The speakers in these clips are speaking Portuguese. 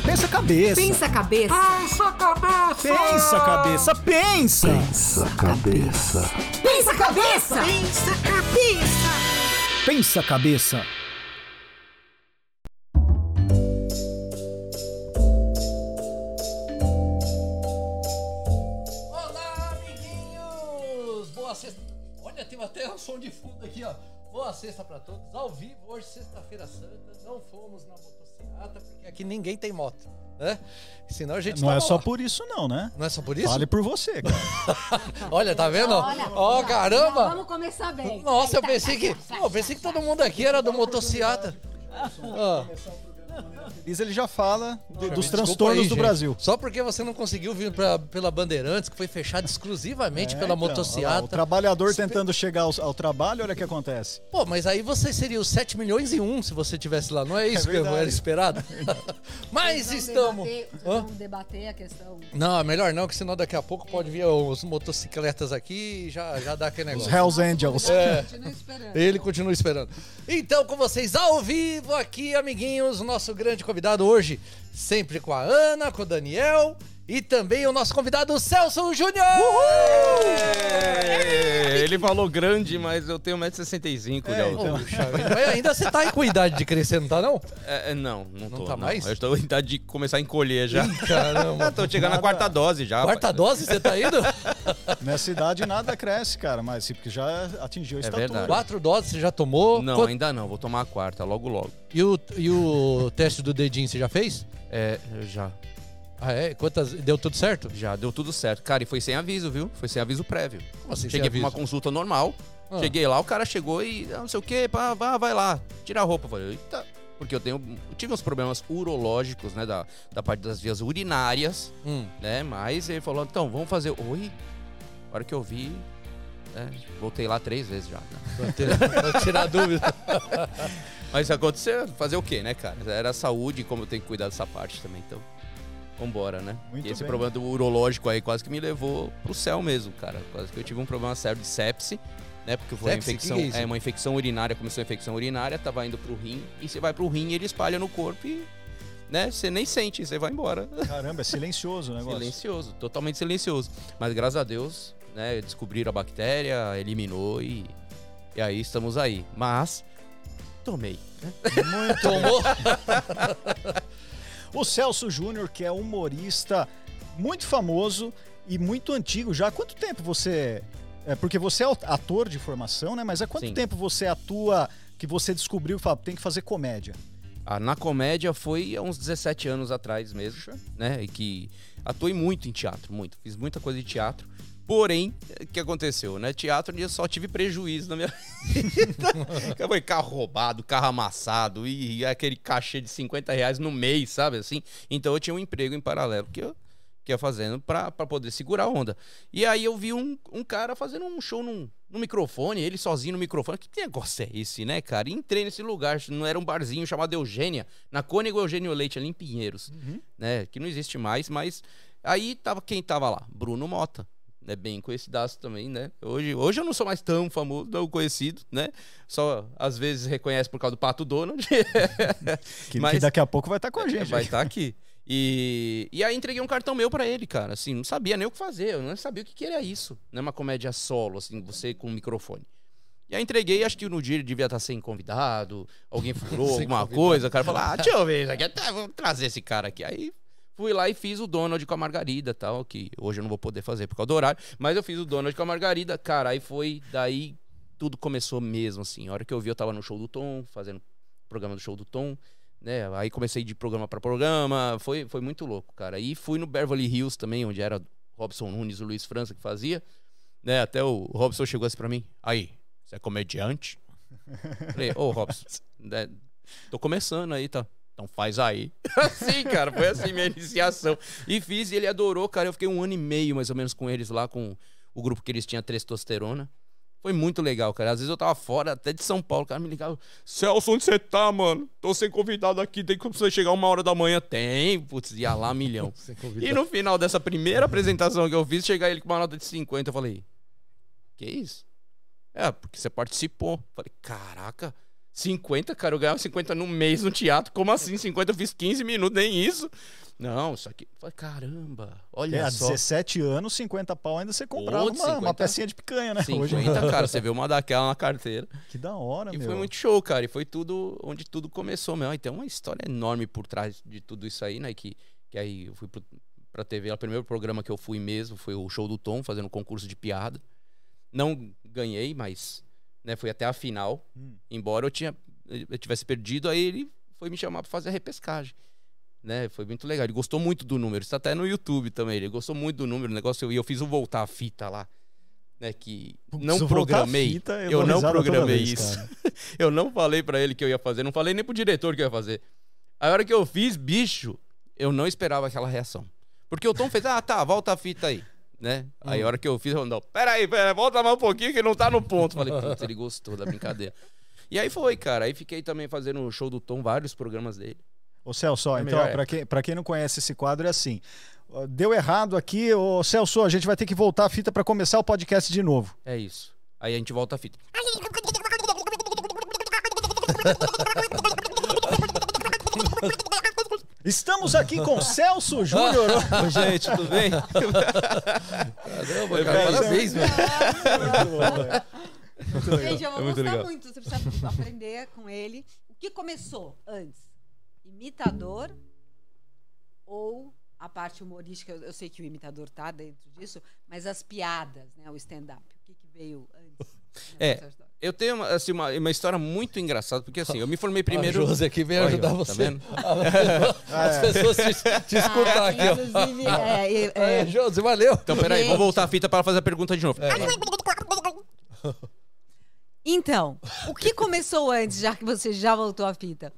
calma. Pensa a cabeça. Pensa a cabeça. Pensa cabeça! Pensa a cabeça. Pensa. Pensa cabeça. Pensa a cabeça. Pensa cabeça! Pensa a cabeça. Olá, amiguinhos! Boa sexta. Olha, tem até um som de fundo aqui, ó. Boa sexta pra todos. Ao vivo, hoje, sexta-feira santa. Não fomos na motocicleta, porque aqui ninguém tem moto, né? Senão a gente Não é tava só lá. por isso, não, né? Não é só por isso? Vale por você, cara. Olha, tá vendo? Olha, Ó, já- caramba! Vamos começar bem. Nossa, eu Tá, pensei tá, que. tá, eu pensei que todo mundo aqui era do motocicleta. Ó. Feliz ele já fala do- dos transtornos aí, do gente. Brasil. Só porque você não conseguiu vir pra, pela Bandeirantes, que foi fechada exclusivamente É, pela então, lá, motocicleta. O trabalhador tentando chegar ao, ao trabalho, olha o que acontece. Pô, mas aí você seria os 7 milhões e um se você tivesse lá, não é isso que verdade. era esperado? mas Vamos estamos. debater- Hã? Vamos debater a questão. Não, é melhor não, que senão daqui a pouco pode vir os motocicletas aqui e já, já dá aquele Os negócio. Hells Angels. É. Continua esperando. Ele continua esperando. Então, com vocês ao vivo aqui, amiguinhos, o nosso grande convidado hoje, sempre com a Ana, com o Daniel e também o nosso convidado Celso Júnior! É, Ele falou grande, mas eu tenho 1,65m, É, então. Mas ainda você tá aí com idade de crescer, não tá não? É, é, não, não Não tô. tá mais? Eu estou em idade de começar a encolher já. Caramba. Tô chegando na quarta dose já. Quarta dose você tá indo? Nessa idade nada cresce, cara, mas porque já atingiu a É estatura. verdade. Quatro doses você já tomou? Não, Quant- ainda não. Vou tomar a quarta, logo, logo. E o, e o teste do dedinho você já fez? É, já. Ah, é? Quantas. Deu tudo certo? Já deu tudo certo. Cara, e foi sem aviso, viu? Foi sem aviso prévio. Como assim, Cheguei pra uma aviso? consulta normal. Ah. Cheguei lá, o cara chegou e ah, não sei o que, pá, vá, vai lá, tira a roupa. Eu falei, eita. Porque eu tenho. Eu tive uns problemas urológicos, né? Da, da parte das vias urinárias, Hum. né? Mas ele falou, então, vamos fazer. Oi? A hora que eu vi. né, voltei lá três vezes já. né? Pra tirar a dúvida. Mas aconteceu, fazer o quê, né, cara? Era a saúde, como eu tenho que cuidar dessa parte também, então. Vambora, né? Muito e esse bem. problema do urológico aí quase que me levou pro céu mesmo, cara. Quase que eu tive um problema sério de sepse, né? Porque foi uma infecção. Que que é é uma infecção urinária, começou a infecção urinária, tava indo pro rim, e você vai pro rim, ele espalha no corpo e. Né? Você nem sente, você vai embora. Caramba, é silencioso o negócio. Silencioso, totalmente silencioso. Mas graças a Deus, né, descobriram a bactéria, eliminou e, e aí estamos aí. Mas tomei, né? Muito Tomou? O Celso Júnior, que é humorista muito famoso e muito antigo já. Há quanto tempo você. É, porque você é ator de formação, né? Mas há quanto Sim. tempo você atua que você descobriu e tem que fazer comédia? Ah, na comédia foi há uns 17 anos atrás mesmo, né? E que atuei muito em teatro, muito. Fiz muita coisa de teatro. Porém, o que aconteceu, né? Teatro eu só tive prejuízo na minha vida. Foi carro roubado, carro amassado e aquele cachê de 50 reais no mês, sabe assim? Então eu tinha um emprego em paralelo que eu que ia fazendo pra, pra poder segurar a onda. E aí eu vi um, um cara fazendo um show num, no microfone, ele sozinho no microfone. Que negócio é esse, né, cara? E entrei nesse lugar, não era um barzinho chamado Eugênia, na Cônego Eugênio Leite, ali em Pinheiros, né? Que não existe mais, mas aí tava quem tava lá? Bruno Mota. Né, bem conhecidaço também, né? Hoje, hoje eu não sou mais tão famoso, tão conhecido, né? Só às vezes reconhece por causa do Pato Donald. Que, Mas- que daqui a pouco vai estar com a É, gente. Vai estar aqui. E, e aí entreguei um cartão meu pra ele, cara. Assim, não sabia nem o que fazer. Eu não sabia o que, que era isso. Não é uma comédia solo, assim, você com um microfone. E aí entreguei, acho que no dia ele devia estar sem convidado, alguém furou alguma convidado. coisa, o cara falou, ah, deixa eu ver tá, vou trazer esse cara aqui. Aí fui lá e fiz o Donald com a Margarida tal, que hoje eu não vou poder fazer por causa do horário, mas eu fiz o Donald com a Margarida, cara, aí foi, daí tudo começou mesmo, assim. A hora que eu vi, eu tava no show do Tom, fazendo programa do show do Tom, né? Aí comecei de programa pra programa, foi, foi muito louco, cara. E fui no Beverly Hills também, onde era Robson Nunes e o Luiz França que fazia, né? Até o Robson chegou assim pra mim, aí, você é comediante? Falei, ô Robson, né, tô começando aí, tá? Então faz aí. assim, cara, foi assim minha iniciação. E fiz e ele adorou, cara. Eu fiquei um ano e meio mais ou menos com eles lá, com o grupo que eles tinham, Testosterona. Foi muito legal, cara. Às vezes eu tava fora, até de São Paulo, o cara me ligava. Celso, onde você tá, mano? Tô sem convidado aqui, tem como você chegar uma hora da manhã? Tem, putz, ia lá milhão. E no final dessa primeira apresentação que eu fiz, chegar ele com uma nota de 50, eu falei, que isso? É, porque você participou. Falei, caraca, 50, cara, eu ganhava 50 no mês no teatro. Como assim? 50 eu fiz 15 minutos, nem isso. Não, isso aqui. Falei, caramba, olha É, há só. 17 anos, 50 pau ainda você comprava Outro uma, 50. uma pecinha de picanha, né? 50, Hoje, cara, você vê uma daquela na carteira. que da hora, E meu. foi muito show, cara. E foi tudo onde tudo começou mesmo. E tem uma história enorme por trás de tudo isso aí, né? Que, que aí eu fui pro, pra TV. O primeiro programa que eu fui mesmo foi o Show do Tom, fazendo um concurso de piada. Não ganhei, mas né, fui até a final. Hum. Embora eu, tinha, eu tivesse perdido, aí ele foi me chamar pra fazer a repescagem. Né, foi muito legal. Ele gostou muito do número. Isso tá até no YouTube também. Ele gostou muito do número. O negócio, e eu fiz o voltar a fita lá. Né, que Putz, não programei. fita, eu eu não programei vez, isso. Eu não falei pra ele que eu ia fazer, não falei nem pro diretor que eu ia fazer. A hora que eu fiz, bicho, eu não esperava aquela reação. Porque o Tom fez, ah, tá, volta a fita aí. Né? Aí a hora que eu fiz, eu não, peraí, peraí, volta mais um pouquinho que não tá no ponto. Falei, putz, ele gostou da brincadeira. E aí foi, cara. Aí fiquei também fazendo o show do Tom, vários programas dele. Ô Celso, ó, É então, pra quem, pra quem não conhece esse quadro, é assim. Deu errado aqui, ô Celso, a gente vai ter que voltar a fita pra começar o podcast de novo. É isso. Aí a gente volta a fita. Estamos aqui com Celso Júnior. Oi, gente, tudo bem? Caramba, cara, parabéns, velho. Gente, eu vou É muito gostar legal. muito. Você precisa aprender com ele. O que começou antes? Imitador ou a parte humorística? Eu, eu sei que o imitador tá dentro disso, mas as piadas, né? O stand-up. O que, que veio antes? É? Eu tenho uma, assim, uma, uma história muito engraçada, porque assim, eu me formei primeiro. A Josi aqui vem Olha, ajudar tá você. vendo? As pessoas te, te escutar Ah, aqui, ó. Inclusive, é, é, é, É, Josi, valeu. Então, peraí, vou voltar a fita para fazer a pergunta de novo. Então, o que começou antes, já que você já voltou à fita?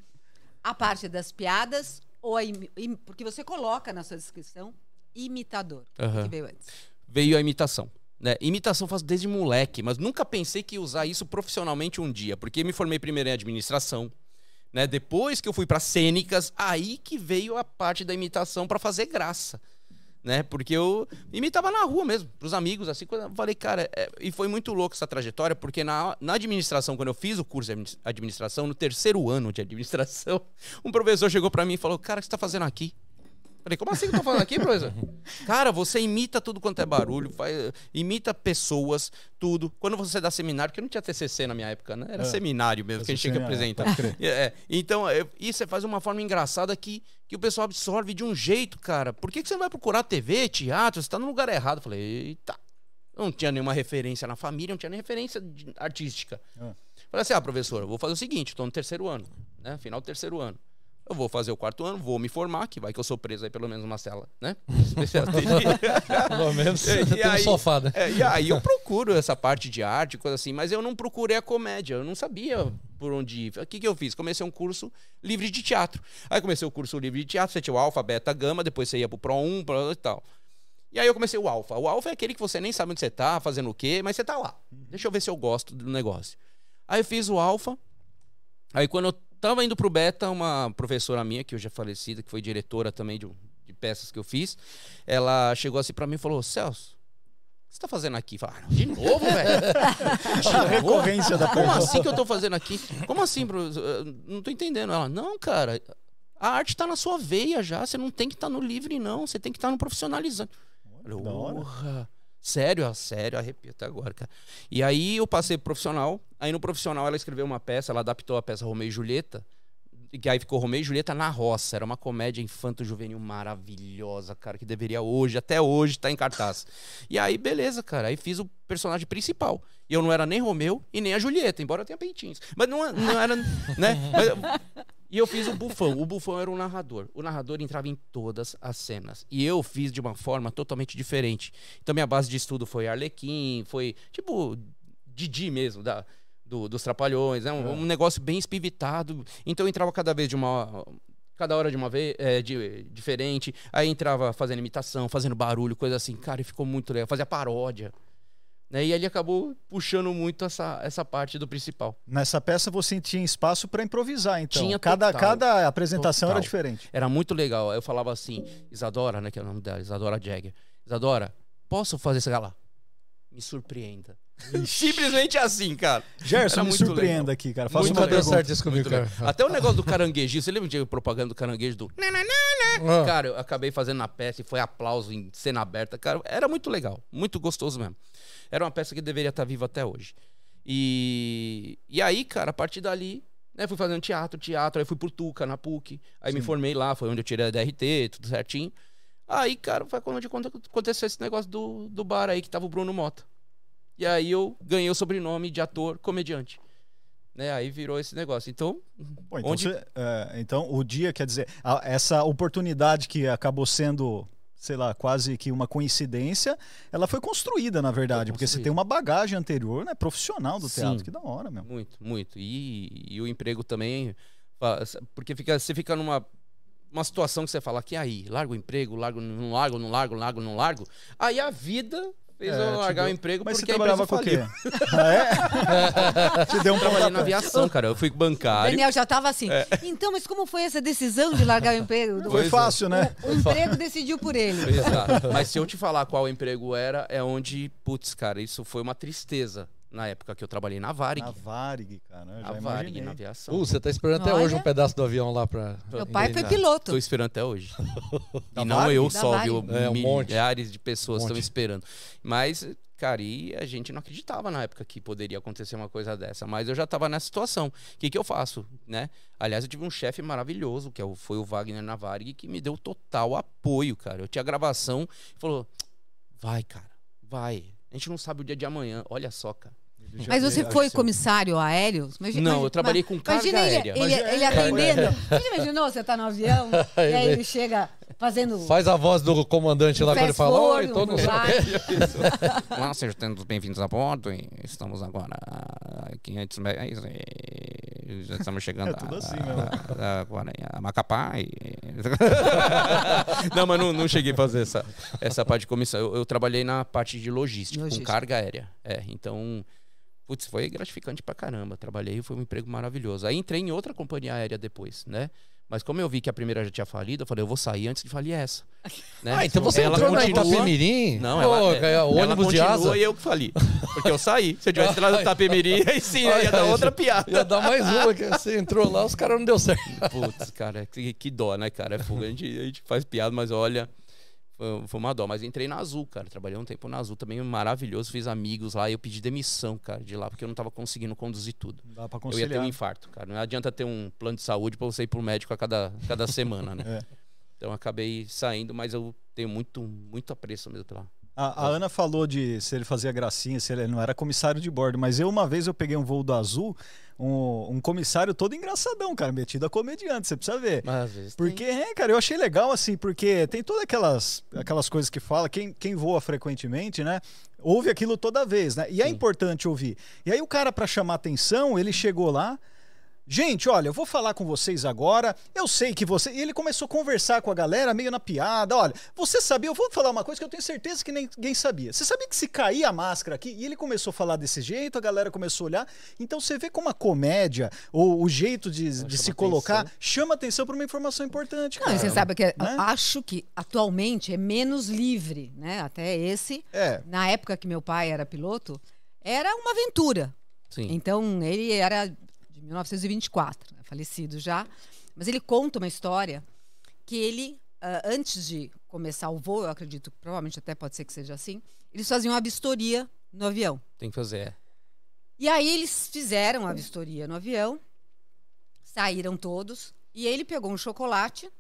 A parte das piadas ou a im- porque você coloca na sua descrição imitador. O Aham. que veio antes? Veio a imitação. Né? Imitação faço desde moleque, mas nunca pensei que ia usar isso profissionalmente um dia, porque me formei primeiro em administração. Né? Depois que eu fui para cênicas, aí que veio a parte da imitação para fazer graça. Né? Porque eu imitava na rua mesmo, pros amigos, assim, quando eu falei, cara, é- e foi muito louco essa trajetória, porque na, na administração, quando eu fiz o curso de admi- administração, no terceiro ano de administração, um professor chegou para mim e falou, cara, o que você tá fazendo aqui? Falei, como assim que eu tô falando aqui, professor? Cara, você imita tudo quanto é barulho, faz, imita pessoas, tudo. Quando você dá seminário, que eu não tinha TCC na minha época, né? Era É. seminário mesmo, que a gente tinha que apresentar. É, é. então, é, isso você faz de uma forma engraçada que, que o pessoal absorve de um jeito, cara. Por que, que você não vai procurar TV, teatro? Você tá no lugar errado. Eu falei, eita. Eu não tinha nenhuma referência na família, não tinha nem referência de- artística. É. Falei assim, ah, professor, eu vou fazer o seguinte, tô no terceiro ano, né? Final do terceiro ano. Eu vou fazer o quarto ano, vou me formar, que vai que eu sou preso aí pelo menos uma cela, né? Pelo menos E tem um aí- sofá, né? É, e aí eu procuro essa parte de arte, coisa assim, mas eu não procurei a comédia, eu não sabia por onde ir. O que, que eu fiz? Comecei um curso livre de teatro. Aí comecei o curso livre de teatro, você tinha o alfa, beta, gama, depois você ia pro Pro 1, Pro e tal. E aí eu comecei o alfa. O alfa é aquele que você nem sabe onde você tá, fazendo o quê, mas você tá lá. Deixa eu ver se eu gosto do negócio. Aí eu fiz o alfa. Aí quando eu tava indo pro beta, uma professora minha, que hoje é falecida, que foi diretora também de, de peças que eu fiz, ela chegou assim pra mim e falou: Celso, o que você tá fazendo aqui? Ah, de novo, velho? A recorrência da Como assim que eu tô fazendo aqui? Como assim? Eu Não tô entendendo. Ela, não, cara, a arte tá na sua veia já. Você não tem que estar no livre, não. Você tem que estar no profissionalizando. Eu Sério, sério, arrepio até agora, cara. E aí eu passei pro profissional. Aí no profissional ela escreveu uma peça, ela adaptou a peça Romeu e Julieta. E que aí ficou Romeu e Julieta na roça. Era uma comédia infanto-juvenil maravilhosa, cara, que deveria hoje, até hoje, estar em cartaz. E aí, beleza, cara. Aí fiz o personagem principal. E eu não era nem Romeu e nem a Julieta, embora eu tenha peitinhos. Mas não, não era, né? Mas e eu fiz o bufão. O bufão era o narrador. O narrador entrava em todas as cenas. E eu fiz de uma forma totalmente diferente. Então minha base de estudo foi Arlequim, foi tipo Didi mesmo, da, do- dos Trapalhões, né? Um, um negócio bem espivitado. Então eu entrava cada vez de uma. Cada hora de uma vez, é, de, diferente. Aí entrava fazendo imitação, fazendo barulho, coisa assim. Cara, e ficou muito legal. Fazia paródia. Né? E ele acabou puxando muito essa, essa parte do principal. Nessa peça você tinha espaço pra improvisar, então. Tinha cada, total. cada apresentação era Total. diferente. Era muito legal. Aí eu falava assim, Isadora, né, que é o nome dela, Isadora Jagger. Isadora, posso fazer esse lá? me surpreenda. Simplesmente assim, cara. Gerson, Era me muito surpreenda legal. aqui, cara. Faça Muito uma pergunta. certo isso comigo, cara. legal. Até o negócio do caranguejinho. Você lembra de propaganda do caranguejo do. Ah, Cara, eu acabei fazendo na peça e foi aplauso em cena aberta. Cara, era muito legal. Muito gostoso mesmo. Era uma peça que deveria estar viva até hoje. E, e aí, cara, a partir dali, né, fui fazendo teatro, teatro, aí fui pro Tuca, na PUC. Aí me formei lá, foi onde eu tirei a DRT, tudo certinho. Aí, cara, foi quando aconteceu esse negócio do, do bar aí, que tava o Bruno Mota. E aí eu ganhei o sobrenome de ator comediante. Né, aí virou esse negócio. Então, Pô, então, Onde- você- é, então, o dia, quer dizer, essa oportunidade que acabou sendo, sei lá, quase que uma coincidência, ela foi construída, na verdade, porque você tem uma bagagem anterior, né, profissional do Sim. teatro, que da hora, meu. Muito, muito. E, e o emprego também. Porque fica, você fica numa uma situação que você fala que aí, largo o emprego, largo, não largo, não largo, largo, não largo. Aí a vida fez É, eu largar deu- o emprego Mas você porque a trabalhava com o quê? ah, é? Te deu um Trabalhei na aviação, cara. Eu fui bancário. Daniel já estava assim. Então, mas como foi essa decisão de largar o emprego? Foi é. fácil, né? O emprego decidiu por ele. Exato. Mas se eu te falar qual emprego era, é onde, putz, cara, isso foi uma tristeza na época que eu trabalhei na Varig. Na Varig, cara, eu já Na Varig, imaginei. na aviação. Uh, você tá esperando até Olha. hoje um pedaço do avião lá pra. Meu pai foi piloto. Tô esperando até hoje. E não Varig? eu Da só, Varig. viu? É, um monte. Milhares de pessoas Um estão monte. esperando. Mas, cara, e a gente não acreditava na época que poderia acontecer uma coisa dessa. Mas eu já tava nessa situação. O que, que eu faço, né? Aliás, eu tive um chefe maravilhoso, que é foi o Wagner Navarig, que me deu total apoio, cara. Eu tinha gravação e falou: vai, cara, vai. A gente não sabe o dia de amanhã. Olha só, cara. Ele já- Mas você ele- foi comissário aéreo? Mas- Não, eu trabalhei com carga imagina ele, aérea. Ele, é- ele atendendo. Você imaginou? Você tá no avião e aí ele chega fazendo. Faz a voz do comandante lá quando ele fala: Oi, forward, tô no um vai. Olá, sejam todos bem-vindos a bordo. e Estamos agora a 500 metros e já estamos chegando É tudo assim a, mesmo. a, agora a Macapá. E... não, mas não, não cheguei a fazer essa, essa parte de comissão. Eu, eu trabalhei na parte de logística, Logística. com carga aérea. É, então, putz, foi gratificante pra caramba. Trabalhei e foi um emprego maravilhoso. Aí entrei em outra companhia aérea depois, né? Mas como eu vi que a primeira já tinha falido, eu falei, eu vou sair antes de falir essa. né? Ah, então você Ela entrou na continua- Itapemirim? Não, Pô, ela, é, o ela ônibus de continua asa. e eu que fali. Porque eu saí. Se eu tivesse entrado no Itapemirim, aí sim, aí ia dar outra piada. Ia dar mais uma, que você entrou lá, os caras não deu certo. Putz, cara, que, que dó, né, cara? É fogo. A gente, a gente faz piada, mas olha, foi, foi uma dó. Mas entrei na Azul, cara. Trabalhei um tempo na Azul também, maravilhoso. Fiz amigos lá e eu pedi demissão, cara, de lá, porque eu não tava conseguindo conduzir tudo. Dá pra Eu ia conciliar. ter um infarto, cara. Não adianta ter um plano de saúde pra você ir pro médico a cada, cada semana, né? É. Então acabei saindo, mas eu tenho muito, muito apreço mesmo pela. A, a Ana falou de se ele fazia gracinha, se ele não era comissário de bordo, mas eu uma vez eu peguei um voo do Azul, um, um comissário todo engraçadão, cara, metido a comediante, você precisa ver. Mas às vezes. Porque, é, cara, eu achei legal, assim, porque tem todas aquelas, aquelas coisas que fala, quem, quem voa frequentemente, né? Ouve aquilo toda vez, né? E é Sim. importante ouvir. E aí o cara, pra chamar atenção, ele chegou lá. Gente, olha, eu vou falar com vocês agora. Eu sei que você. E ele começou a conversar com a galera, meio na piada. Olha, você sabia? Eu vou falar uma coisa que eu tenho certeza que nem- ninguém sabia. Você sabia que se cair a máscara aqui? E ele começou a falar desse jeito, a galera começou a olhar. Então você vê como a comédia, ou o jeito de, de se colocar, atenção. chama atenção pra uma informação importante. Não, Cara. você sabe que né? acho que atualmente é menos livre, né? Até esse, É. na época que meu pai era piloto, era uma aventura. Sim. Então, ele era de 1924, né, falecido já. Mas ele conta uma história que ele, ah, antes de começar o voo, eu acredito, que provavelmente até pode ser que seja assim, eles faziam uma vistoria no avião. Tem que fazer. é. E aí eles fizeram a vistoria no avião, saíram todos, e ele pegou um chocolate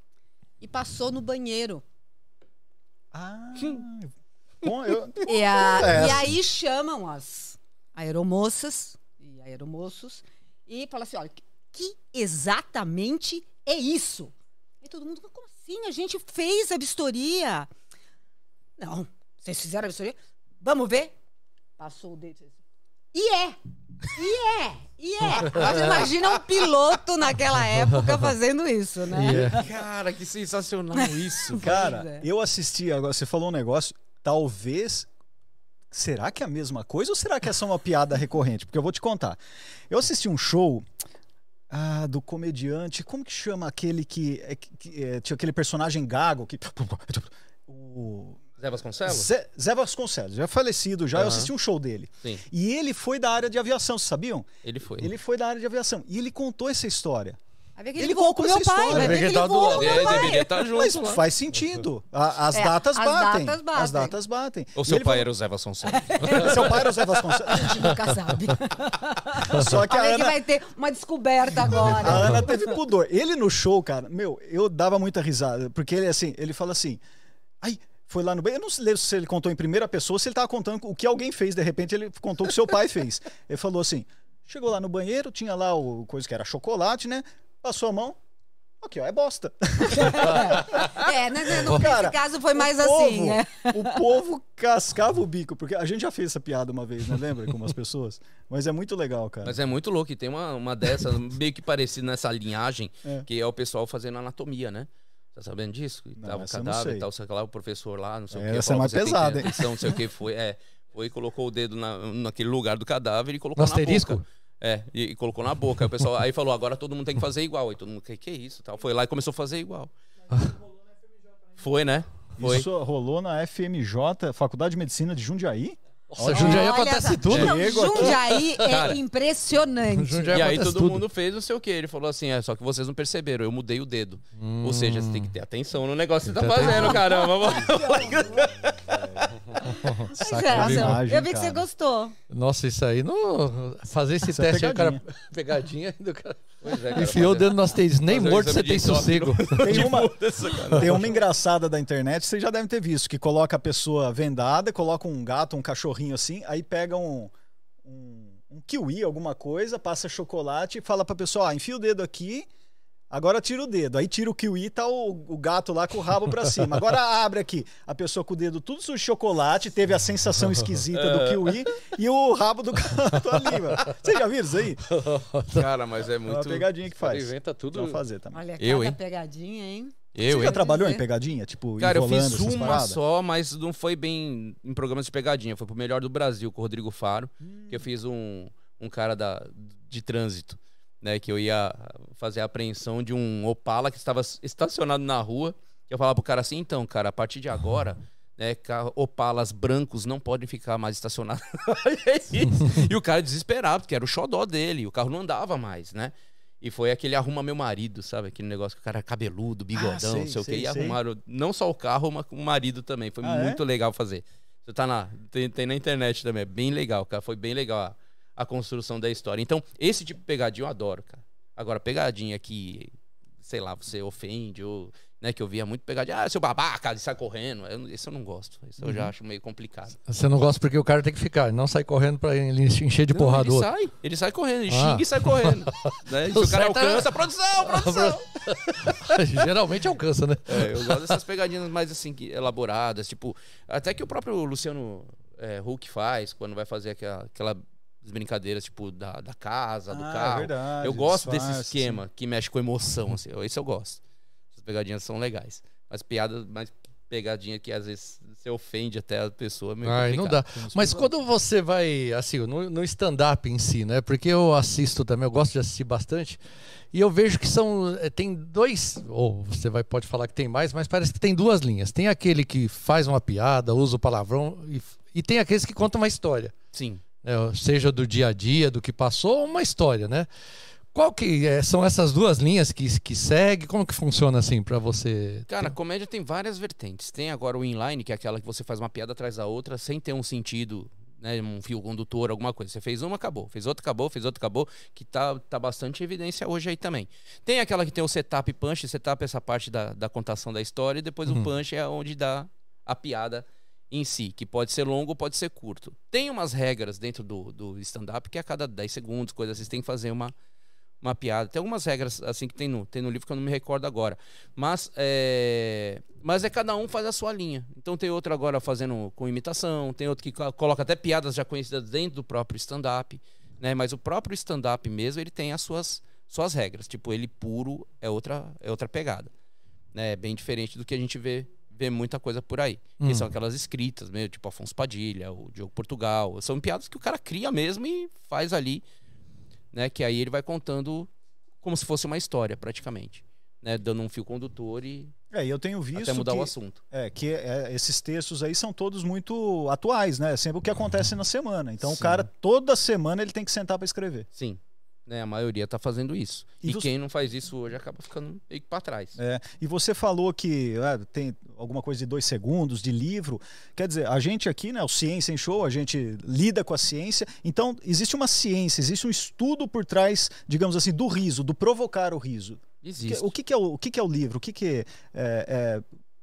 e passou no banheiro. Ah. Bom, eu, E, a- É e aí chamam as aeromoças e aeromoços e falam assim: olha, que exatamente é isso? E todo mundo, como assim? A gente fez a vistoria. Não, vocês fizeram a vistoria? Vamos ver? Passou o dedo. assim, E é! E é! E é! Imagina um piloto naquela época fazendo isso, né? Cara, que sensacional isso. cara, é. eu assisti agora, você falou um negócio, talvez. Será que é a mesma coisa ou será que é uma piada recorrente? Porque eu vou te contar. Eu assisti um show ah, do comediante, como que chama aquele que, é, que- é, tinha aquele personagem gago que o Zé Vasconcelos? Zé, Zé Vasconcelos, já falecido já, eu Aham. assisti um show dele. Sim, E ele foi da área de aviação, vocês sabiam? ele foi. Ele foi da área de aviação. E ele contou essa história. Vai ver que Ele ele, voou com contou meu essa pai. história. Vai ver que ele voou com meu pai. deveria estar junto Mas faz sentido. A- as É, datas as batem. datas batem. As datas batem. Ou seu pai falou- era o Zé Vasconcelos? Seu pai era o Zé Vasconcelos. A gente nunca sabe. Só que a Vai ver que Ana, vai ter uma descoberta a agora. Ana teve pudor. Ele no show, cara, meu, eu dava muita risada. Porque ele, assim, ele fala assim. Ai, foi lá no banheiro. Eu não lembro se ele contou em primeira pessoa, se ele tava contando o que alguém fez. De repente, ele contou o que seu pai fez. Ele falou assim: chegou lá no banheiro, tinha lá o coisa que era chocolate, né? Passou a mão. Aqui, ó, é bosta. É, né, né, no Cara, caso foi mais o povo, assim, né? O povo cascava o bico, porque a gente já fez essa piada uma vez, né? Lembra? Com umas pessoas. Mas é muito legal, cara. Mas é muito louco. E tem uma, uma dessas, meio que parecida nessa linhagem, É. que é o pessoal fazendo anatomia, né? Tá sabendo disso? Não, tava o essa eu não cadáver sei. e tal, sei lá, o professor lá, não sei o É, que. essa é mais pesada, hein? Não sei o que foi. É, foi e colocou o dedo na, naquele lugar do cadáver e colocou No na asterisco? boca. É, e, e colocou na boca. Aí o pessoal aí falou, agora todo mundo tem que fazer igual. Aí todo mundo, que que é isso? Tal. Foi lá e começou a fazer igual. Foi, né? Foi. Isso rolou na FMJ, Faculdade de Medicina de Jundiaí. Nossa, Jundiaí Olha acontece só. tudo. Não. Jundiaí é Cara. impressionante. Jundiaí E aí todo tudo. mundo fez não sei o que. Ele falou assim, é, só que vocês não perceberam, eu mudei o dedo. Ou seja, você tem que ter atenção no negócio que você tá fazendo, caramba. Sacanagem, Eu vi que você cara. gostou. Nossa, isso aí não. Fazer esse Isso é teste aí, o cara. pegadinha. Pegadinha ainda, o cara. Pois é, cara, Enfiou o dedo no asterisco. Nem fazer morto você tem sossego. Tem uma, tem uma engraçada da internet, vocês já devem ter visto, que coloca a pessoa vendada, coloca um gato, um cachorrinho assim, aí pega um, um, um kiwi, alguma coisa, passa chocolate e fala pra pessoa, ah, enfia o dedo aqui, agora tira o dedo. Aí tira o kiwi, tá o, o gato lá com o rabo pra cima. Agora abre aqui, a pessoa com o dedo tudo sujo de chocolate, teve a sensação esquisita do kiwi e o rabo do gato ali, mano. Vocês já viram isso aí? Cara, mas é É uma muito... pegadinha que faz. Inventa tudo. Vamos fazer também. Olha, Eu, hein? pegadinha, hein? Eu, Você já trabalhou em dizer. pegadinha? Tipo, Cara, eu fiz uma paradas? só, mas não foi bem em programas de pegadinha. Foi pro Melhor do Brasil com o Rodrigo Faro, que eu fiz um, um cara da, de trânsito, né? Que eu ia fazer a apreensão de um Opala que estava estacionado na rua. Que eu falava pro cara assim, então, cara, a partir de agora, né, Opalas brancos não podem ficar mais estacionados. e o cara desesperado, porque era o xodó dele, o carro não andava mais, né? E foi aquele arruma meu marido, sabe? Aquele negócio que o cara é cabeludo, bigodão, Ah, sei, não sei o quê. sei, E arrumaram não só o carro, mas o marido também. Foi Ah, é? muito legal fazer. Você tá na. Tem, tem na internet também. É bem legal, cara. Foi bem legal a, construção da história. Então, esse tipo de pegadinha eu adoro, cara. Agora, pegadinha que, sei lá, você ofende, ou. Né, que eu via muito pegadinha, ah, seu babaca, e sai correndo. Eu, esse eu não gosto. Isso Uhum. eu já acho meio complicado. Você não gosta porque o cara tem que ficar, não sai correndo pra ele encher de Não, porrada ele sai, ele sai correndo, ele Ah. xinga e sai correndo. né? Se o cara é- alcança, produção, produção. Geralmente alcança, né? É, eu gosto dessas pegadinhas mais assim, elaboradas, tipo, até que o próprio Luciano é, Huck faz, quando vai fazer aquela, aquela brincadeiras, tipo, da, da casa, do Ah, é carro. verdade, eu gosto disfarce, desse esquema que mexe com emoção, assim, esse eu gosto. Essas pegadinhas são legais. Mas piadas, mais pegadinha que às vezes você ofende até a pessoa. é meio Ai, não dá. complicado. Mas quando você vai, assim, no, no stand-up em si, né? Porque eu assisto também, eu gosto de assistir bastante. E eu vejo que são. eh, Tem dois. Ou você vai, pode falar que tem mais, mas parece que tem duas linhas. Tem aquele que faz uma piada, usa o palavrão, e, e tem aqueles que contam uma história. Sim. Né, seja do dia a dia, do que passou, ou uma história, né? Qual que é- são essas duas linhas que, que segue? Como que funciona assim pra você? Cara, a comédia tem várias vertentes. Tem agora o inline, que é aquela que você faz uma piada atrás da outra, sem ter um sentido, né? Um fio condutor, alguma coisa. Você fez uma, acabou. Fez outra, acabou. Fez outra, acabou. Que tá, tá bastante em evidência hoje aí também. Tem aquela que tem o setup e punch. Setup é essa parte da, da contação da história. E depois o punch é onde dá a piada em si, que pode ser longo ou pode ser curto. Tem umas regras dentro do, do stand-up que a cada 10 segundos, coisas assim, você tem que fazer uma, uma piada. Tem algumas regras assim que tem no, tem no livro que eu não me recordo agora. Mas é, mas é cada um faz a sua linha. Então tem outro agora fazendo com imitação, tem outro que co- coloca até piadas já conhecidas dentro do próprio stand-up. Né? Mas o próprio stand-up mesmo, ele tem as suas, suas regras. Tipo, ele puro é outra, é outra pegada. Né? É bem diferente do que a gente vê, vê muita coisa por aí. Hum. são aquelas escritas, meio tipo Afonso Padilha, o Diogo Portugal. São piadas que o cara cria mesmo e faz ali né? Que aí ele vai contando como se fosse uma história, praticamente. né, dando um fio condutor e É, e eu tenho visto até mudar que, o assunto. É, que é, esses textos aí são todos muito atuais, né? Sempre o que acontece na semana. Então o Sim. cara, toda semana, ele tem que sentar para escrever. Sim. Né, a maioria tá fazendo isso. E E, você- quem não faz isso hoje acaba ficando meio que pra trás. É, e você falou que ah, tem alguma coisa de dois segundos de livro. Quer dizer, a gente aqui, né, o Ciência em Show, a gente lida com a ciência. Então, existe uma ciência, existe um estudo por trás, digamos assim, do riso, do provocar o riso. Existe. O que, que é, o, o que, que é o livro? O que, que é, é-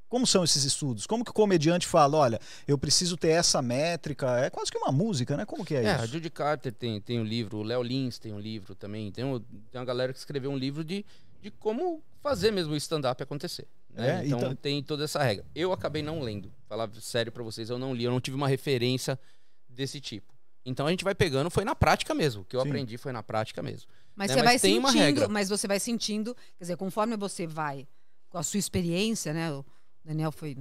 Como são esses estudos? Como que o comediante fala, olha, eu preciso ter essa métrica? É quase que uma música, né? Como que é, É, a isso? Judy Carter tem, tem um livro, o Léo Lins tem um livro também. Tem, um- tem uma galera que escreveu um livro de, de como fazer mesmo o stand-up acontecer. né? É, então, então- tem toda essa regra. Eu acabei não lendo. Falar sério pra vocês, eu não li. Eu não tive uma referência desse tipo. Então a gente vai pegando, foi na prática mesmo. O que eu Sim. aprendi foi na prática mesmo. Mas né? você Mas vai tem uma sentindo, regra. mas você vai sentindo, quer dizer, conforme você vai com a sua experiência, né? Daniel foi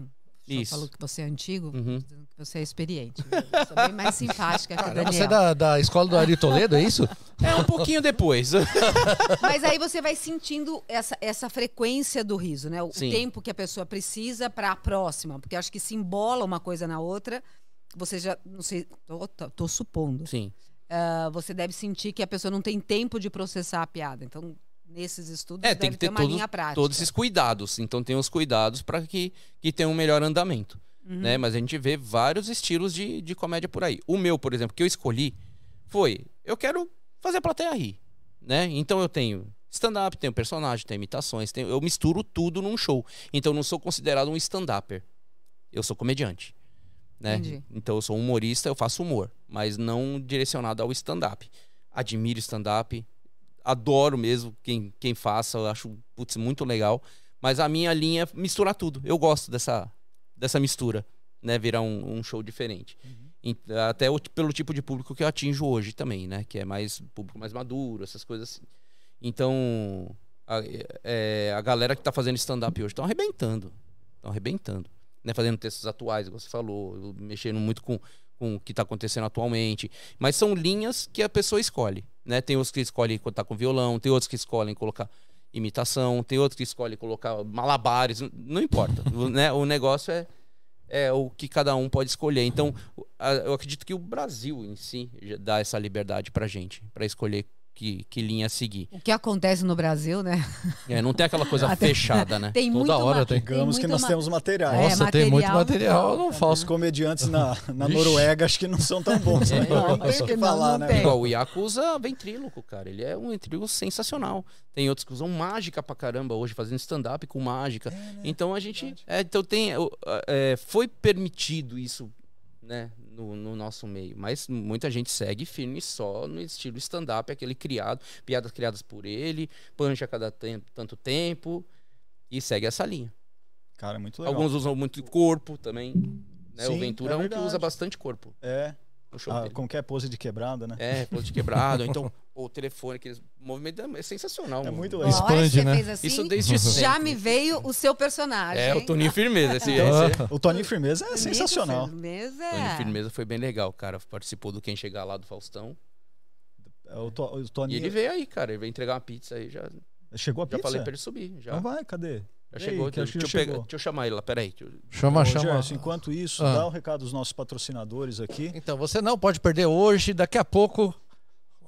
Isso. falou que você é antigo, Uhum. dizendo que você é experiente. Eu sou bem mais simpática que o Daniel. Você é da, da escola do Ari Toledo, é isso? É um pouquinho depois. Mas aí você vai sentindo essa, essa frequência do riso, né? O, Sim. tempo que a pessoa precisa para a próxima, porque acho que se embola uma coisa na outra. Você já, não sei, tô, tô- tô supondo. Sim. Ah, você deve sentir que a pessoa não tem tempo de processar a piada. Então, nesses estudos, É, tem que ter uma todos, todos esses cuidados. Então tem os cuidados para que, que tenha um melhor andamento. Uhum. Né? Mas a gente vê vários estilos de, de comédia por aí. O meu, por exemplo, que eu escolhi foi: eu quero fazer a plateia rir. Né? Então eu tenho stand-up, tenho personagem, tenho imitações, tenho, eu misturo tudo num show. Então eu não sou considerado um stand-upper. Eu sou comediante. Né? Entendi. Então eu sou humorista, eu faço humor, mas não direcionado ao stand-up. Admiro stand-up, adoro mesmo quem, quem faça, eu acho putz, muito legal. Mas a minha linha é misturar tudo. Eu gosto dessa, dessa mistura, né? Virar um, um show diferente. Em- Até o- pelo tipo de público que eu atinjo hoje também, né? Que é mais público mais maduro, essas coisas assim. Então, a, é, a galera que tá fazendo stand-up hoje estão arrebentando. Estão arrebentando. Né? Fazendo textos atuais, igual você falou, mexendo muito com, com o que está acontecendo atualmente. Mas são linhas que a pessoa escolhe. Né? Tem outros que escolhem contar com violão, tem outros que escolhem colocar imitação, tem outros que escolhem colocar malabares, não importa. o, né? o negócio é, é o que cada um pode escolher. Então, eu acredito que o Brasil em si dá essa liberdade pra gente, pra escolher que, que linha seguir. O que acontece no Brasil, né? É, não tem aquela coisa Até- fechada, né? Tem Toda hora tem. Digamos que nós ma- temos material. É, Nossa, tem muito material material, não falta, Os falso. comediantes na, na Noruega acho que não são tão bons. né? Não, Não tem que não, falar, não né? tem. Igual o Iaco usa ventríloco, cara. Ele é um ventríloco sensacional. Tem outros que usam mágica pra caramba hoje, fazendo stand-up com mágica. então a gente. É, então tem. é, foi permitido isso, né? No, no nosso meio. Mas muita gente segue firme só no estilo stand-up, aquele criado, piadas criadas por ele, punch a cada tempo, tanto tempo. E segue essa linha. Cara, é muito legal. Alguns usam muito corpo também. Né? Sim, o Ventura é é, um que verdade. usa bastante corpo É, ah, como que é pose de quebrada, né? É, ponto de quebrado. Então, o telefone, aqueles movimentos é sensacional. É muito legal. Expande, né? fez assim, Isso desde já sempre. me veio o seu personagem. É, o? Toninho Firmeza. Esse, esse O Toninho Firmeza é sensacional. Firmeza. Toninho Firmeza foi bem legal, cara. Participou do Quem Chegar Lá do Faustão. É, O, To- o E Toninho ele veio aí, cara. Ele veio entregar uma pizza aí. Já, chegou a já pizza? falei pra ele subir. Já, Então vai, cadê? já Ei, chegou. Deixa, eu já pegar- chegou. deixa eu chamar ele lá, peraí. Eu- Chama, Ô, chama. Gerson, enquanto isso, Ah. dá o recado dos nossos patrocinadores aqui. Então, você não pode perder hoje, daqui a pouco.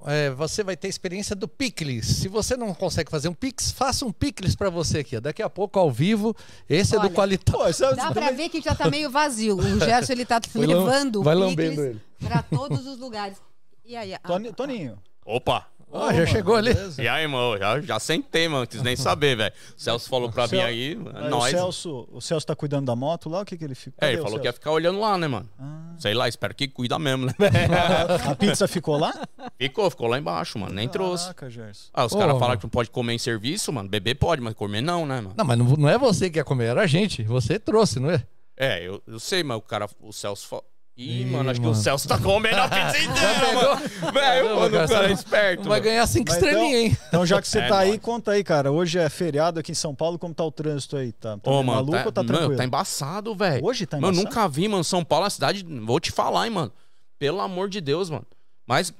É, você vai ter experiência do Picles. Se você não consegue fazer um Pix, faça um Picles pra você aqui. ó. Daqui a pouco, ao vivo. Esse é Olha, do Qualitar. Pô, isso é- Dá pra ver que já tá meio vazio. O Gerson, ele tá levando vai o lambendo picles ele. pra todos os lugares. E aí? Toni- Toninho. Opa! Ah, já chegou ali. E aí, irmão? Já, já sentei, mano. Não quis nem saber, velho. O Celso falou pra mim aí. Aí nós. O Celso, o Celso tá cuidando da moto lá, o que que ele ficou? É, ele falou que ia ficar olhando lá, né, mano? Ah. Sei lá, espero que cuida mesmo, né? A pizza ficou lá? ficou, ficou lá embaixo, mano. Nem trouxe. Caraca, Gerson. Ah, os caras mano. falaram que não pode comer em serviço, mano. Beber pode, mas comer não, né, mano? Não, mas não, não é você que ia comer, era a gente. Você trouxe, não é? É, eu, eu sei, mas o cara, o Celso. Ih, Ih, mano, acho mano. que o Celso tá comendo a pizza inteira, mano. Velho, mano, cara, o cara é esperto. Vai mano. ganhar cinco Mas estrelinhas, hein? Então, já que você É tá aí, nóis. conta aí, cara. Hoje é feriado aqui em São Paulo, como tá o trânsito aí? Tá, tá Ô, mano, maluco tá, ou tá mano, tranquilo? tá embaçado, velho. Hoje tá Mano, embaçado? nunca vi, mano. São Paulo é uma cidade. Vou te falar, hein, mano. Pelo amor de Deus, mano. Mas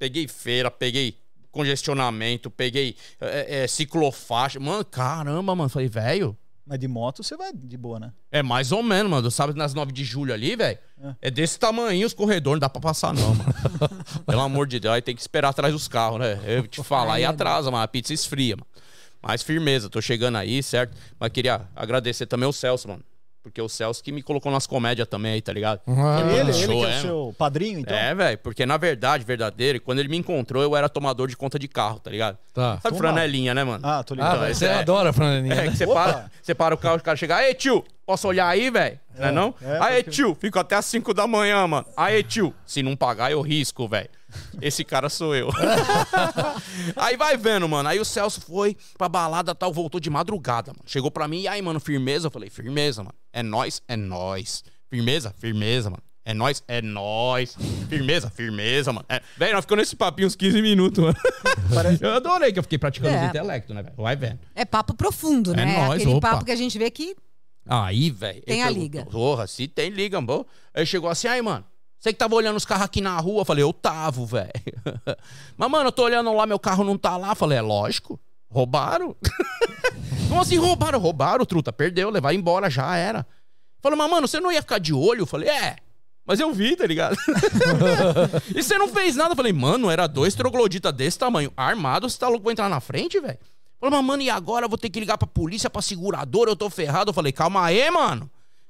peguei feira, peguei congestionamento, peguei é, é, ciclofaixa. Mano, caramba, mano. Falei, velho, Mas de moto você vai de boa, né? é mais ou menos, mano. Sabe, nas 9 de julho ali, velho. É desse tamanho os corredores, não dá pra passar, não, mano. Pelo amor de Deus, aí tem que esperar atrás dos carros, né? Eu te falar, aí atrasa, mano. A pizza esfria, mano. Mas firmeza, tô chegando aí, certo? Mas queria agradecer também o Celso, mano. Porque o Celso que me colocou nas comédias também aí, tá ligado? Ah, ele, ele que show, é, é, o seu padrinho, então? É, velho, porque na verdade, verdadeiro, quando ele me encontrou, eu era tomador de conta de carro, tá ligado? Tá. Sabe Toma. franelinha, né, mano? Ah, tô Ah, ligado. mas esse você é- adora, Franinha. É que você para, você para o carro, o cara chega, aí tio, posso olhar aí, velho? Não é não? é, aí pode tio, fico até às 5 da manhã, mano. Aí tio, se não pagar eu risco, velho. Esse cara sou eu. aí vai vendo, mano. Aí o Celso foi pra balada tal, voltou de madrugada, mano. Chegou pra mim, e aí, mano, firmeza? Eu falei, firmeza, mano. É nós, é nós. Firmeza? Firmeza, mano. É nós, é nós. Firmeza, firmeza, mano. É... Velho, nós ficamos nesse papinho uns 15 minutos, mano. Eu adorei que eu fiquei praticando É. os intelectos, né, velho? Vai vendo. É papo profundo, É né? nóis, Aquele opa. papo que a gente vê que Aí, velho. Tem a liga. Porra, se tem liga, bom. Aí chegou assim, aí, mano. Você que tava olhando os carros aqui na rua? Falei, eu tava, velho. Mas, mano, eu tô olhando lá, meu carro não tá lá. Falei, é lógico. Roubaram. Como assim roubaram? Roubaram, truta. Perdeu, levar embora, já era. Falei, mas, mano, você não ia ficar de olho? Falei, é. Mas eu vi, tá ligado? e você não fez nada? Falei, mano, era dois trogloditas desse tamanho, armado, você tá louco pra entrar na frente, velho? Falei, mas, mano, e agora eu vou ter que ligar pra polícia, pra seguradora, eu tô ferrado. Eu falei, calma aí, mano.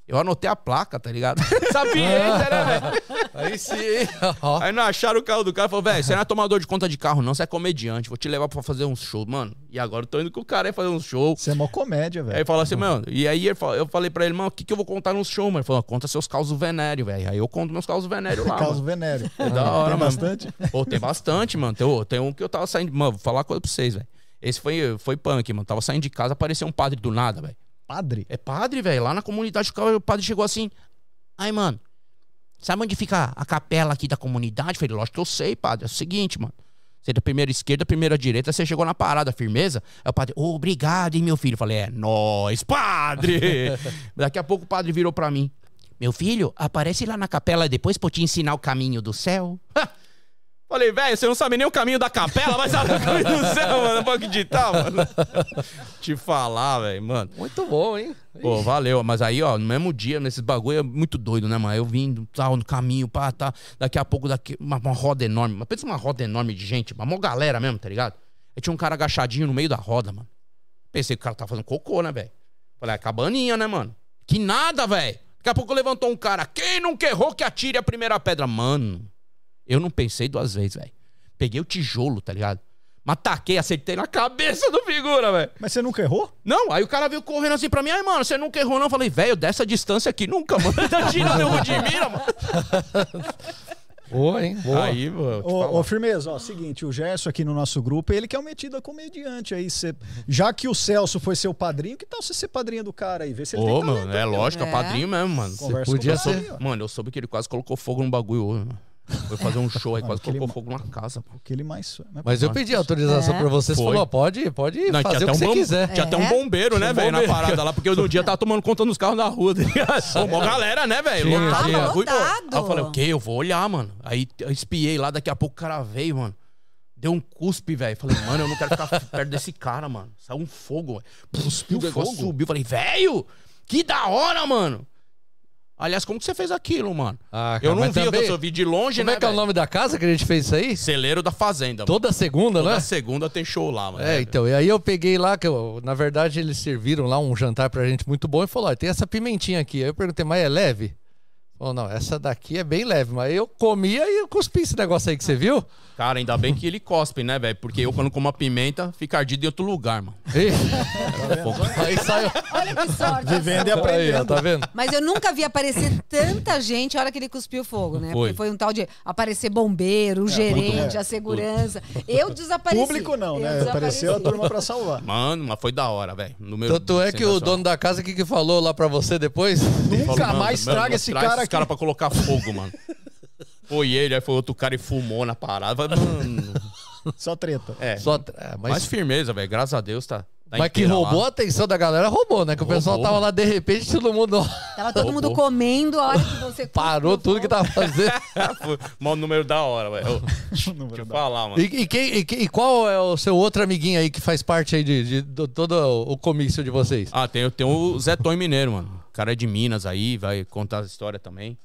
Eu anotei a placa, tá ligado? Sapiência, né, velho? Aí sim. Ó. Aí não acharam o carro do cara. Falou, velho, você não é tomador de conta de carro, não. Você é comediante. Vou te levar pra fazer uns shows. Mano, e agora eu tô indo com o cara aí fazer uns shows. Você é mó comédia, Aí velho. ele falou assim, mano, e aí ele eu falei pra ele, mano, o que, que eu vou contar nos shows, mano? Ele falou, conta seus causos venéreos, velho. Aí eu conto meus causos venéreos lá. Caso mano. venéreo. É da hora, Tem mano. bastante? Pô, tem bastante, mano. Tem, tem um que eu tava saindo. Mano, vou falar uma coisa pra vocês, velho. Esse foi, foi punk, mano. Tava saindo de casa, apareceu um padre do nada, velho. Padre? É padre, velho. Lá na comunidade, o padre chegou assim. Aí, mano, sabe onde fica a capela aqui da comunidade? Eu falei, lógico que eu sei, padre. É o seguinte, mano. Você é da primeira esquerda, primeira direita, você chegou na parada, firmeza? Aí o padre, ô, obrigado, hein, meu filho? Eu falei, é nóis, padre! Daqui a pouco o padre virou pra mim. Meu filho, aparece lá na capela depois pra eu te ensinar o caminho do céu. Falei, velho, você não sabe nem o caminho da capela, vai saber o caminho do céu, mano. Não pode acreditar, mano. Te falar, velho, mano. Muito bom, hein? Pô, valeu. Mas aí, ó, no mesmo dia, nesses bagulho é muito doido, né, mano? Eu vindo, tal, no caminho, pá, tá. Daqui a pouco, daqui, uma, uma roda enorme. Mas pensa uma roda enorme de gente, uma mó galera mesmo, tá ligado? Aí tinha um cara agachadinho no meio da roda, mano. Pensei que o cara tava fazendo cocô, né, velho? Falei, é cabaninha, né, mano? Que nada, velho. Daqui a pouco levantou um cara. Quem nunca errou que atire a primeira pedra? Mano, eu não pensei duas vezes, velho. Peguei o tijolo, tá ligado? Mas taquei, acertei na cabeça do figura, velho. Mas você nunca errou? Não, aí o cara veio correndo assim pra mim, ai, mano, você nunca errou, não? Eu falei, velho, dessa distância aqui nunca, mano. Tá tirando eu de mira, mano. Boa, hein? Boa. Aí, mano. Ô, ô, Firmeza, ó, seguinte, o Gerson aqui no nosso grupo, ele que é o metido a comediante aí. Cê, já que o Celso foi seu padrinho, que tal você ser padrinho do cara aí? Vê se ele Ô, tem talento mano, é lógico, é É. padrinho mesmo, mano. Conversa podia com o ser-. Mano, eu soube que ele quase colocou fogo no bagulho hoje, mano. Foi fazer um show aí, quase colocou fogo na casa, pô. O que ele mais... Mas eu pedi autorização É. pra você, você Foi. falou, ó, pode, pode Não, fazer o que você bom- quiser. tinha até um É. bombeiro, né, um velho, na parada lá, porque eu no dia tava tomando conta dos carros da rua, tá? Pô, mó galera, né, velho? Lotado. Aí eu falei, o quê? Eu vou olhar, mano. Aí eu espiei lá, daqui a pouco o cara veio, mano. Deu um cuspe, velho. Falei, mano, eu não quero ficar perto desse cara, mano. Saiu um fogo, velho. Cuspiu o negócio, fogo? subiu. Falei, velho, que da hora, mano. Aliás, como que você fez aquilo, mano? Ah, cara, eu não vi, também- eu só vi de longe, Como né, é que é o velho? nome da casa que a gente fez isso aí? Celeiro da Fazenda, mano. Toda segunda, Toda né? segunda tem show lá, mano. É, então, e aí eu peguei lá, que eu, na verdade eles serviram lá um jantar pra gente muito bom e falou, ó, tem essa pimentinha aqui. Aí eu perguntei, mas é leve? Falou, não, essa daqui é bem leve, mas eu comia e eu cuspi esse negócio aí que você viu. Cara, ainda bem que ele cospe, né, velho? Porque eu, quando como a pimenta, fica ardido em outro lugar, mano. E- aí saiu. Olha que sorte. Vivendo e Aí, ó, aprendendo. tá vendo? Mas eu nunca vi aparecer tanta gente a hora que ele cuspiu fogo, né? Foi. Porque foi um tal de aparecer bombeiro, o gerente, é. a segurança. Eu desapareci. Público não, né? Apareceu a turma pra salvar. Mano, mas foi da hora, velho. Tanto é que o dono da casa, o que, que falou lá pra você depois? Nunca Falou, mais traga esse cara esse aqui. cara pra colocar fogo, mano. Foi ele, aí foi outro cara e fumou na parada. Mano, Só treta. é. Só, ah, Mas mas firmeza, velho. Graças a Deus tá, Tá Mas que inteira roubou a lá. atenção da galera, roubou, né? Que o pessoal Roubou. tava lá de repente, todo mundo Tava todo mundo Roubou. comendo a hora que você parou tudo que tava fazendo. Foi Mó número da hora, velho. Ô, Deixa eu falar, mano. E, e quem- e quem- e qual é o seu outro amiguinho aí que faz parte aí de, de- do- todo o comício de vocês? Ah, tem, tem o Zé Tom Mineiro, mano. Cara é de Minas aí, vai contar a história também.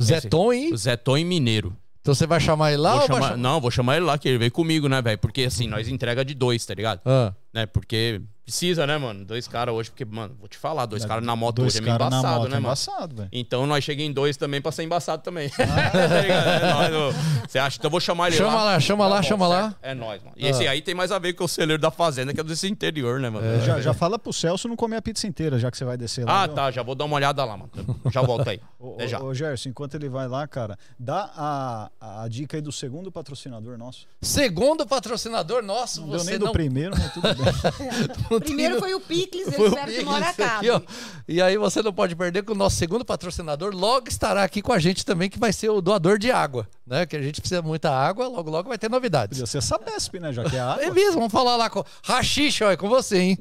Zé Tom e. O Zé Tom Mineiro. Então você vai chamar ele lá Vou chamar- chamar... Não, vou chamar ele lá, que ele veio comigo, né, velho? Porque assim, nós entrega de dois, tá ligado? Ah, Né? Porque precisa, né, mano? Dois caras hoje, porque, mano, vou te falar, dois caras na moto Dois hoje é meio embaçado, moto, né, é mano? embaçado. Então nós chega em dois também pra ser embaçado também. tá ligado? É nóis, ô. Você acha? Então eu vou chamar ele Chama lá. lá, chama lá, bom, chama lá. É nóis, mano. E esse aí tem mais a ver com o celeiro da fazenda, que é desse interior, né, mano? Já, já fala pro Celso não comer a pizza inteira, já que você vai descer lá. Ah, viu? tá. Já vou dar uma olhada lá, mano. Já volto aí. Ô, já. ô, Gerson, enquanto ele vai lá, cara, dá a, a, dica aí do segundo patrocinador nosso. Segundo patrocinador nosso, Não deu você nem do não... primeiro, mas tudo bem. Primeiro foi o Picles, Foi o hora Pix aqui, ó. E aí você não pode perder que o nosso segundo patrocinador logo estará aqui com a gente também, que vai ser o doador de água, né? Que a gente precisa de muita água, logo logo vai ter novidades. Podia ser Sabesp, né? Já que é água. É mesmo, vamos falar lá com Rachixe, ó, é com você, hein?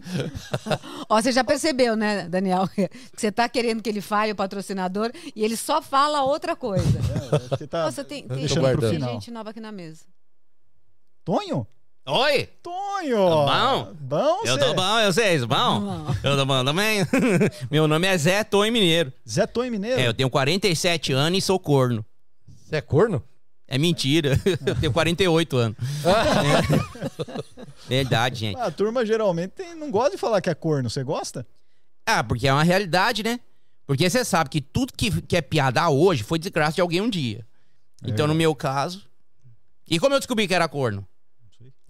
Ó, você já percebeu, né, Daniel, que você tá querendo que ele fale o patrocinador e ele só fala outra coisa. É, acho que tá Nossa, tem, tem, tem gente nova aqui na mesa. Tonho? Oi! Tonho! Bom? Bom, Eu cê. tô bom, eu sei, bom? Eu tô bom também. Meu nome é Zé Tom Mineiro. Zé Tonho Mineiro? É, eu tenho 47 anos e sou corno. Você é corno? É mentira. Eu tenho 48 anos. Verdade, gente. A turma geralmente tem- não gosta de falar que é corno. Você gosta? Ah, porque é uma realidade, né? Porque você sabe que tudo que, que é piada hoje foi desgraça de alguém um dia. Então, no meu caso. E como eu descobri que era corno?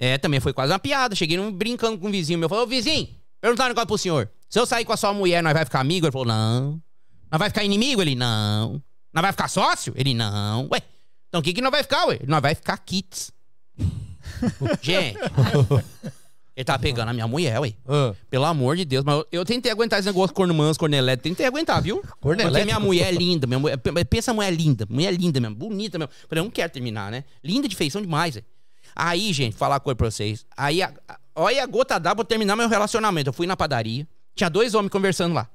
É, também foi quase uma piada. Cheguei num- brincando com um vizinho meu. Falei, ô vizinho, perguntar um negócio pro senhor. Se eu sair com a sua mulher, nós vai ficar amigo? Ele falou, não. Nós vai ficar inimigo? Ele, não. Nós vai ficar sócio? Ele, não. Ué, então o que, que nós vai ficar, ué? Nós vai ficar kits. Gente, ele tá pegando a minha mulher, ué. Ah, Pelo amor de Deus, mas eu, eu tentei aguentar esse negócio corno elétrico. Tentei aguentar, viu? Corno Porque minha mulher é linda. Minha mulher, pensa mulher linda. Mulher linda mesmo. Bonita mesmo. Falei, eu não quero terminar, né? Linda de feição demais, velho. Aí, gente, falar uma coisa pra vocês. Aí, a, a- olha a gota d'água pra terminar meu relacionamento. Eu fui na padaria. Tinha dois homens conversando lá.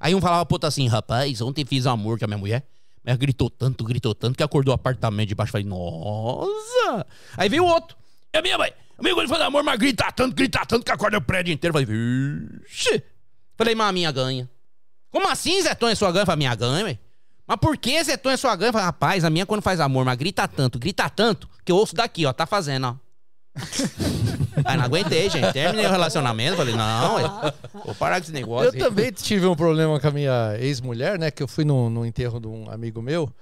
Aí um falava pro outro assim, rapaz, ontem fiz amor com a minha mulher. Mas gritou tanto, gritou tanto que acordou o apartamento de baixo. Falei, nossa! Aí veio o outro. É minha mãe. Amigo, ele faz amor, mas grita tanto, grita tanto que acorda o prédio inteiro. Falei, vixe. Falei, mas a minha ganha. Como assim, Zé é sua ganha? Falei, minha ganha, ué. Mas por que Zé Tonho é sua ganha? Falei, rapaz, a minha quando faz amor, mas grita tanto, grita tanto, que eu ouço daqui, ó, tá fazendo, ó. Aí não aguentei, gente. Terminei o relacionamento. Falei, não, vou parar com esse negócio. Eu aí. também tive um problema com a minha ex-mulher, né? Que eu fui no, no enterro de um amigo meu.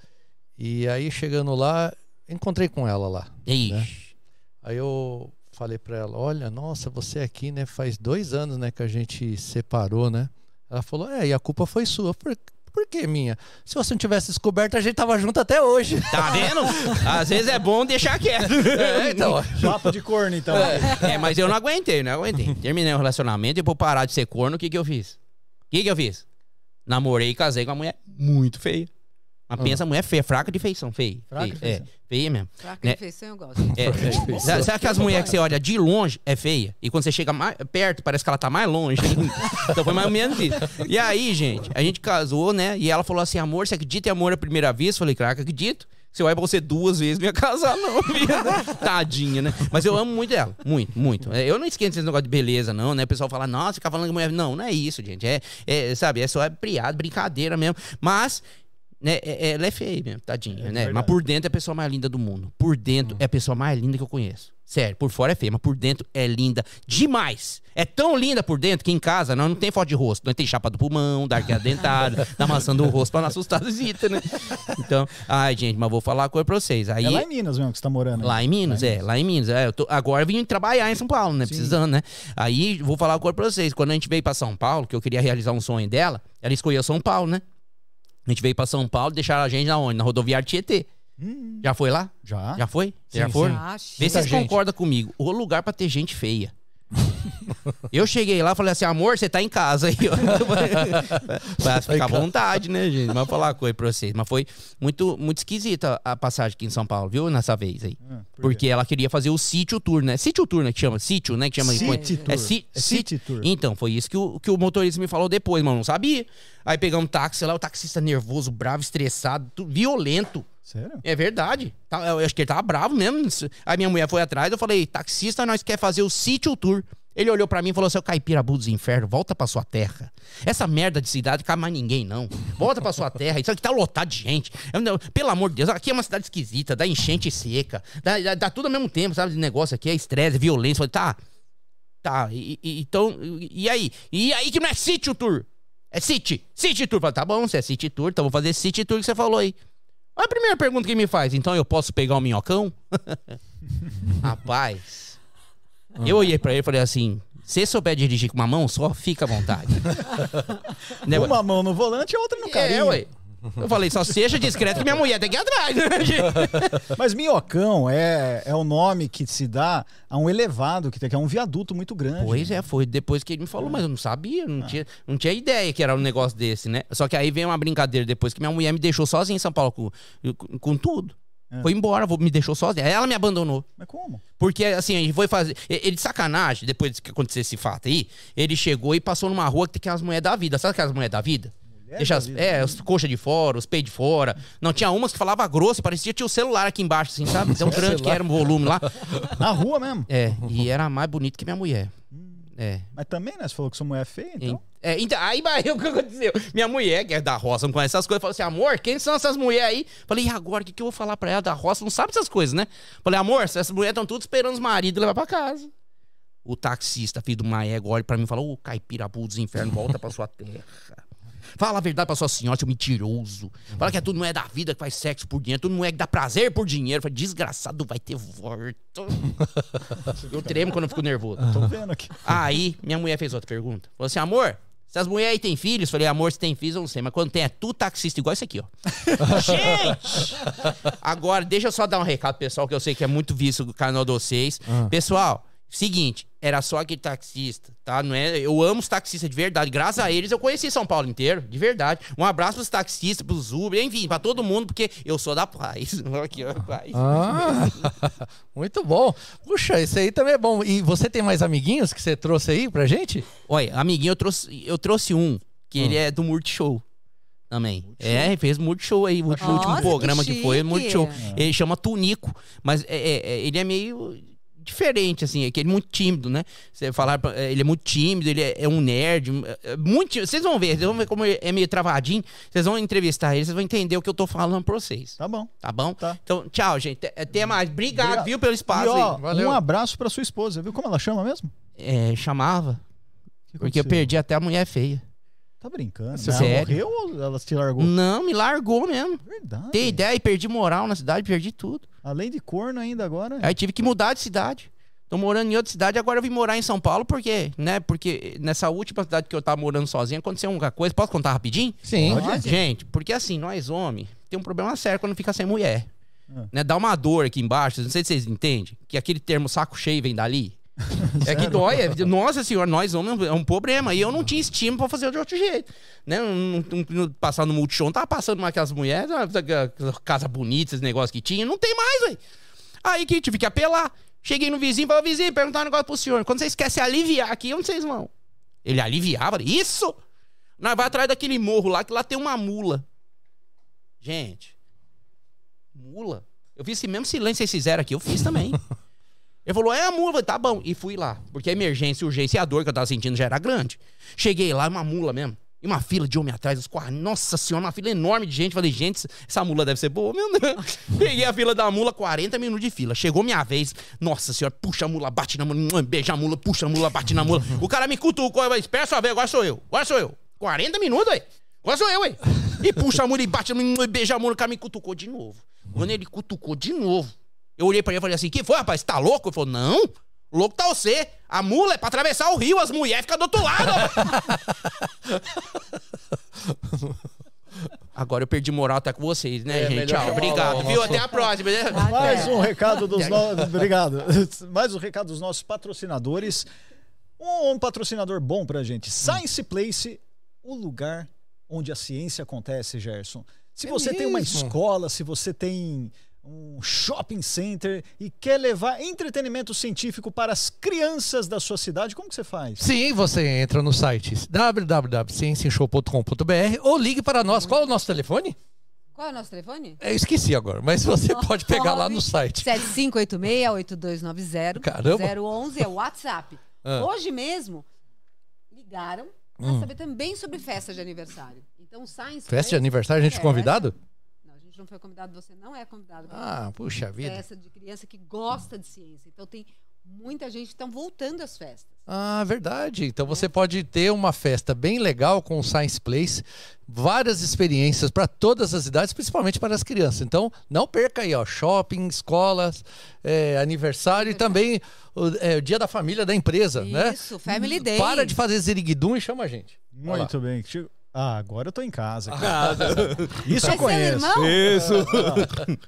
E aí, chegando lá, encontrei com ela lá. Ixi. Aí eu falei pra ela, olha, nossa, você aqui, né? Faz dois anos, né, que a gente separou, né? Ela falou, é, e a culpa foi sua. Por, por que minha? Se você não tivesse descoberto, a gente tava junto até hoje. Tá vendo? Às vezes é bom deixar quieto. É, então. Papo de corno, então. É, mas eu não aguentei, não aguentei. Terminei o relacionamento e por parar de ser corno, o que que eu fiz? O que que eu fiz? Namorei e casei com uma mulher muito feia. Mas pensa, mulher feia, fraca de feição, feia. Fraca de feia. feição. É, feia mesmo. Fraca Né? de feição eu gosto. É, é. Sabe, sabe aquelas mulheres que você olha de longe, é feia? E quando você chega mais perto, parece que ela tá mais longe. então foi mais ou menos isso. E aí, gente, a gente casou, né? E ela falou assim: amor, você acredita em amor à primeira vez? Eu falei, claro que acredito. Se eu ia pra você duas vezes, não ia casar, não, vida. Tadinha, né? Mas eu amo muito ela. Muito, muito. É, Eu não esquento esse negócio de beleza, não, né? O pessoal fala, nossa, fica falando que mulher. Não, não é isso, gente. É, é sabe, é só piada, brincadeira mesmo. Mas. Né, é- ela é feia mesmo, tadinha, né? Mas por dentro é a pessoa mais linda do mundo. Por dentro é a pessoa mais linda que eu conheço. Sério, por fora é feia, mas por dentro é linda demais. É tão linda por dentro que em casa nós não tem foto de rosto. Nós tem chapa do pulmão, da arqueia dentada, da maçã do rosto pra não assustar a visita, né? Então, ai, gente, mas vou falar uma coisa pra vocês. Aí, É lá em Minas mesmo que você tá morando. aí. Lá em Minas, é, lá em Minas. É, eu tô- agora eu vim trabalhar em São Paulo, né? Precisando, né? Aí vou falar uma coisa pra vocês. Quando a gente veio pra São Paulo, que eu queria realizar um sonho dela, ela escolheu São Paulo, né? A gente veio pra São Paulo, deixaram a gente na onde? Na rodoviária Tietê. Já foi lá? Já? Já foi? Sim, Já foi? sim. Vê se vocês gente. concordam comigo. O lugar pra ter gente feia. Eu cheguei lá e falei assim, amor, você tá em casa aí, ó. Pra ficar à vontade, né, gente? Mas vou falar uma coisa pra vocês. Mas foi muito, muito esquisita a passagem aqui em São Paulo, viu? Nessa vez aí. Ah, por? Porque ela queria fazer o sítio tour, né? Sítio tour, né? Que chama? Sítio, né? Que chama City É, Tour. si- É si- City Tour. Então, foi isso que o, que o motorista me falou depois, mano. Não sabia. Aí pegamos um táxi lá, o taxista nervoso, bravo, estressado, violento. Sério? É verdade. Tá- Eu acho que ele tava bravo mesmo. Aí minha mulher foi atrás, eu falei, taxista, nós quer fazer o sítio tour. Ele olhou pra mim e falou, seu caipirabu dos infernos, volta pra sua terra. Essa merda de cidade cabe mais ninguém, não. Volta pra sua terra. Isso aqui tá lotado de gente. Eu Pelo amor de Deus, aqui é uma cidade esquisita, dá enchente seca, dá, dá- dá tudo ao mesmo tempo, sabe? Negócio aqui é estresse, violência. Eu Falei, tá, tá, e, e- então, e aí? E aí que não é sítio tour? É city, city tour. Eu Falei, tá bom, se é city tour, então vou fazer city tour que você falou aí. A primeira pergunta que me faz, então eu posso pegar o minhocão? Rapaz, eu olhei pra ele e falei assim: se souber dirigir com uma mão só, fica à vontade. Né, ué? Uma mão no volante e a outra no É, carinho. ué. Eu falei, só seja discreto que minha mulher tem que ir atrás. né? Mas minhocão é, é o nome que se dá a um elevado que tem, que é um viaduto muito grande. Pois é, foi depois que ele me falou, mas eu não sabia, não, tinha, não tinha ideia que era um negócio desse, né? Só que aí veio uma brincadeira depois que minha mulher me deixou sozinha em São Paulo com, com, com tudo. É. Foi embora, me deixou sozinha. Aí ela me abandonou. Mas como? Porque, assim, a gente foi fazer. Ele de sacanagem, depois que aconteceu esse fato aí, ele chegou e passou numa rua que tem as mulheres da vida. Sabe aquelas mulheres da vida? Deixa da as, é, os coxas de fora, os peitos de fora. Não, tinha umas que falava grosso, parecia que tinha o celular aqui embaixo, assim, sabe? Tão grande que era o volume lá. Na rua mesmo. É, e era mais bonito que minha mulher. É. Mas também, né? Você falou que sua mulher é feia, então. É, então, aí o que aconteceu? Minha mulher, que é da roça, não conhece essas coisas, falou assim: amor, quem são essas mulheres aí? Falei, e agora, o que, que eu vou falar pra ela da roça? Não sabe essas coisas, né? Falei, amor, essas mulheres estão tudo esperando os maridos levar pra casa. O taxista, filho do Maego, olha pra mim e fala: Ô, caipirabu dos infernos, volta pra sua terra. Fala a verdade pra sua senhora, seu mentiroso. Fala que é tudo não é da vida que faz sexo por dinheiro, tudo não é que dá prazer por dinheiro. Falei, desgraçado, vai ter volta. eu tremo quando eu fico nervoso. Tô vendo aqui. Aí, minha mulher fez outra pergunta. Falou assim, amor, se as mulheres aí têm filhos, falei, amor, se tem filhos, eu não sei, mas quando tem é tu taxista igual esse aqui, ó. Gente! Agora, deixa eu só dar um recado, pessoal, que eu sei que é muito visto do canal de vocês. Pessoal, seguinte, era só aquele taxista, tá? Não é, eu amo os taxistas de verdade. Graças a eles eu conheci São Paulo inteiro, de verdade. Um abraço pros taxistas, pros Uber, enfim, pra todo mundo, porque eu sou da paz. Aqui, ó, paz. Ah, muito bom. Puxa, isso aí também é bom. E você tem mais amiguinhos que você trouxe aí pra gente? Olha, amiguinho, eu trouxe, eu trouxe um, que ele é do Multishow. Também. É, ele fez Multishow aí, o último, último que programa que, foi. Multishow. Ele chama Tunico, mas é, é- é- ele é meio diferente, assim, é que ele é muito tímido, né? Você falar, é, ele é muito tímido, ele é, é um nerd, é- é muito tímido. Vocês vão ver, vocês vão ver como é meio travadinho, vocês vão entrevistar ele, vocês vão entender o que eu tô falando pra vocês. Tá bom. Tá bom? Tá. Então, tchau, gente. Até- Até mais. Obrigado, Obrigado. viu, pelo espaço E ó. Valeu. um abraço pra sua esposa, viu? Como ela chama mesmo? É, chamava, Que porque eu perdi até a mulher feia. Tá brincando. Sério? Ela morreu ou ela te largou? Não, me largou mesmo. Verdade. Tem ideia, perdi moral na cidade, perdi tudo. Além de corno ainda agora. Aí tive que mudar de cidade. Tô morando em outra cidade, agora eu vim morar em São Paulo, porque, né? Porque nessa última cidade que eu tava morando sozinho, aconteceu uma coisa. Posso contar rapidinho? Sim. Pode. Gente, porque assim, nós homens, tem um problema sério quando fica sem mulher. Ah. Né? Dá uma dor aqui embaixo, não sei se vocês entendem, que aquele termo saco cheio vem dali. É que dói. é- nossa senhora, nós homens é um problema. E eu não tinha estímulo pra fazer de outro jeito. Né? Não, não- passar no multishow, não tava passando mais aquelas mulheres, ah, casa bonita, esse negócio que tinha. Não tem mais, velho. Aí que tive que apelar. Cheguei no vizinho, falei, vizinho, perguntar um negócio pro senhor. Quando vocês querem se aliviar aqui, onde vocês vão? Ele aliviava, isso! Nós vai atrás daquele morro lá, que lá tem uma mula. Gente, mula? Eu fiz esse mesmo silêncio que vocês fizeram aqui, eu fiz também. Ele falou, é a mula, Eu falei, tá bom. E fui lá, porque a emergência, a urgência e a dor que eu tava sentindo já era grande. Cheguei lá, uma mula mesmo. E uma fila de homem atrás, os quatro. Nossa senhora, uma fila enorme de gente. Falei, gente, essa mula deve ser boa, meu Deus. Peguei a fila da mula, 40 minutos de fila. Chegou minha vez. Nossa senhora, puxa a mula, bate na mula, beija a mula, puxa a mula, bate na mula. O cara me cutucou, eu falei, espera só ver, agora sou eu. Agora sou eu. 40 minutos, aí. Agora sou eu, aí. E puxa a mula e bate na mula, e beija a mula. O cara me cutucou de novo. Quando ele cutucou de novo, eu olhei pra ele e falei assim: que foi, rapaz? Tá louco? Ele falou: não. Louco tá você. A mula é pra atravessar o rio, as mulheres ficam do outro lado. Agora eu perdi moral até com vocês, né, É, gente? Tchau. falar Obrigado, viu? nosso- Até a próxima. né? Mais um recado dos nossos. Obrigado. Mais um recado dos nossos patrocinadores. Um, patrocinador bom pra gente. Science Place, o lugar onde a ciência acontece, Gerson. Se É você tem uma mesmo? escola, se você tem um shopping center e quer levar entretenimento científico para as crianças da sua cidade, como que você faz? Sim, você entra no site www.cienciashow.com.br ou ligue para nós. Qual é o nosso telefone? Qual é o nosso telefone? Eu esqueci agora, mas você pode pegar lá no site. 7586-8290. Caramba. 011 é o WhatsApp. Ah. Hoje mesmo, ligaram para Hum. saber também sobre festa de aniversário. Então, Science Festa de aniversário, a gente é convidado? Não foi convidado, você não é convidado. Ah, puxa vida. festa de criança que gosta de ciência. Então, tem muita gente que estão voltando às festas. Ah, verdade. Então você pode ter uma festa bem legal com o Science Place, várias experiências para todas as idades, principalmente para as crianças. Então não perca aí, ó, shopping, escolas, é, aniversário e também o, é, o dia da família da empresa, né? Isso, Family Day. Para de fazer ziriguidum e chama a gente. Muito bem. Ah, agora eu tô em casa. cara. Isso Vai eu ser conheço. irmão? Isso.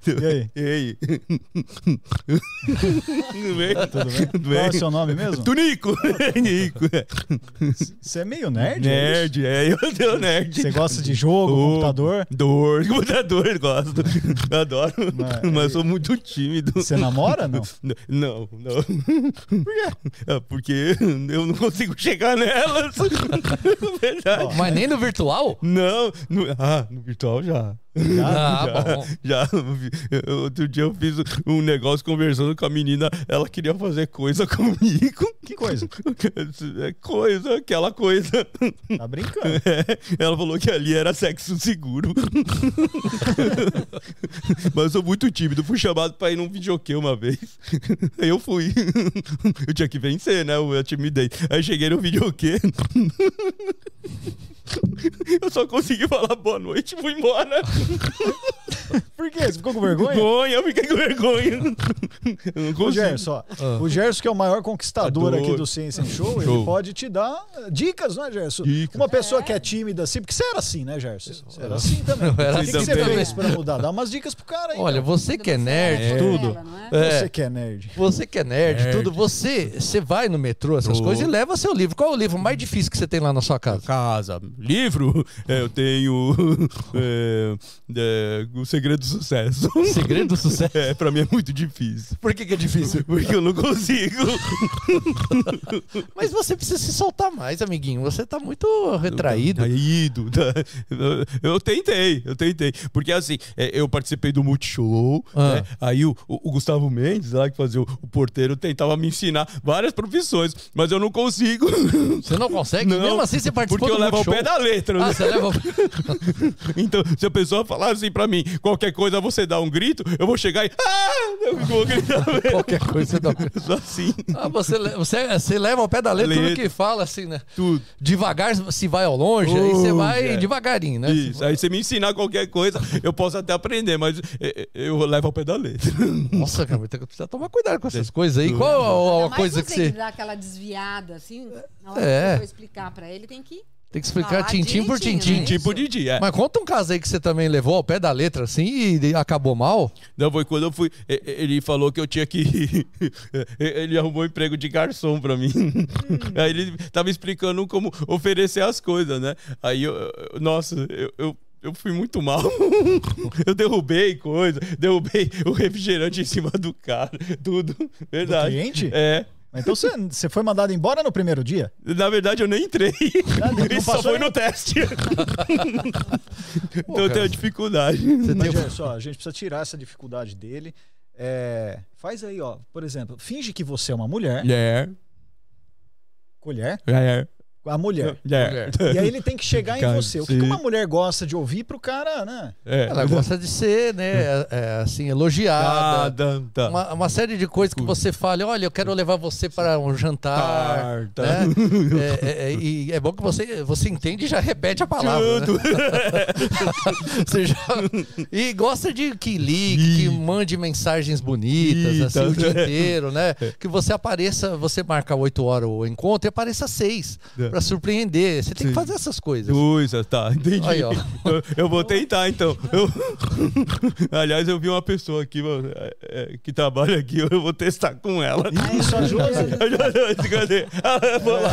E aí? E aí? Tudo bem? Tudo bem? Tudo Qual é o seu nome mesmo? Tunico. Nico. Você é meio nerd? é isso? Nerd, é, eu sou nerd. Você gosta de jogo, Oh. computador? Dor, computador, eu gosto. Eu adoro. Mas- Mas, eu sou muito tímido. Você namora, não? Não, não. Por quê? Porque eu não consigo chegar nelas. Verdade. Mas nem no virtual? Não, no, ah, no virtual já. Ah, bom. Já, eu- outro dia eu fiz um negócio conversando com a menina, ela queria fazer coisa comigo. Que coisa? É coisa, aquela coisa. Tá brincando. É, ela falou que ali era sexo seguro. Mas eu sou muito tímido, fui chamado pra ir num videokê uma vez. Aí eu fui. Eu tinha que vencer, né? Eu timidez. Aí cheguei no videokê. Eu só consegui falar boa noite e fui embora. Por quê? Você ficou com vergonha? Vergonha, eu fiquei com vergonha. Eu não O. Gerson, ó, o Gerson, que é o maior conquistador Adoro. aqui do Ciência em Show, ele Show. pode te dar dicas, não é, Gerson? Dicas. Uma pessoa que é tímida assim, porque você era assim, né, Gerson? Você era assim também. Eu era o que, que assim você também. fez pra mudar? Dá umas dicas pro cara aí. Olha, então. você que é você nerd, era tudo. é? É. Você que é nerd. Você que é nerd, Nerd. tudo, você, você vai no metrô, essas Tô. coisas, e leva seu livro. Qual é o livro mais difícil que você tem lá na sua casa? Casa, livro, é, eu tenho é, é, O Segredo do Sucesso. Segredo do sucesso. É, pra mim é muito difícil. Por que, que é difícil? Porque eu não consigo. Mas você precisa se soltar mais, amiguinho. Você tá muito retraído. Traído. tá? Eu, tentei, eu tentei. Porque assim, é, eu participei do Multishow, Ah. né? Aí o, o- Gustavo Mendes, lá que fazia o, o porteiro, tentava me ensinar várias profissões, mas eu não consigo. Você não consegue? Não, Mesmo assim você participou Porque eu levo ao pé da letra. Ah, né? você leva... Então, se a pessoa falar assim pra mim, qualquer coisa você dá um grito, eu vou chegar e. Ah! Eu vou gritar. Qualquer coisa você dá... Eu sou assim. Ah, você, você, você leva ao pé da letra tudo Letra. que fala, assim, né? Tudo. Devagar se vai ao longe, aí você vai é. devagarinho, né? Isso. Aí você me ensinar qualquer coisa, eu posso até aprender, mas é, é, eu levo ao pé da letra. Nossa, cara, tem que precisar tomar cuidado com essas coisas aí. Qual a, a mais coisa que você dá aquela desviada, assim, na hora É. que você for explicar pra ele, tem que... tem que explicar Falar tintim por tintim? né? tipo Isso. de dia. Mas conta um caso aí que você também levou ao pé da letra assim e acabou mal. Não, foi quando eu fui. Ele falou que eu tinha que. Ele arrumou um emprego de garçom pra mim. Aí ele tava explicando como oferecer as coisas, né? Aí eu. Nossa, eu. eu eu fui muito mal. Eu derrubei coisa, derrubei o refrigerante em cima do cara, tudo. Verdade. cliente? É. Então você, você foi mandado embora no primeiro dia? Na verdade, eu nem entrei. Ah, não Ele só passou foi nem- no teste. então eu tenho dificuldade. Você Mas, tem... Gerson, ó, a gente precisa tirar essa dificuldade dele. É, faz aí, ó. Por exemplo, finge que você é uma mulher. Mulher. Colher. Mulher. A mulher. Mulher. E aí ele tem que chegar em você. O que, que uma mulher gosta de ouvir pro cara, né? É. Ela gosta de ser, né, é, é, assim, elogiada. Ah. Uma, uma série de coisas que você fala, olha, eu quero levar você para um jantar. Né? É, é, é, e é bom que você, você entende e já repete a palavra. né? Já- E gosta de que ligue, que mande mensagens bonitas, assim, o dia inteiro, né? Que você apareça, você marca 8 horas o encontro e apareça às 6. É. pra surpreender. Você tem que fazer essas coisas. Coisa, tá, entendi. Aí, ó. Eu, eu vou tentar, então. Eu- Aliás, eu vi uma pessoa aqui mano, é, é, que trabalha aqui, eu vou testar com ela. Isso, a Josi. Eu já- Cadê? Ah, eu vou lá.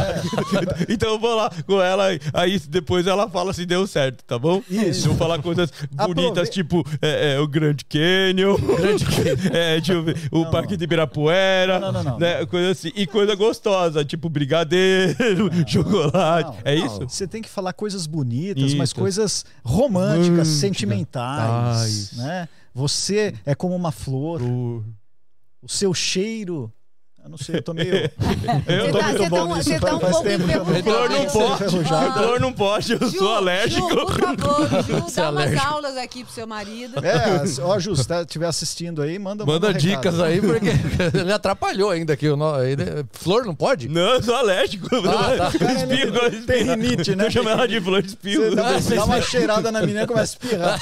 Então eu vou lá com ela, aí depois ela fala se deu certo, tá bom? Isso. Eu vou falar coisas bonitas, Aprove- tipo é, é, o Grand Canyon, é, deixa eu ver, o Não, Parque não. de Ibirapuera, Não, não, não, né, coisa assim. E coisa gostosa, tipo brigadeiro, chocolate. Não, é não, isso? Você tem que falar coisas bonitas, mas Isso. coisas românticas, Romântica. sentimentais, Ah, né? Você é como uma flor, O- o seu cheiro. Eu não sei, eu tô meio. Eu tô tá- muito você bom tá um- nisso, tá um faz pouco tempo que eu não. Dor não faço pode, dor não pode, eu sou alérgico. Ju, por favor, Ju, é dá umas aulas aqui pro seu marido. É, ó, Ju, se tá- estiver assistindo aí, manda Manda dicas recado. aí, porque ele atrapalhou ainda aqui. ele- Flor não pode? Não, eu sou alérgico. tá. Espirro, espirro. Tem rinite, né? Eu chamo ela de flor de espirro. Dá, dá uma cheirada na menina e começa a espirrar.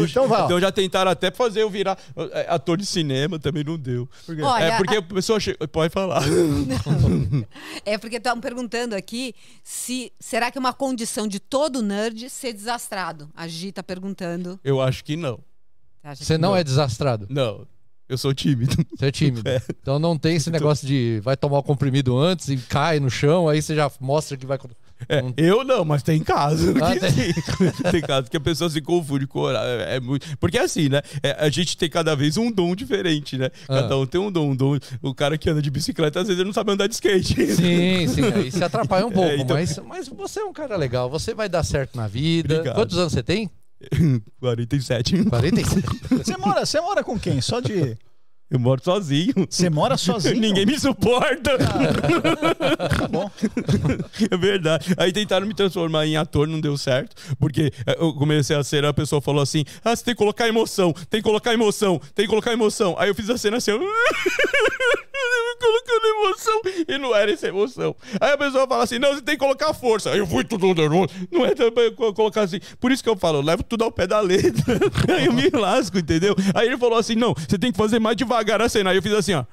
então vai. Então já tentaram até fazer eu virar é, ator de cinema, também não deu. Por quê? É porque a- a pessoa chega. Pode falar. É porque estão perguntando aqui se será que é uma condição de todo nerd ser desastrado. A Gi tá perguntando. Eu acho que não. Você acha Você que- não é desastrado. Não. Eu sou tímido. Você é tímido. É. Então não tem esse negócio de vai tomar o comprimido antes e cai no chão, aí você já mostra que vai. É, Não- eu não, mas tem caso Ah, que tem. tem caso que a pessoa se confunde com horário. É, é muito... Porque é assim, né? É, a gente tem cada vez um dom diferente, né? Ah. Cada um tem um dom, um dom. O cara que anda de bicicleta, às vezes, ele não sabe andar de skate. Sim, sim, aí se atrapalha um pouco, É, então- mas, mas você é um cara legal, você vai dar certo na vida. Obrigado. Quantos anos você tem? 47. 47. Você mora, você mora com quem? Só de. Eu moro sozinho. Você mora sozinho? Ninguém me suporta. Tá bom. É verdade. Aí tentaram me transformar em ator, não deu certo. Porque eu comecei a cena, a pessoa falou assim: Ah, você tem que colocar emoção, tem que colocar emoção, tem que colocar emoção. Aí eu fiz a cena assim, colocando emoção. E não era essa emoção. Aí a pessoa fala assim: Não, você tem que colocar força. Aí eu fui tudo nervoso. Não é também co- colocar assim. Por isso que eu falo, eu levo tudo ao pé da letra. Aí eu me lasco, entendeu? Aí ele falou assim: Não, você tem que fazer mais devagar a cena. Aí eu fiz assim, ó.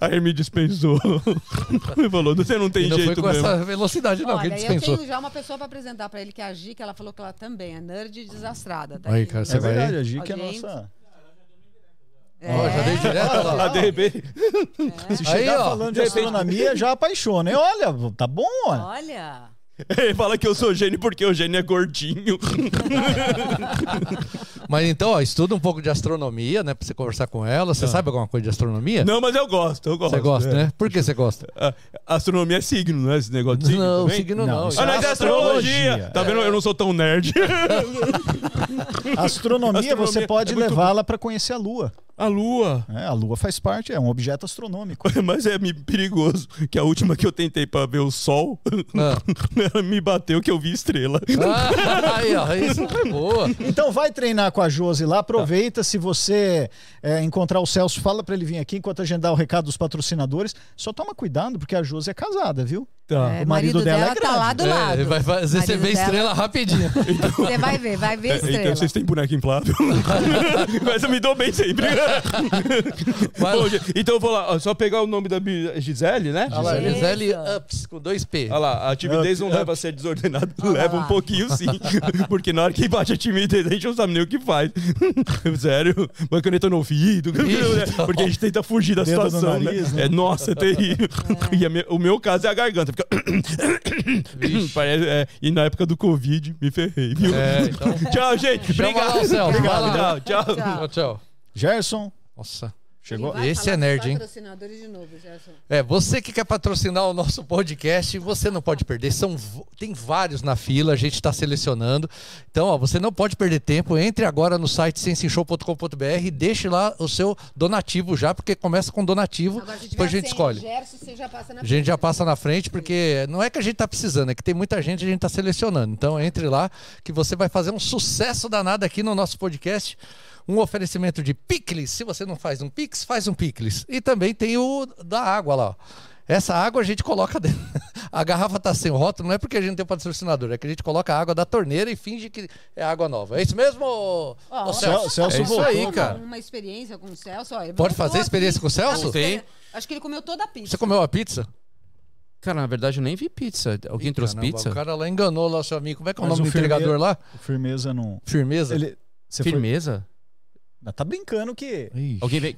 Aí ele me dispensou. Ele falou: Você não tem E não foi jeito com mesmo. essa velocidade, não, que Olha, eu dispensou. tenho já uma pessoa pra apresentar pra ele que é a Gi, que ela falou que ela também é nerd e desastrada. Tá Aí, cara, Você é vai- verdade, a Gi que é a Gente. nossa. Ó, já dei direto lá. lá. Ah, de repente. Se Aí, chegar ó, falando de astronomia, já apaixona. hein? Olha, tá bom, olha. Olha. Ele fala que eu sou gênio porque o gênio é gordinho. Mas então, ó, estuda um pouco de astronomia, né? Pra você conversar com ela. Você sabe alguma coisa de astronomia? Não, mas eu gosto, eu gosto. Você gosta, é. né? Por que você gosta? A- Astronomia é signo, não é esse negócio de signo não, também? signo Não, não. Ah, mas é astrologia. Astrologia. Tá vendo? Eu não sou tão nerd. Astronomia, Astronomia você pode é muito levá-la para conhecer a Lua. A lua. É, a Lua faz parte, é um objeto astronômico. Mas é me- perigoso, que a última que eu tentei pra ver o sol, Ah. ela me bateu que eu vi estrela. Ah, aí, ó, isso foi boa. Então vai treinar com a Josi lá, aproveita. Se você é, encontrar o Celso, fala para ele vir aqui enquanto a gente dá o recado dos patrocinadores. Só toma cuidado, porque a Josi é casada, viu? Tá. É, o marido dela é tá lá do lado. É, vai fazer você Marido ver dela- estrela rapidinho. Você vai ver, vai ver É, estrela. então vocês têm boneco inflável? Mas eu me dou bem sempre. Então eu vou lá, só pegar o nome da Gisele, né? Olha lá, Isso. Gisele Ups, com dois P. Olha lá, a timidez não leva a ser desordenado, Olha leva lá. um pouquinho sim. Porque na hora que bate a timidez, a gente não sabe nem o que faz. Sério, uma caneta no ouvido. Então. Porque a gente tenta fugir da Dedo no situação, nariz, né? né? É, nossa, é terrível. E a me- o meu caso é a garganta. Fica... Parece- é, e na época do Covid, me ferrei, viu? É, então. Tchau, gente. Obrigado. lá Celso, Obrigado. Tchau, tchau. Tchau, tchau. Gerson, Nossa. Chegou. Esse é nerd, hein? novo. É, você que quer patrocinar o nosso podcast, você não pode perder. São, tem vários na fila, a gente está selecionando. Então, ó, você não pode perder tempo. Entre agora no site sensenshow.com.br e deixe lá o seu donativo já, porque começa com donativo, Agora, depois a gente escolhe. Gerson, A gente já passa na frente, porque não é que a gente tá precisando, é que tem muita gente e a gente tá selecionando. Então entre lá que você vai fazer um sucesso danado aqui no nosso podcast. Um oferecimento de picles. Se você não faz um pix, faz um picles. E também tem o da água lá. ó. Essa água a gente coloca dentro. A garrafa tá sem rótulo, não é porque a gente tem patrocinador, é que a gente coloca a água da torneira e finge que é água nova. É isso mesmo, ó, Celso? Celso é isso voltou, aí, uma, cara. Uma experiência com o Celso. Ó, Pode fazer experiência aqui. com o Celso? Tem. Acho que ele comeu toda a pizza. Você comeu uma pizza? Cara, na verdade eu nem vi pizza. Alguém trouxe Caramba, pizza? O cara lá enganou lá o seu amigo. Como é que é o Mas nome o do entregador firme- lá? Firmeza não. Firmeza? Ele. Você foi- Firmeza? Tá brincando que. Ixi. Alguém veio.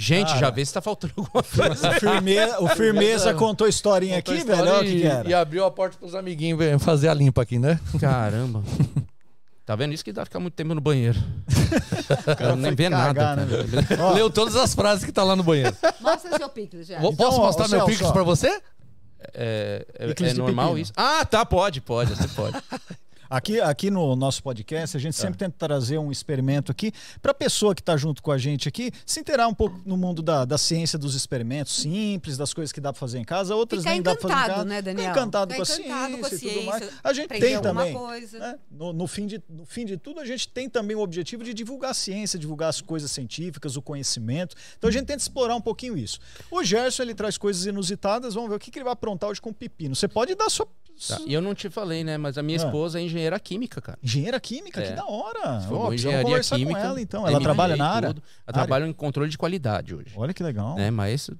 Gente, Cara. já vê se tá faltando alguma coisa. O Firmeza, o Firmeza contou historinha Contou aqui, história velho. O que, e, que era. e abriu a porta pros amiguinhos fazer a limpa aqui, né? Caramba. Tá vendo? Isso que dá ficar muito tempo no banheiro. cara nem vê nada. cagar, né, cara. velho? Ó, Leu todas as frases que tá lá no banheiro. Mostra seu picles, já. Vou- Então, Posso ó, mostrar meu ó. pra você? É, é- Picles é normal pepino. isso? Ah, tá, pode, pode, você pode. Aqui, aqui no nosso podcast, a gente Tá. sempre tenta trazer um experimento aqui para a pessoa que está junto com a gente aqui se inteirar um pouco no mundo da, da ciência dos experimentos simples, das coisas que dá para fazer em casa, outras Ficar nem dá para fazer em encantado, casa. né, Ficar Daniel? encantado Ficar com a encantado com a ciência e tudo mais. ciência, A gente tem também. coisa. né, No, no fim de, no fim de tudo, a gente tem também o objetivo de divulgar a ciência, divulgar as coisas científicas, o conhecimento. Então a gente tenta explorar um pouquinho isso. O Gerson ele traz coisas inusitadas, vamos ver o que, que ele vai aprontar hoje com o pepino. Você pode dar sua. Tá, E eu não te falei, né? Mas a minha Ah. esposa é engenheira química, cara. Engenheira química, É. que da hora. Se formou Ó, em precisamos engenharia conversar química. com ela, então. Ela trabalha na área? tudo. Ela trabalha em controle de qualidade hoje. Olha que legal. Né? Mas.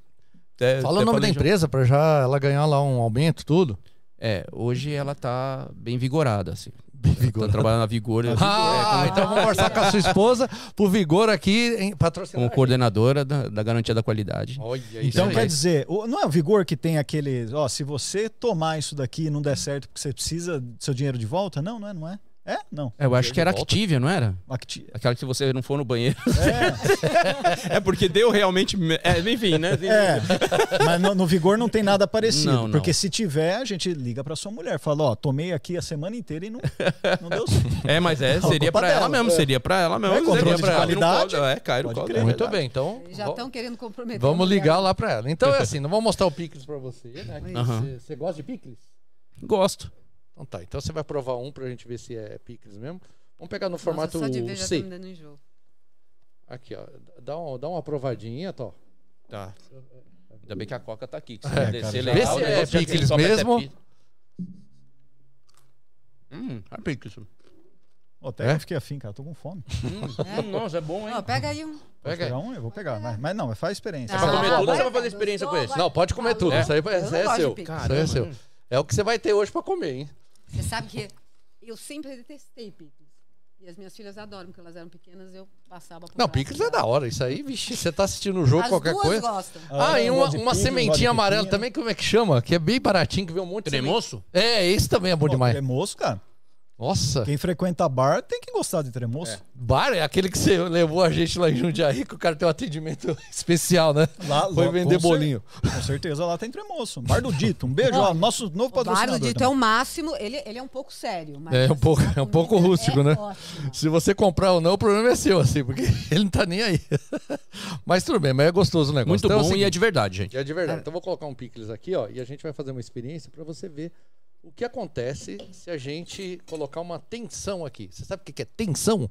é, Fala o nome da já- empresa pra já ela ganhar lá um aumento, tudo. É, hoje ela tá bem vigorada, assim. Ela Tá trabalhando na Vigor. é, Ah, como, então vamos conversar com a sua esposa pro Vigor aqui em patrocinar. como coordenadora da, da garantia da qualidade. Olha, Então quer aí. dizer, o- não é o Vigor que tem aquele, ó, se você tomar isso daqui e não der certo porque você precisa do seu dinheiro de volta? Não, não é, não é? É? Não. É, eu acho que era volta. Activia, não era? Acti- Aquela que se você não for no banheiro. É, É porque deu realmente. me- É, enfim, né? é. Mas no, no Vigor não tem nada parecido. Não, não. Porque se tiver, a gente liga pra sua mulher. Fala, ó, tomei aqui a semana inteira e não, não deu certo. É, mas é, seria pra ela dela, mesmo, é. seria pra ela mesmo. É, controle seria de ela. Qualidade. colo, É, cai no colo. crer. Muito bem, então. Já estão querendo comprometer. Vamos ligar lá pra ela. Então é assim, não vou mostrar o picles pra você, né? Você você gosta de picles? Gosto. Então tá, então você vai provar um pra gente ver se é picles mesmo. Vamos pegar no Nossa, formato só de ver já tá C. me dando. Aqui, ó. Dá, um, dá uma provadinha, Tó. Tá. Ainda bem que a Coca tá aqui. Que se É, descer cara, legal, Vê se é picles até mesmo. Hum, é picles. Até É? eu fiquei afim, cara. Tô com fome. Hum, nossa, é bom, hein? Ó, pega aí um. Pode Pega aí. um? Eu vou pegar. Vai. Mas não, mas faz experiência. É pra comer tudo ou você vai, fazer experiência com esse? Não, pode comer tudo. É? Isso aí é seu. Isso aí é seu. É o que você vai ter hoje pra comer, hein? Você sabe que eu sempre detestei picles. E as minhas filhas adoram, porque elas eram pequenas, eu passava por Não, picles é da hora. Isso aí, vixe, você tá assistindo o jogo, As qualquer duas coisa. gostam. Ah, e eu uma, uma picles, sementinha amarela também, como é que chama? Que é bem baratinho, que vem um monte de semente. Tremoço? É, esse também é bom Pô, demais. Tremoço, cara. Nossa. Quem frequenta bar tem que gostar de tremoço. Bar é aquele que você levou a gente lá em Jundiaí, que o cara tem um atendimento especial, né? Lá, Foi lá- vender com cer- bolinho. Com certeza lá tem tremoço. Bar do Dito. Um beijo, ó. Nosso novo O bar patrocinador. do Dito também. é o máximo. Ele, ele é um pouco sério. Mas É um assim, pouco- é um pouco comida rústico, é né? ótima. Se você comprar ou não, o problema é seu, assim, porque ele não tá nem aí. mas tudo bem, mas é gostoso o negócio. Muito Então é bom e é de verdade, gente. é de verdade. Então eu vou colocar um picles aqui, ó, e a gente vai fazer uma experiência pra você ver o que acontece se a gente colocar uma tensão aqui. Você sabe o que é tensão?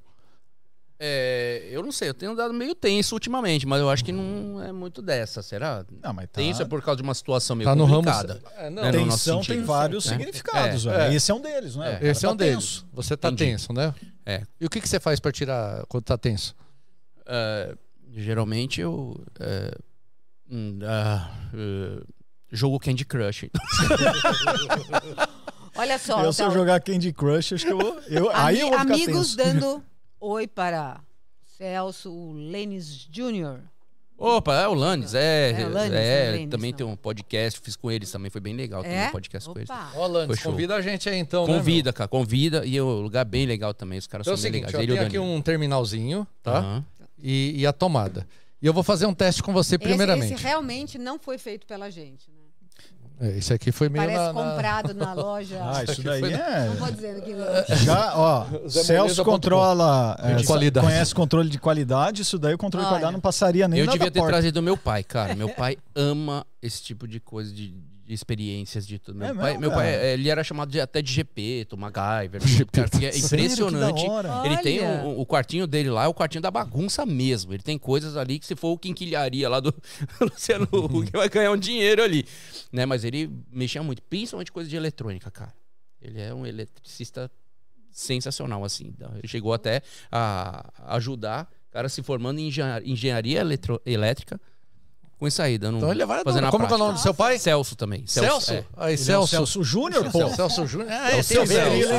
É, eu não sei, eu tenho dado meio tenso ultimamente, mas eu acho que não é muito dessa, será? Não, mas tá. Tenso é por causa de uma situação meio Tá no ramo. complicada. É, não, É, no nosso Tensão tem sentido. vários É. significados. É. É. Esse é um deles, né? É. Esse é tá um deles. tenso. Você tá Entendi. tenso, né? É. E o que, que você faz pra tirar quando tá tenso? É, geralmente eu. ah, é, jogo Candy Crush. Olha só. Eu, se eu jogar Candy Crush, acho que eu vou. Eu, aí eu vou ficar amigos tenso. dando oi para Celso Lênis Jr. Opa, é o Lannis, é. É, É, o Lannis, é o Lannis, também não. tem um podcast, fiz com eles também, foi bem legal. Tem É? um podcast com eles. Opa. Ó, convida a gente aí então, né? Convida, cara, convida. E é um lugar bem legal também, os caras Então é o são bem seguinte, legais. ó, Ele e tem o aqui um terminalzinho, tá? Aham. E, e a tomada. E eu vou fazer um teste com você Esse, primeiramente. esse realmente não foi feito pela gente. Né? É, Esse aqui foi meio Parece na, na- comprado na loja. Ah, isso daí foi- é. Não vou dizer aqui. Já, ó, Celso controla. é, De qualidade. Conhece controle de qualidade. Isso daí o controle de qualidade não passaria nem Eu na devia da ter porta. trazido meu pai, cara. Meu pai ama esse tipo de coisa de, de experiências de tudo. Meu É pai, mesmo, meu pai, cara? ele era chamado de, até de GP, MacGyver. cara, porque é impressionante. Ele tem o, o quartinho dele lá, é o quartinho da bagunça mesmo. Ele tem coisas ali que se for o quinquilharia lá do Luciano Huck, vai ganhar um dinheiro ali. Né? Mas ele mexia muito, principalmente coisa de eletrônica, cara. Ele é um eletricista sensacional, assim. Ele chegou até a ajudar o cara se formando em engenha- engenharia eletro- elétrica com isso aí, dando Então ele vai fazendo a Como que é o nome do seu pai? Celso também. Celso? é. Aí, é Celso. Celso Júnior, pô. Celso Júnior. Ah, É o é, Celso.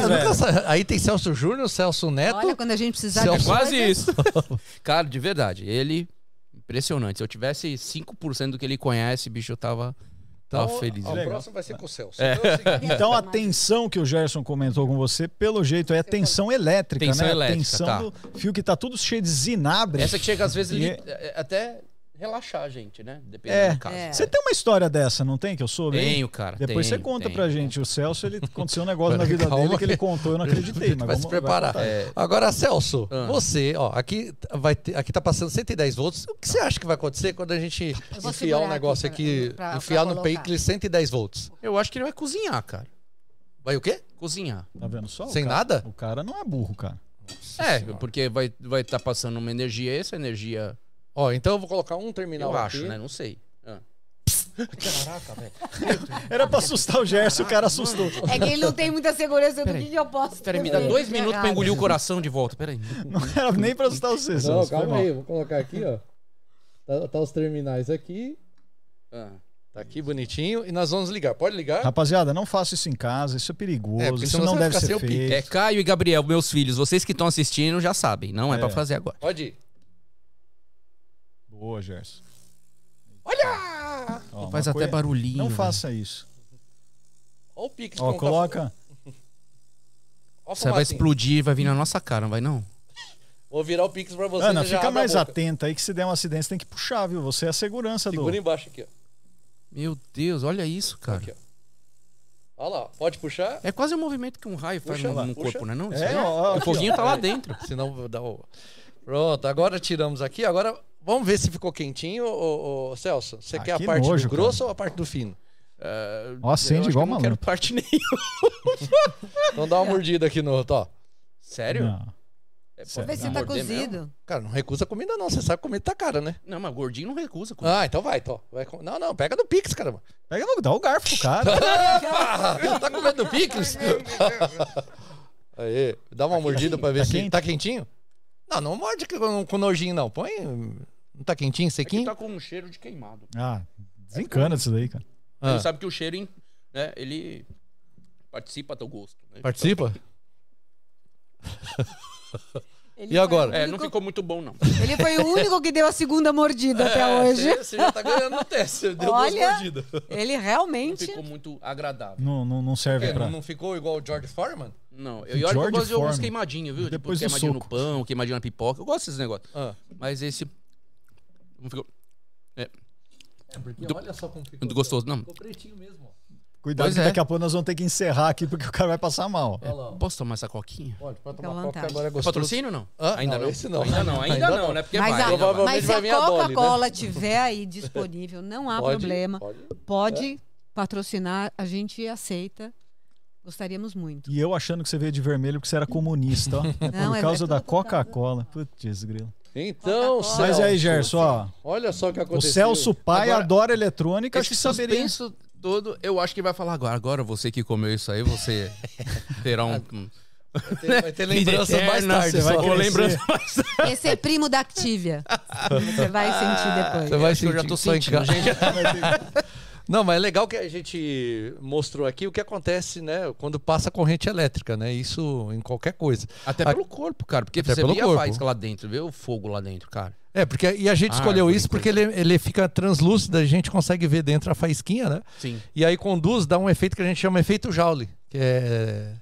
nunca sa- Aí tem Celso Júnior, Celso Neto. Olha, quando a gente precisar Celso- É de quase isso. Cara, de verdade, ele. Impressionante. Se eu tivesse 5% do que ele conhece, bicho, eu tava, tava feliz. O próximo vai ser com o Celso. É. Então é Então a tensão que o Gerson comentou com você, pelo jeito, é tensão elétrica, Tensão né? elétrica, tensão tá. do fio que tá tudo cheio de zinabre. Essa que chega às vezes E li- é- é- até relaxar a gente, né? Dependendo É. do caso. É. Você tem uma história dessa, não tem? Que eu soube? hein? Tenho, cara. Depois você conta tenho. pra gente. O Celso, ele aconteceu um negócio na vida Calma dele que ele que- contou, eu não acreditei. Mas vai vamos, se preparar. É. Agora, Celso, Ah. você, ó, aqui vai ter, aqui tá passando 110 volts. O que você acha que vai acontecer quando a gente enfiar um negócio aqui aqui, pra- pra- enfiar pra no picles 110 volts? Eu acho que ele vai cozinhar, cara. Vai o quê? Cozinhar. Tá vendo só? O Sem cara- nada? O cara não é burro, cara. É, porque vai estar vai tá passando uma energia, essa energia. Ó, então eu vou colocar um terminal Eu aqui. acho, né? Não sei. Ah. Caraca, velho. Era pra assustar o Gerson, o cara assustou. É que ele não tem muita segurança do que, que eu posso Peraí, me fazer. dá dois minutos pra Errado. engolir o coração de volta. Peraí. Não era nem pra assustar você, Não, Celso. foi calma aí, vou colocar aqui, ó. Tá, tá os terminais aqui. Ah. Tá aqui bonitinho. E nós vamos ligar. Pode ligar? Rapaziada, não faça isso em casa, isso é perigoso, É, porque isso senão não você vai deve ficar ser sem o pique. feito. É Caio e Gabriel, meus filhos. Vocês que estão assistindo já sabem. Não é, É. pra fazer agora. Pode ir. Boa, Gerson. Olha! Ó, Faz até coisa- barulhinho. Não velho. faça isso. Ó o Pix. Ó, tá- coloca. Ó Você vai explodir, vai vir na nossa cara, não vai não? Vou virar o Pix pra você. Ana, fica mais atenta aí que se der um acidente, você tem que puxar, viu? Você é a segurança do. Segura embaixo aqui, ó. Meu Deus, olha isso, cara. Aqui, ó. Olha lá, pode puxar? É quase o movimento que um raio faz Puxa no, lá, no puxa. corpo, né? Não, É, Isso aí ó, o foguinho ó. tá lá dentro. Senão vou dar o. Pronto, agora tiramos aqui. Agora vamos ver se ficou quentinho, ô, ô, Celso. Você Ah, quer a parte nojo, do grosso ou a parte do fino? Ó, acende igual que eu não maluco. quero parte nenhuma. Então dá uma mordida aqui no outro, ó. Sério? Não. É, Sério. Vê se tá morder mesmo? cozido. Cara, não recusa comida não. Você sabe que comida tá cara, né? Não, mas gordinho não recusa. comida. Ah, então vai, então. Vai com- Não, não, pega do Pix, caramba. Pega no, dá o garfo pro cara. tá com medo do Pix? Aí, dá uma mordida pra ver Tá se quente? tá quentinho. Não, não morde com, com nojinho, não. Põe. Não tá quentinho, É sequinho? tá com um cheiro de queimado. Ah, desencana disso daí, cara. Ah. Ele sabe que o cheiro, hein, né, ele participa do gosto. né? Participa? Ele E agora? o É, não ficou muito bom, não. Ele foi o único que deu a segunda mordida até hoje. Você, você já tá ganhando no teste. Você deu Olha. duas mordidas. Ele Não realmente. ficou muito agradável. Não, não, não serve É, pra. não, não ficou igual o George Foreman? Não, eu, eu George gosto de alguns queimadinhos, viu? Depois tipo, queimadinho no pão, queimadinho na pipoca. Eu gosto desses negócios. Ah. Mas esse não ficou É, porque Do- olha só como ficou. muito gostoso, não. Ficou pretinho mesmo, ó. Cuidado Pois que é. daqui a pouco nós vamos ter que encerrar aqui porque o cara vai passar mal. Ó. Posso tomar essa coquinha? Pode, pode tomar coca agora é É gostoso. patrocínio ou não? Ah, ainda não, não. esse não. Ainda não, ainda, Ainda não, não. né? Porque Mas, vai. a, ainda vai. Provavelmente mas se vai a né? Coca-Cola tiver aí disponível, não há Pode, problema. pode. Pode patrocinar, a gente aceita. Gostaríamos muito. E eu achando que você veio de vermelho porque você era comunista, ó. Não, por é- causa é da Coca-Cola. Putz, grilo. Então. Celso. Mas aí, Gerson, ó. Olha só o que O aconteceu. Celso pai Agora, adora eletrônica, acho que saberia. suspenso todo, eu acho que vai falar agora. Agora você que comeu isso aí, você terá um... Vai ter, vai ter lembranças Vida mais tarde. Você vai só. ter lembrança mais tarde. Esse é primo da Activia. Você vai sentir depois. Você vai que eu já sentir tô sentindo, gente. Não, mas é legal que a gente mostrou aqui o que acontece, né? Quando passa corrente elétrica, né? Isso em qualquer coisa. Até A- pelo corpo, cara. Porque Até você pelo vê corpo. a faísca lá dentro, vê o fogo lá dentro, cara. É, porque e a gente Ah, escolheu por isso porque ele, ele fica translúcido, a gente consegue ver dentro a faísquinha, né? Sim. E aí conduz, dá um efeito que a gente chama efeito Joule, que é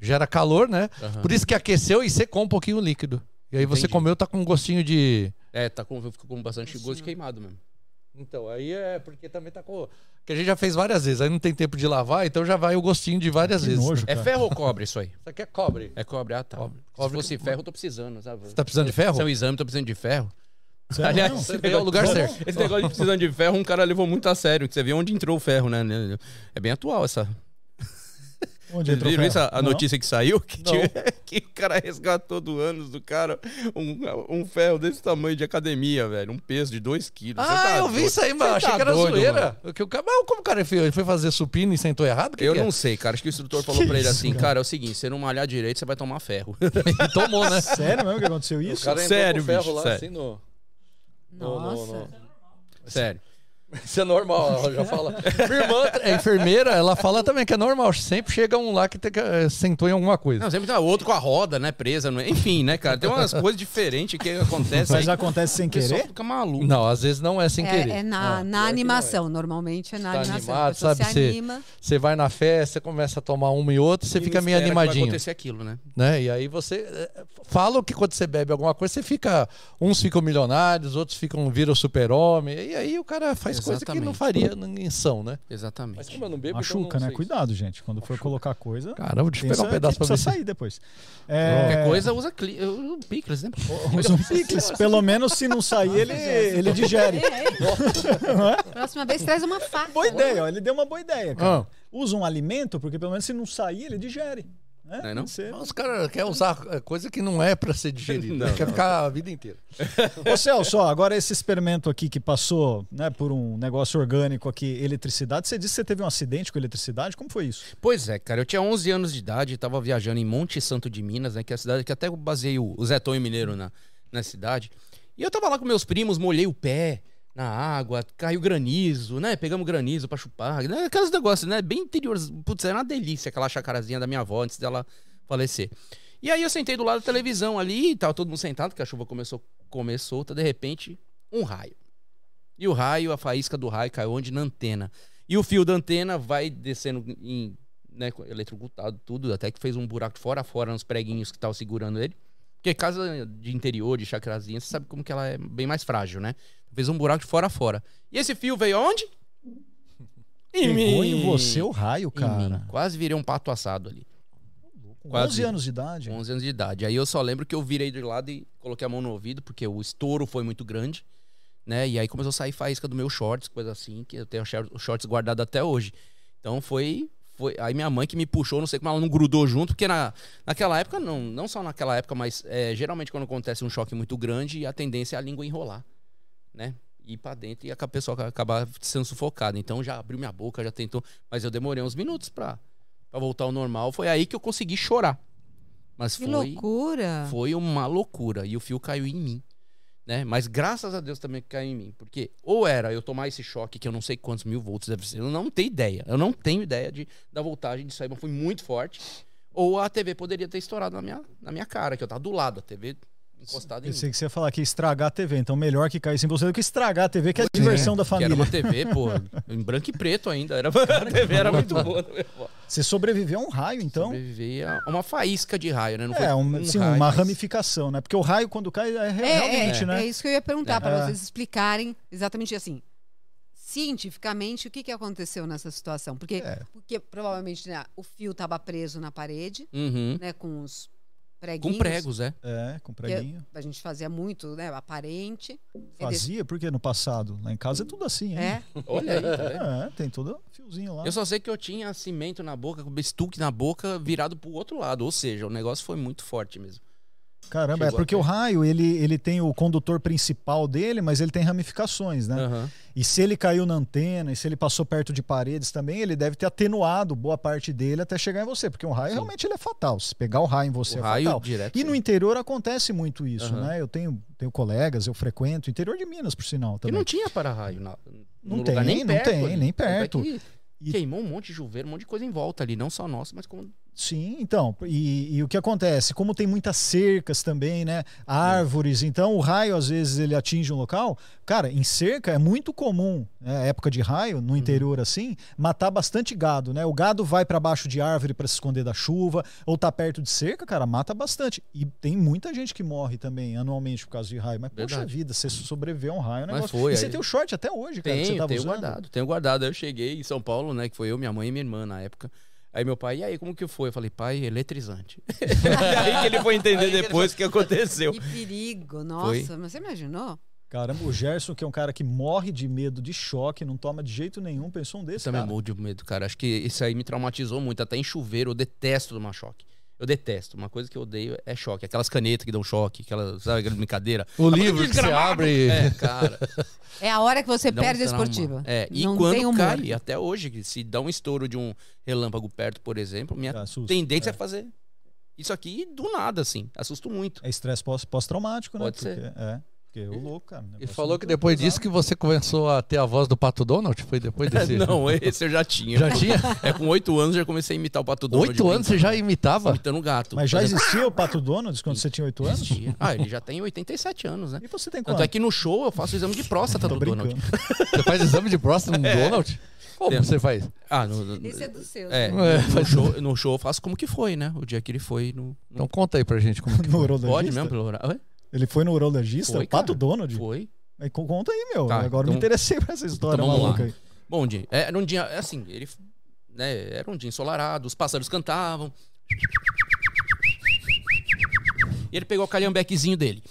gera calor, né? Aham. Por isso que aqueceu e secou um pouquinho o líquido. E aí você Entendi. comeu, tá com um gostinho de É, tá com, ficou com bastante gosto de queimado mesmo. Então, aí é porque também tá com. Que a gente já fez várias vezes, aí não tem tempo de lavar, então já vai o gostinho de várias Que vezes. nojo, É cara. ferro ou cobre isso aí? Isso aqui é cobre. É cobre, ah tá. Cobre. Se Cobre fosse que- ferro, eu tô precisando, sabe? Você tá precisando de ferro? Se é um exame, tô precisando de ferro. Sério? Aliás, Não. esse veio ao lugar negócio- certo. Esse negócio de precisando de ferro, um cara levou muito a sério. Que você vê onde entrou o ferro, né? É bem atual essa. Onde Vocês viram isso? A, notícia que saiu? Que, tinha- que o cara resgatou do ânus do cara um, um ferro desse tamanho de academia, velho. Um peso de 2 quilos. Ah, tá eu vi doido. isso aí, mano. Você Achei tá que era doido, zoeira. Que o cara- Mas como o cara fez? Ele foi fazer supino e sentou errado? Que Eu que é? não sei, cara. Acho que o instrutor falou Que pra ele isso, assim, cara? cara, é o seguinte, se você não malhar direito, você vai tomar ferro. Ele tomou, né? Sério mesmo que aconteceu isso? O cara Sério, com o ferro bicho, lá sério. assim no... no- no- Nossa. no- Sério. Isso é normal, ela já fala. Minha irmã é enfermeira, ela fala também que é normal. Sempre chega um lá que tem que, eh, sentou em alguma coisa. Não, sempre tem outro com a roda, né, presa. não é? Enfim, né, cara? Tem umas coisas diferentes que acontecem Mas aí. acontece sem querer? fica maluco. Não, às vezes não é sem É, querer. é na, Ah, na que animação, normalmente é na Tá animação. animado, sabe, se anima. Você vai na festa, você começa a tomar uma e outra, você E fica meio espera que Vai animadinho. acontecer aquilo, né? né? E aí você eh, fala que quando você bebe alguma coisa, você fica. Uns ficam milionários, outros ficam viram super-homem. E aí o cara faz coisa que não faria em são, né? Exatamente. Mas como eu não bebo, Machuca, então não né? sei. Cuidado, gente. Quando for colocar coisa. Caramba, deixa eu pegar um pedaço pra precisa sair depois. É, Qualquer coisa, usa, cli... usa picles, né? Usa um picles. Pelo menos se não sair, ele, ele digere. Próxima vez traz uma faca. Boa ideia, ó. Ele deu uma boa ideia, cara. Ah. Usa um alimento, porque pelo menos se não sair, ele digere. Né? Não é não? Você- Os caras querem usar eh, coisa que não é pra ser digerida. Não, quer não. ficar a vida inteira. Ô Celso, ó, agora esse experimento aqui que passou né, por um negócio orgânico aqui, eletricidade, você disse que você teve um acidente com eletricidade? Como foi isso? Pois é, cara. Eu tinha 11 anos de idade, tava viajando em Monte Santo de Minas, né? Que é a cidade que até eu baseei o Zé Tonho Mineiro na, na cidade. E eu tava lá com meus primos, molhei o pé na água, caiu granizo, né? Pegamos granizo pra chupar, né? Aqueles negócios, né? Bem interior. Putz, era uma delícia aquela chacarazinha da minha avó antes dela falecer. E aí eu sentei do lado da televisão ali, tava todo mundo sentado, que a chuva começou a comer solta, de repente, um raio. E o raio, a faísca do raio caiu onde? Na antena. E o fio da antena vai descendo em, né, eletrocutado, tudo, até que fez um buraco fora a fora nos preguinhos que estavam segurando ele. Porque casa de interior, de chacrazinha, você sabe como que ela é bem mais frágil, né? Fez um buraco de fora a fora. E esse fio veio aonde? Em Pegou mim. em você o raio, Em mim. cara. Quase virei um pato assado ali. Quase. 11 anos de idade. Com 11 anos de idade. Aí eu só lembro que eu virei de lado e coloquei a mão no ouvido, porque o estouro foi muito grande, né? E aí começou a sair faísca do meu shorts, coisa assim, que eu tenho os shorts guardados até hoje. Então foi. foi aí minha mãe que me puxou, não sei como ela não grudou junto, porque na, naquela época, não, não só naquela época, mas é, geralmente quando acontece um choque muito grande, a tendência é a língua enrolar, né? Ir pra dentro e a pessoa acabar sendo sufocada. Então já abriu minha boca, já tentou. Mas eu demorei uns minutos pra, pra voltar ao normal. Foi aí que eu consegui chorar. Mas Que foi. loucura. Foi uma loucura. E o fio caiu em mim. Né? Mas graças a Deus também caiu em mim. Porque ou era eu tomar esse choque, que eu não sei quantos mil volts deve ser. Eu não tenho ideia. Eu não tenho ideia de, da voltagem disso aí, mas foi muito forte. Ou a TV poderia ter estourado na minha, na minha cara, que eu tava do lado. A TV encostada em mim. Pensei que você ia falar que ia estragar a TV. Então, melhor que caísse em você do que estragar a TV, que é a diversão da Que era família. uma TV, pô, em branco e preto ainda. Era, a TV era muito boa. Você sobreviveu a um raio, então? Sobreviver a uma faísca de raio, né? Não É, um, sim, raio, uma mas- ramificação, né? Porque o raio, quando cai, é, É, realmente, é, né? é isso que eu ia perguntar, É. para vocês explicarem exatamente assim. Cientificamente, o que, que aconteceu nessa situação? Porque, É. porque provavelmente né, o fio estava preso na parede, Uhum. né, com os preguinhos. Com pregos, é. É, com preguinho. a gente fazia muito, né, aparente. Fazia, porque no passado, lá em casa é tudo assim, hein? É, Olha aí, tá vendo? É, tem todo fiozinho lá. Eu só sei que eu tinha cimento na boca, com bestuque na boca, virado pro outro lado. Ou seja, o negócio foi muito forte mesmo. Caramba, é porque o raio, ele, ele tem o condutor principal dele, mas ele tem ramificações, né? Aham. E se ele caiu na antena, e se ele passou perto de paredes também, ele deve ter atenuado boa parte dele até chegar em você, porque um raio realmente ele é fatal. Se pegar o raio em você O é raio fatal. direto. E no interior acontece muito isso, Aham. né? Eu tenho, tenho colegas, eu frequento, interior de Minas, por sinal, E também. não tinha para-raio. na- Não tem, nem não perto tem, nem é perto. que E- Queimou um monte de chuveiro, um monte de coisa em volta ali. Não só nossa, mas como. Sim, então, e, e o que acontece? Como tem muitas cercas também, né? Árvores, então o raio às vezes ele atinge um local. Cara, em cerca é muito comum, né, época de raio, no interior assim, matar bastante gado, né? O gado vai para baixo de árvore para se esconder da chuva, ou tá perto de cerca, cara, mata bastante. E tem muita gente que morre também anualmente por causa de raio. Mas, poxa Verdade. vida, você sobreviveu a um raio é um Mas foi, e você aí- tem o short até hoje, cara, que você Tenho, tava tenho usando. guardado, tenho guardado. Eu cheguei em São Paulo, né? Que foi eu, minha mãe e minha irmã na época. Aí meu pai, e aí, como que foi? Eu falei, pai, eletrizante. aí que ele foi entender depois o que aconteceu. que perigo, nossa, mas você imaginou? Caramba, o Gerson, que é um cara que morre de medo de choque, não toma de jeito nenhum, pensou um Eu desse, também cara. morro de medo, cara. Acho que isso aí me traumatizou muito. Até em chuveiro, eu detesto tomar choque. Eu detesto. Uma coisa que eu odeio é choque. Aquelas canetas que dão choque, aquelas, sabe, aquela brincadeira. O livro que você abre. É, cara. É a hora que você dá um perde a esportiva. É, e Não tem quando cai, até hoje, que se dá um estouro de um relâmpago perto, por exemplo, minha Assusta. tendência é. É. fazer isso aqui do nada, assim. Assusto muito. É estresse pós- pós-traumático, né? Pode Porque, ser. É, porque louco, cara. E falou que depois disso que você começou a ter a voz do Pato Donald? Foi depois desse. Não, esse eu já tinha. Já tinha? É, com oito anos já comecei a imitar o Pato Donald. Oito anos você já imitava? Imitando o gato. Mas já existia o Pato Donald quando você tinha 8 anos? Existia. Ah, ele já tem 87 anos, né? E você tem Tanto quanto? é que no show eu faço exame de próstata do Donald. Você faz exame de próstata no Donald? Como Tem. você faz? Ah, no, no- Esse é dos seus. é, né? É, no, show, no show eu faço como que foi, né? O dia que ele foi no. no- Então conta aí pra gente como que No urologista? Pode mesmo, pelo horário? Ele foi no urologista? Foi, o Pato cara. Donald? Foi. Aí, co- conta aí, meu. Tá, Agora me então- interessei por essa história então maluca lá. aí. Bom dia. É, Era um dia, é assim, ele. Né, era um dia ensolarado, os pássaros cantavam. E ele pegou o calhambequezinho dele.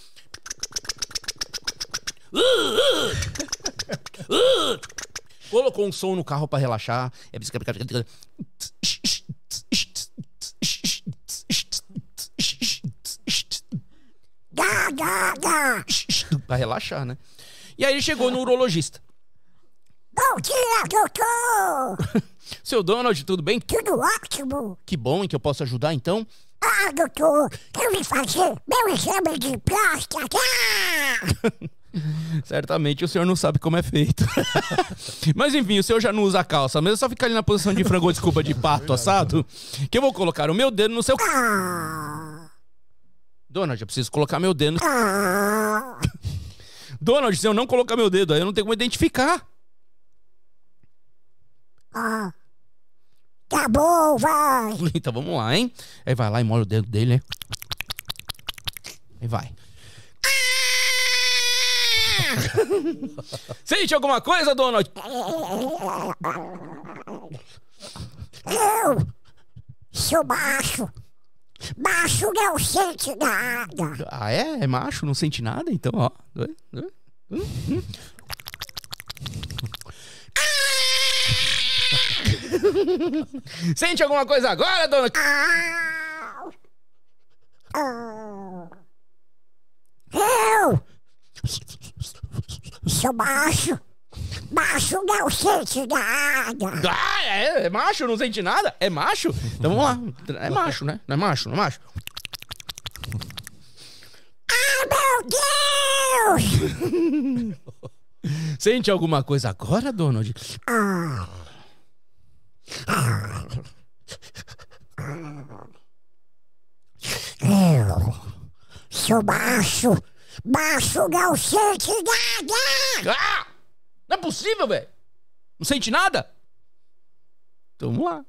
Colocou um som no carro pra relaxar. É Gá, gá, gá. pra relaxar, né? E aí ele chegou no urologista. Bom dia, doutor. Seu Donald, tudo bem? Tudo ótimo. Que bom, que eu posso ajudar então? Ah, doutor, eu vim fazer meu exame de próstata. Certamente o senhor não sabe como é feito. Mas enfim, o senhor já não usa calça, mas é só ficar ali na posição de frango, desculpa, de pato assado, que eu vou colocar o meu dedo no seu. Ah, Donald, eu preciso colocar meu dedo. Donald, se eu não colocar meu dedo aí, eu não tenho como identificar. Ah. Tá bom, vai. Então vamos lá, hein? Aí vai lá e molha o dedo dele, né? Aí vai. Sente alguma coisa, Donald? Eu sou macho. Macho não sente nada. Ah, é? É macho? Não sente nada? Então, ó. Sente alguma coisa agora. Ah. Eu sou macho. Macho não sente nada. Ah, é, é macho? Não sente nada? É macho? Então vamos lá. É macho, né? Não é macho? Não é macho? Ah, meu Deus! Sente alguma coisa agora, Donald? Eu sou macho. Macho não sente nada. Ah! Não é possível, velho! Não sente nada? Então vamos lá.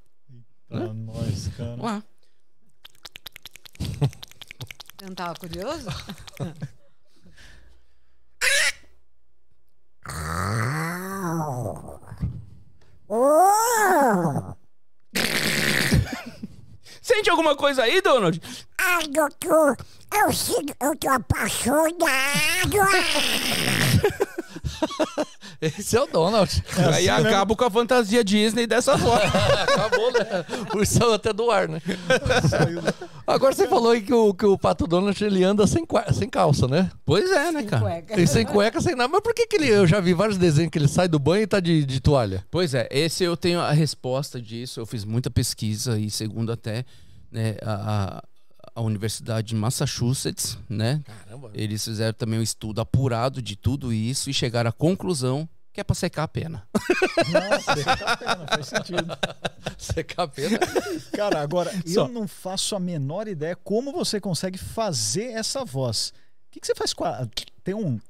Pra nós, cara. Vamos lá. Você não tava curioso? Sente alguma coisa aí, Donald? Ai, doutor, eu, sinto, eu tô apaixonado. Esse é o Donald. aí acabo com a fantasia Disney dessa forma. Acabou, né? Por isso até do ar, né? Agora você falou aí que o, que o Pato Donald ele anda sem, sem calça, né? pois é, né, cara? Cueca. E sem cueca, sem nada. Mas por que, que ele. Eu já vi vários desenhos que ele sai do banho e tá de, de toalha. Pois é, esse eu tenho a resposta disso. Eu fiz muita pesquisa e segundo até né, a, a- a Universidade de Massachusetts, né? Caramba. Eles fizeram também um estudo apurado de tudo isso e chegaram à conclusão que é pra secar a pena. Nossa, seca a pena, faz sentido. Secar a pena. Cara, agora, Só. eu não faço a menor ideia como você consegue fazer essa voz. O que, que você faz com a. Tem um.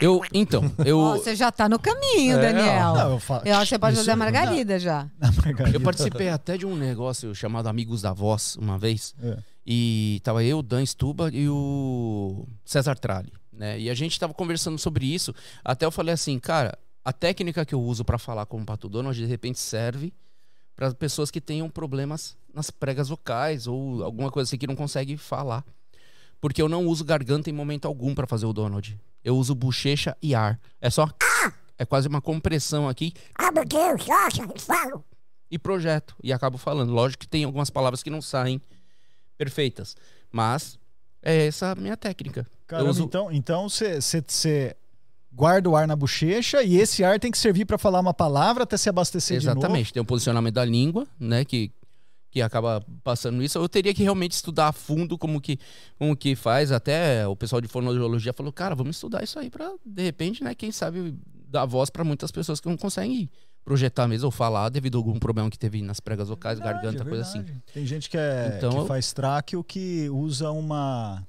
Eu, então, eu, Ó, você já tá no caminho, É, Daniel. Não, eu faço. Eu acho que você pode fazer a Margarida já. A Margarida. eu participei até de um negócio chamado Amigos da Voz uma vez. É. E tava eu, o Dan Stuba e o César Tralli, né? E a gente tava conversando sobre isso. Até eu falei assim, cara, a técnica que eu uso pra falar como Pato Donald de repente serve para pessoas que tenham problemas nas pregas vocais ou alguma coisa assim que não consegue falar. Porque eu não uso garganta em momento algum pra fazer o Donald. Eu uso bochecha e ar. É só. É quase uma compressão aqui Ah, meu Deus, nossa, falo. e projeto. E acabo falando. Lógico que tem algumas palavras que não saem perfeitas. Mas é essa a minha técnica. Caramba, uso. então então você guarda o ar na bochecha e esse ar tem que servir pra falar uma palavra até se abastecer de novo. Exatamente. Tem o posicionamento da língua, né? Que, que acaba passando isso. Eu teria que realmente estudar a fundo como que, como que faz. Até o pessoal de fonologia falou, cara, vamos estudar isso aí pra, de repente, né? Quem sabe dar voz pra muitas pessoas que não conseguem projetar mesmo ou falar devido a algum problema que teve nas pregas vocais, Verdade, garganta, é coisa assim. Tem gente que, é, Então que eu- faz tráqueo que usa uma.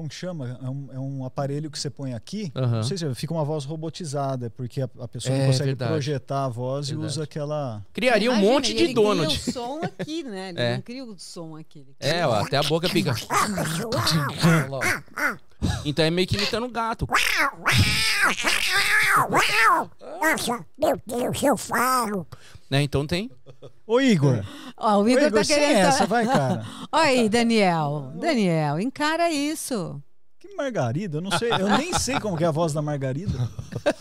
Como que chama? É um, é um aparelho que você põe aqui. Aham. Não sei se fica uma voz robotizada, porque a, a pessoa É não consegue verdade. projetar a voz e Verdade. usa aquela. Criaria um Imagina, monte e de ele Donald. cria o som aqui, né? Ele É. não cria o som aqui. É, ó, até a boca fica. Então é meio que imitando gato. Nossa, meu Deus, eu falo. Né? Então tem. Ô, Igor! Ó, o Ô, Igor, Igor, tá querendo. essa, vai, cara. Olha aí, Daniel. Daniel, encara isso. Que Margarida? Eu não sei. Eu nem sei como que é a voz da Margarida.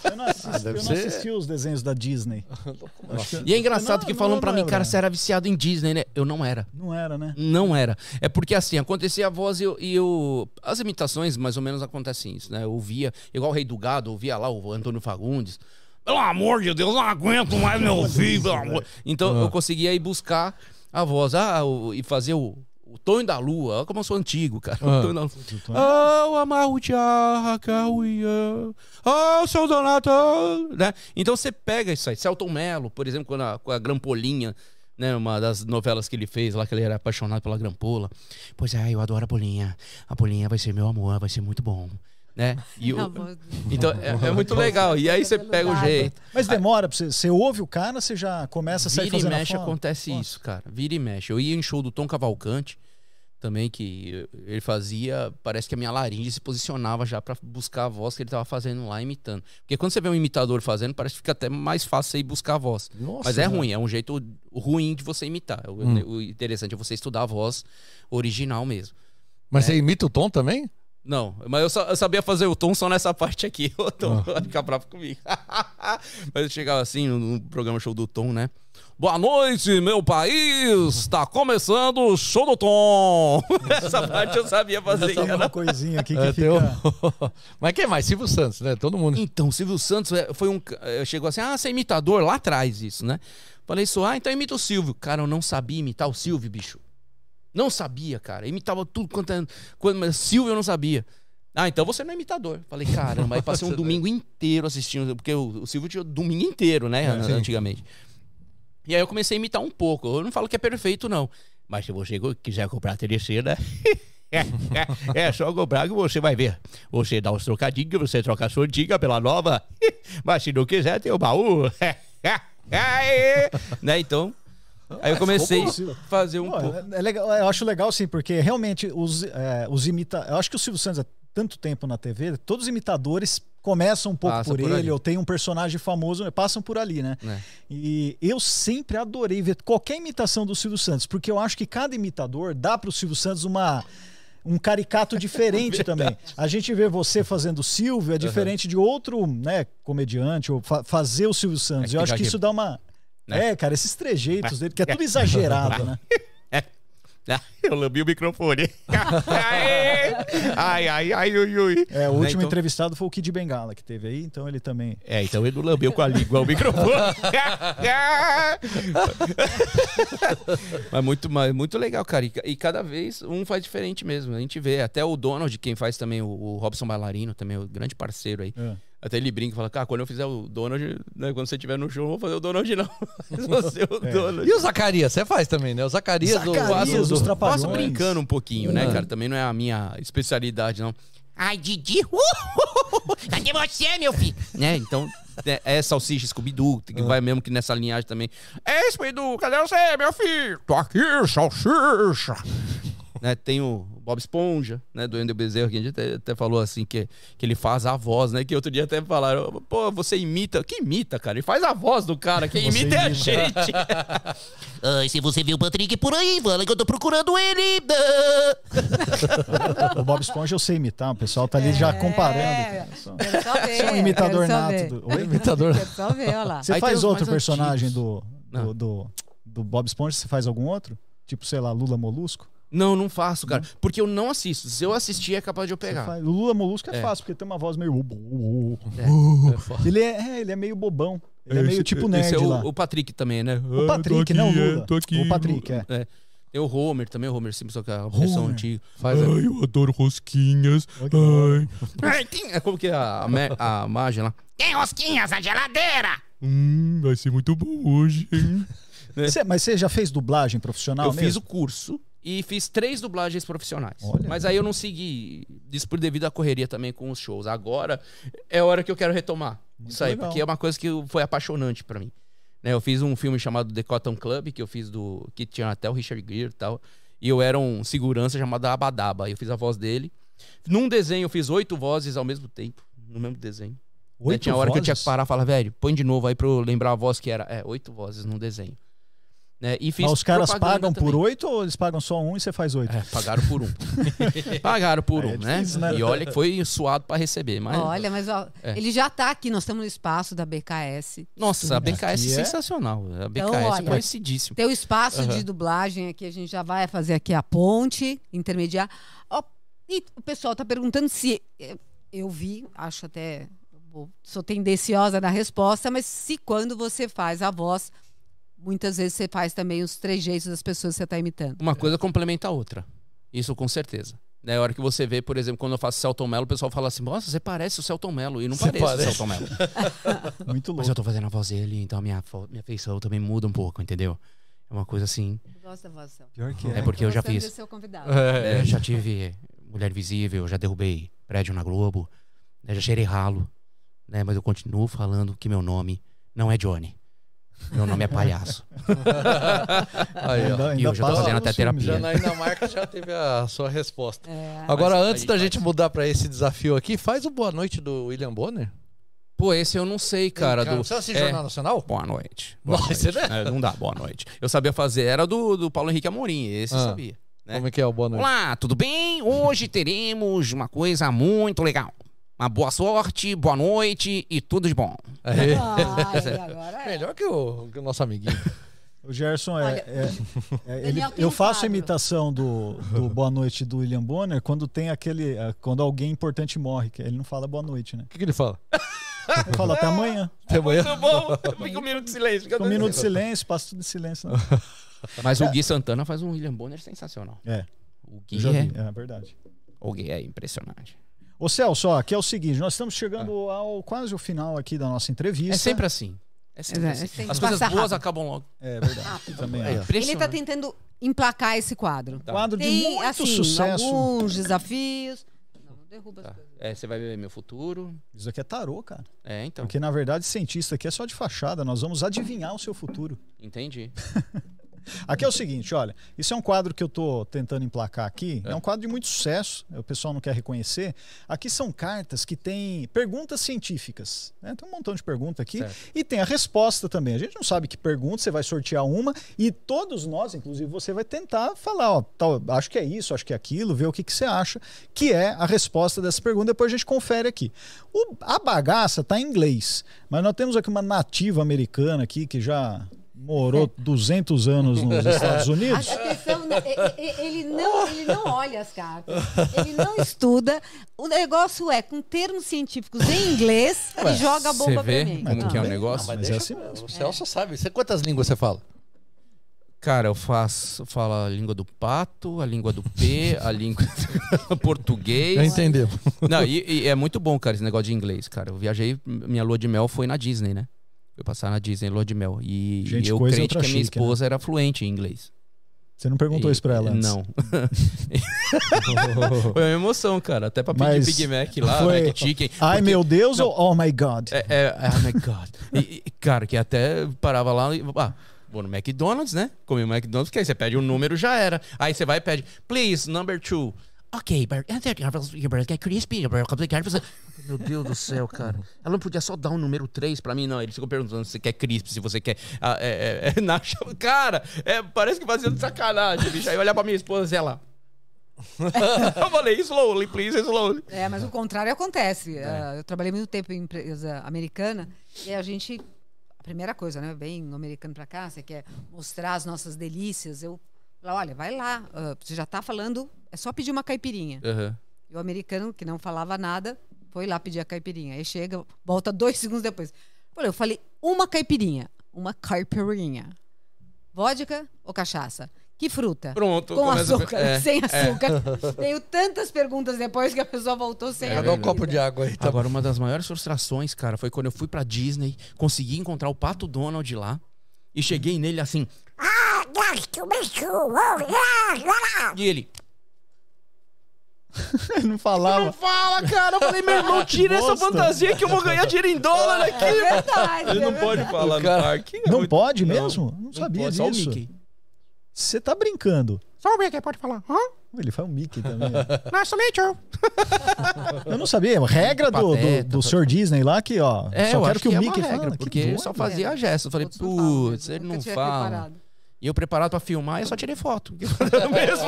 Eu não assisti, Ah, eu não ser- assisti os desenhos da Disney. E é engraçado Não, que falam pra mim, cara, você era viciado em Disney, né? Eu não era. Não era, né? Não era. É porque assim, acontecia a voz e eu, e eu- As imitações, mais ou menos, acontecem isso, né? Eu ouvia, igual o Rei do Gado, eu ouvia lá o Antônio Fagundes. Pelo amor de Deus, não aguento mais meu filho, pelo amor. Então eu conseguia ir buscar a voz ah, o- e fazer o, o Tonho da Lua. Olha como eu sou antigo, cara. O Ah. Tonho da Lua. Oh, amarro de arracauia. Oh, seu Donato. Né? Então você pega isso aí. Celton Mello, por exemplo, quando a, com a Grampolinha, né? Uma das novelas que ele fez lá, que ele era apaixonado pela Grampola. Pois é, eu adoro a Bolinha. A Bolinha vai ser meu amor, vai ser muito bom. Né? E o- então é, é muito legal. E aí você pega o jeito. Mas demora pra você. Você ouve o cara, você já começa a sair Vira e fazendo a mexe acontece Nossa. isso, cara. Vira e mexe. Eu ia em show do Tom Cavalcante também, que ele fazia. Parece que a minha laringe se posicionava já pra buscar a voz que ele tava fazendo lá, imitando. Porque quando você vê um imitador fazendo, parece que fica até mais fácil você ir buscar a voz. Nossa, Mas é velho. ruim, é um jeito ruim de você imitar. O, Hum. o interessante é você estudar a voz original mesmo. Mas você imita o tom também? Não, mas eu, só, eu sabia fazer o tom só nessa parte aqui. O Tom Ah. vai ficar bravo comigo. mas eu chegava assim no, no programa Show do Tom, né? Boa noite, meu país! Está começando o Show do Tom! Essa parte eu sabia fazer, Tem uma coisinha aqui que É, fica. o- Mas quem mais? Silvio Santos, né? Todo mundo. Então, o Silvio Santos é, foi um. eh, Chegou assim, ah, você é imitador? Lá atrás, isso, né? Falei isso, ah, então imita o Silvio. Cara, eu não sabia imitar o Silvio, bicho. Não sabia, cara. Imitava tudo quanto é. Quando, Silvio eu não sabia. Ah, então você não é imitador. Falei, caramba, aí passei um domingo inteiro assistindo, porque o, o Silvio tinha o domingo inteiro, né? É, antigamente. E aí eu comecei a imitar um pouco. Eu não falo que é perfeito, não. Mas se você quiser comprar a terceira. É, é, é só comprar que você vai ver. Você dá os trocadinhos, você troca a sua antiga pela nova. Mas se não quiser, tem o baú. Né? Então, aí eu comecei ficou bom. a fazer um Pô, pouco. é- é legal, eu acho legal, sim, porque realmente os, é, os imita... Eu acho que o Silvio Santos há tanto tempo na TV, todos os imitadores começam um pouco Passa por, por ele, ou tem um personagem famoso, passam por ali, né? É. E eu sempre adorei ver qualquer imitação do Silvio Santos, porque eu acho que cada imitador dá pro Silvio Santos uma. Um caricato diferente também. A gente vê você fazendo o Silvio, é diferente de outro né, comediante, ou fa- fazer o Silvio Santos. É, eu acho que isso dá uma. Né? É, cara, esses trejeitos dele, que é tudo exagerado, né? Ah, Eu lambi o microfone. ai, ai, ai, ui, ui. É, o Né, último então- entrevistado foi o Kid Bengala que teve aí, então ele também. É, então ele não lambeu com a língua o microfone. mas muito, mas muito legal, cara. E, ca- e cada vez um faz diferente mesmo. A gente vê. Até o Donald, quem faz também, o, o Robson Bailarino, também, o grande parceiro aí. É. Até ele brinca e fala, cara, quando eu fizer o Donald, né, quando você estiver no show, eu vou fazer o Donald não. Mas você o É. Donald. E o Zacarias? Você faz também, né? O Zacarias, Zacarias, do... Faço, dos Trapalhões. faço brincando um pouquinho, né, É. cara? Também não é a minha especialidade, não. Ai, Didi, uh, cadê você, meu filho? né? Então, é, é salsicha Scooby-Doo, que vai mesmo que nessa linhagem também. É, Scooby-Doo, cadê você, meu filho? Tô aqui, salsicha. Né? Tem o Bob Esponja, né? Do Ender Bezerra, que a gente até, até falou assim, que, que ele faz a voz, né? Que outro dia até falaram, pô, você imita. Que imita, cara? Ele faz a voz do cara. Quem Você imita é a imita. gente. Ai, se você viu o Patrick por aí, fala que eu tô procurando ele. O Bob Esponja eu sei imitar, o pessoal tá ali já comparando. É, cara. Só- Quero só ver. Você é um imitador nato do- Oi? Imitador. Quero só ver, olha lá. Você Aí faz outro personagem do, do, Ah. do, do Bob Esponja? Você faz algum outro? Tipo, sei lá, Lula Molusco? Não, não faço, cara. Porque eu não assisto. Se eu assistir, é capaz de eu pegar. faz- O Lula Molusco é, É. fácil, porque tem uma voz meio. É. Ele é, é, ele é meio bobão. Ele é meio tipo nerd Esse é lá. o, o Patrick também, né? O Patrick, não o Lula. O Patrick, é. Tem o Homer também, o Homer Simpson, que é a versão Homer. antiga. Faz Ai, eu adoro rosquinhas. Ai, é como que é a, a, me- a margem lá? Tem rosquinhas na geladeira. hum, vai ser muito bom hoje, hein? Você- mas você já fez dublagem profissional eu mesmo? fiz o curso e fiz três dublagens profissionais. Olha. Mas aí eu não segui isso por devido à correria também com os shows. Agora é a hora que eu quero retomar isso aí, legal. porque é uma coisa que foi apaixonante pra mim. Né, eu fiz um filme chamado The Cotton Club, que eu fiz do. que tinha até o Richard Gere e tal. E eu era um segurança chamado Abadaba. Eu fiz a voz dele. Num desenho eu fiz oito vozes ao mesmo tempo. No mesmo desenho. Né, Oito tinha hora que eu tinha que parar e falar, velho, põe de novo aí pra eu lembrar a voz que era. É, oito vozes num desenho. Né, e fiz Mas os caras pagam por também. oito ou eles pagam só um e você faz oito? É, pagaram por um. pagaram por É um, né? difícil, né? E olha que foi suado pra receber. Mas, Olha, mas ó, É. ele já tá aqui, nós estamos no espaço da BKS. nossa, a BKS é é- sensacional. A BKS Então, é olha, conhecidíssimo. Tem o espaço Aham. de dublagem aqui, a gente já vai fazer aqui a ponte intermediária. Ó, e o pessoal tá perguntando se eh, eu vi, acho até sou tendenciosa na resposta, mas se quando você faz a voz, muitas vezes você faz também os trejeitos das pessoas que você está imitando. Uma coisa complementa a outra. Isso com certeza. Né, a hora que você vê, por exemplo, quando eu faço Celton Mello, o pessoal fala assim: Nossa, você parece o Celton Mello. E não pareço parece. o Celton Mello. Muito Mas louco. eu tô fazendo a voz dele, então a minha, minha feição também muda um pouco, entendeu? É uma coisa assim. Eu gosto da voz. Pior que É porque eu já Gostando fiz. o convidado. É, já tive Mulher Visível, já derrubei prédio na Globo, né, já cheirei ralo, né? Mas eu continuo falando que meu nome não é Johnny. Meu nome é Palhaço. Aí, ó. Ainda- E eu tô passa fazendo até terapia. Já na Dinamarca já teve a sua resposta. É. Agora, antes gente da faz. gente mudar pra esse desafio aqui, faz o boa noite do William Bonner. Pô, esse eu não sei, cara. do, você assiste é, Jornal Nacional? Boa noite. Boa Nossa, noite. né? É, não dá, boa noite. Eu sabia fazer, era do, do Paulo Henrique Amorim, esse eu Ah. sabia. né? Como é que é o boa noite? Olá, tudo bem? Hoje teremos uma coisa muito legal. Uma boa sorte, boa noite e tudo de bom. Aí. Ai, agora é. Melhor que o, que o nosso amiguinho. O Gerson é. Olha, é- é- ele- eu faço a imitação do, do Boa Noite do William Bonner quando tem aquele. eh, Quando alguém importante morre, que ele não fala boa noite, né? O que, que ele fala? Ele fala até amanhã. Até amanhã. Muito bom. Fica um minuto de silêncio. fica um minuto de silêncio, passa tudo em silêncio. Não. Mas o Gui Santana faz um William Bonner sensacional. É, O Gui é, é verdade. o Gui é impressionante. Ô Celso, ó, aqui é o seguinte: nós estamos chegando ao quase o final aqui da nossa entrevista. É sempre assim. É sempre É, assim. é sempre As coisas passa boas rápido. acabam logo. É verdade. Também acho. Ele está tentando emplacar esse quadro. Quadro de Tem, muito assim, sucesso. alguns desafios. Não, não derruba as Tá. coisas. É, você vai ver meu futuro. Isso aqui é tarô, cara. É, então. Porque na verdade, cientista aqui é só de fachada. Nós vamos adivinhar o seu futuro. Entendi. Aqui é o seguinte, olha, isso é um quadro que eu tô tentando emplacar aqui. É, um quadro de muito sucesso, o pessoal não quer reconhecer. Aqui são cartas que têm perguntas científicas. né? Tem um montão de perguntas aqui. Certo. E tem a resposta também. A gente não sabe que pergunta, você vai sortear uma e todos nós, inclusive você, vai tentar falar, ó, tal, acho que é isso, acho que é aquilo, ver o que, que você acha que é a resposta dessa pergunta. Depois a gente confere aqui. O- a bagaça tá em inglês, mas nós temos aqui uma nativa americana aqui que já morou 200 anos nos Estados Unidos. a questão, né, ele não, ele não olha as cartas, ele não estuda. O negócio é, com termos científicos em inglês, Ué, e joga a Você bomba vê pra mim. Mas como que é o negócio? Mas Mas é assim mesmo. o Celso sabe. Você quantas línguas você fala? Cara, eu faço, falo a língua do pato, a língua do P, a língua português. Já entendeu. Não, e, e é muito bom, cara, esse negócio de inglês, cara. Eu viajei, minha lua de mel foi na Disney, né? Eu passar na Disney, lua de mel. E, Gente, eu é crente que a minha né? esposa era fluente em inglês. Você não perguntou E- isso pra ela antes? Não. foi uma emoção, cara. Até pra pedir Mas Big Mac lá, foi- Mac Chicken. Ai, porque- meu Deus Não. ou oh my God? É, é, oh my God. E, cara, que até parava lá e. Ah, Vou no McDonald's, né? Comi o McDonald's, porque aí você pede um número, já era. Aí você vai e pede, please, number two. Ok, crispy, Meu Deus do céu, cara. Ela não podia só dar um número 3 pra mim, não. Eles ficam perguntando se você quer crispy, se você quer. ah, é, é, é, na- Cara, é, parece que fazendo sacanagem, bicho. Aí eu olhar pra minha esposa e ela. eu falei, slowly, please, slowly. É, mas o contrário acontece. Ah, eu trabalhei muito tempo em empresa americana e a gente. A primeira coisa, né? Bem americano pra cá, você quer mostrar as nossas delícias. Eu falo, olha, vai lá, ah, você já tá falando, é só pedir uma caipirinha. Aham. E o americano, que não falava nada, foi lá pedir a caipirinha. Aí chega, volta dois segundos depois. Falei, eu falei uma caipirinha. Uma caipirinha. Vodka ou cachaça? Que fruta? Pronto, Com começa a- açúcar, é, sem é. açúcar. Tenho tantas perguntas depois que a pessoa voltou sem Dá a um bebida. copo de água aí. Tá Agora, uma das maiores frustrações, cara, foi quando eu fui pra Disney, consegui encontrar o Pato Donald lá e cheguei nele assim, ah. e ele. Ele não falava. Não fala, cara. Eu falei, meu irmão, tira essa fantasia que eu vou ganhar dinheiro em dólar aqui. É verdade. Ele é não pode verdade. falar no cara- parque. É Não muito- pode Não. mesmo? Não, sabia pode, Só o disso. Mickey. Você tá brincando. Só o Mickey pode falar. Hã? Ele faz um Mickey também. Nice to meet you. Eu não sabia. Regra do, do, do Sr. Disney lá que, ó. É, só eu quero que, que, o é Mickey uma regra, fale. Que porque ele doido. só fazia gesto. Eu falei, não putz, ele não fala. preparado. E eu preparado pra filmar, eu só tirei foto. mesmo.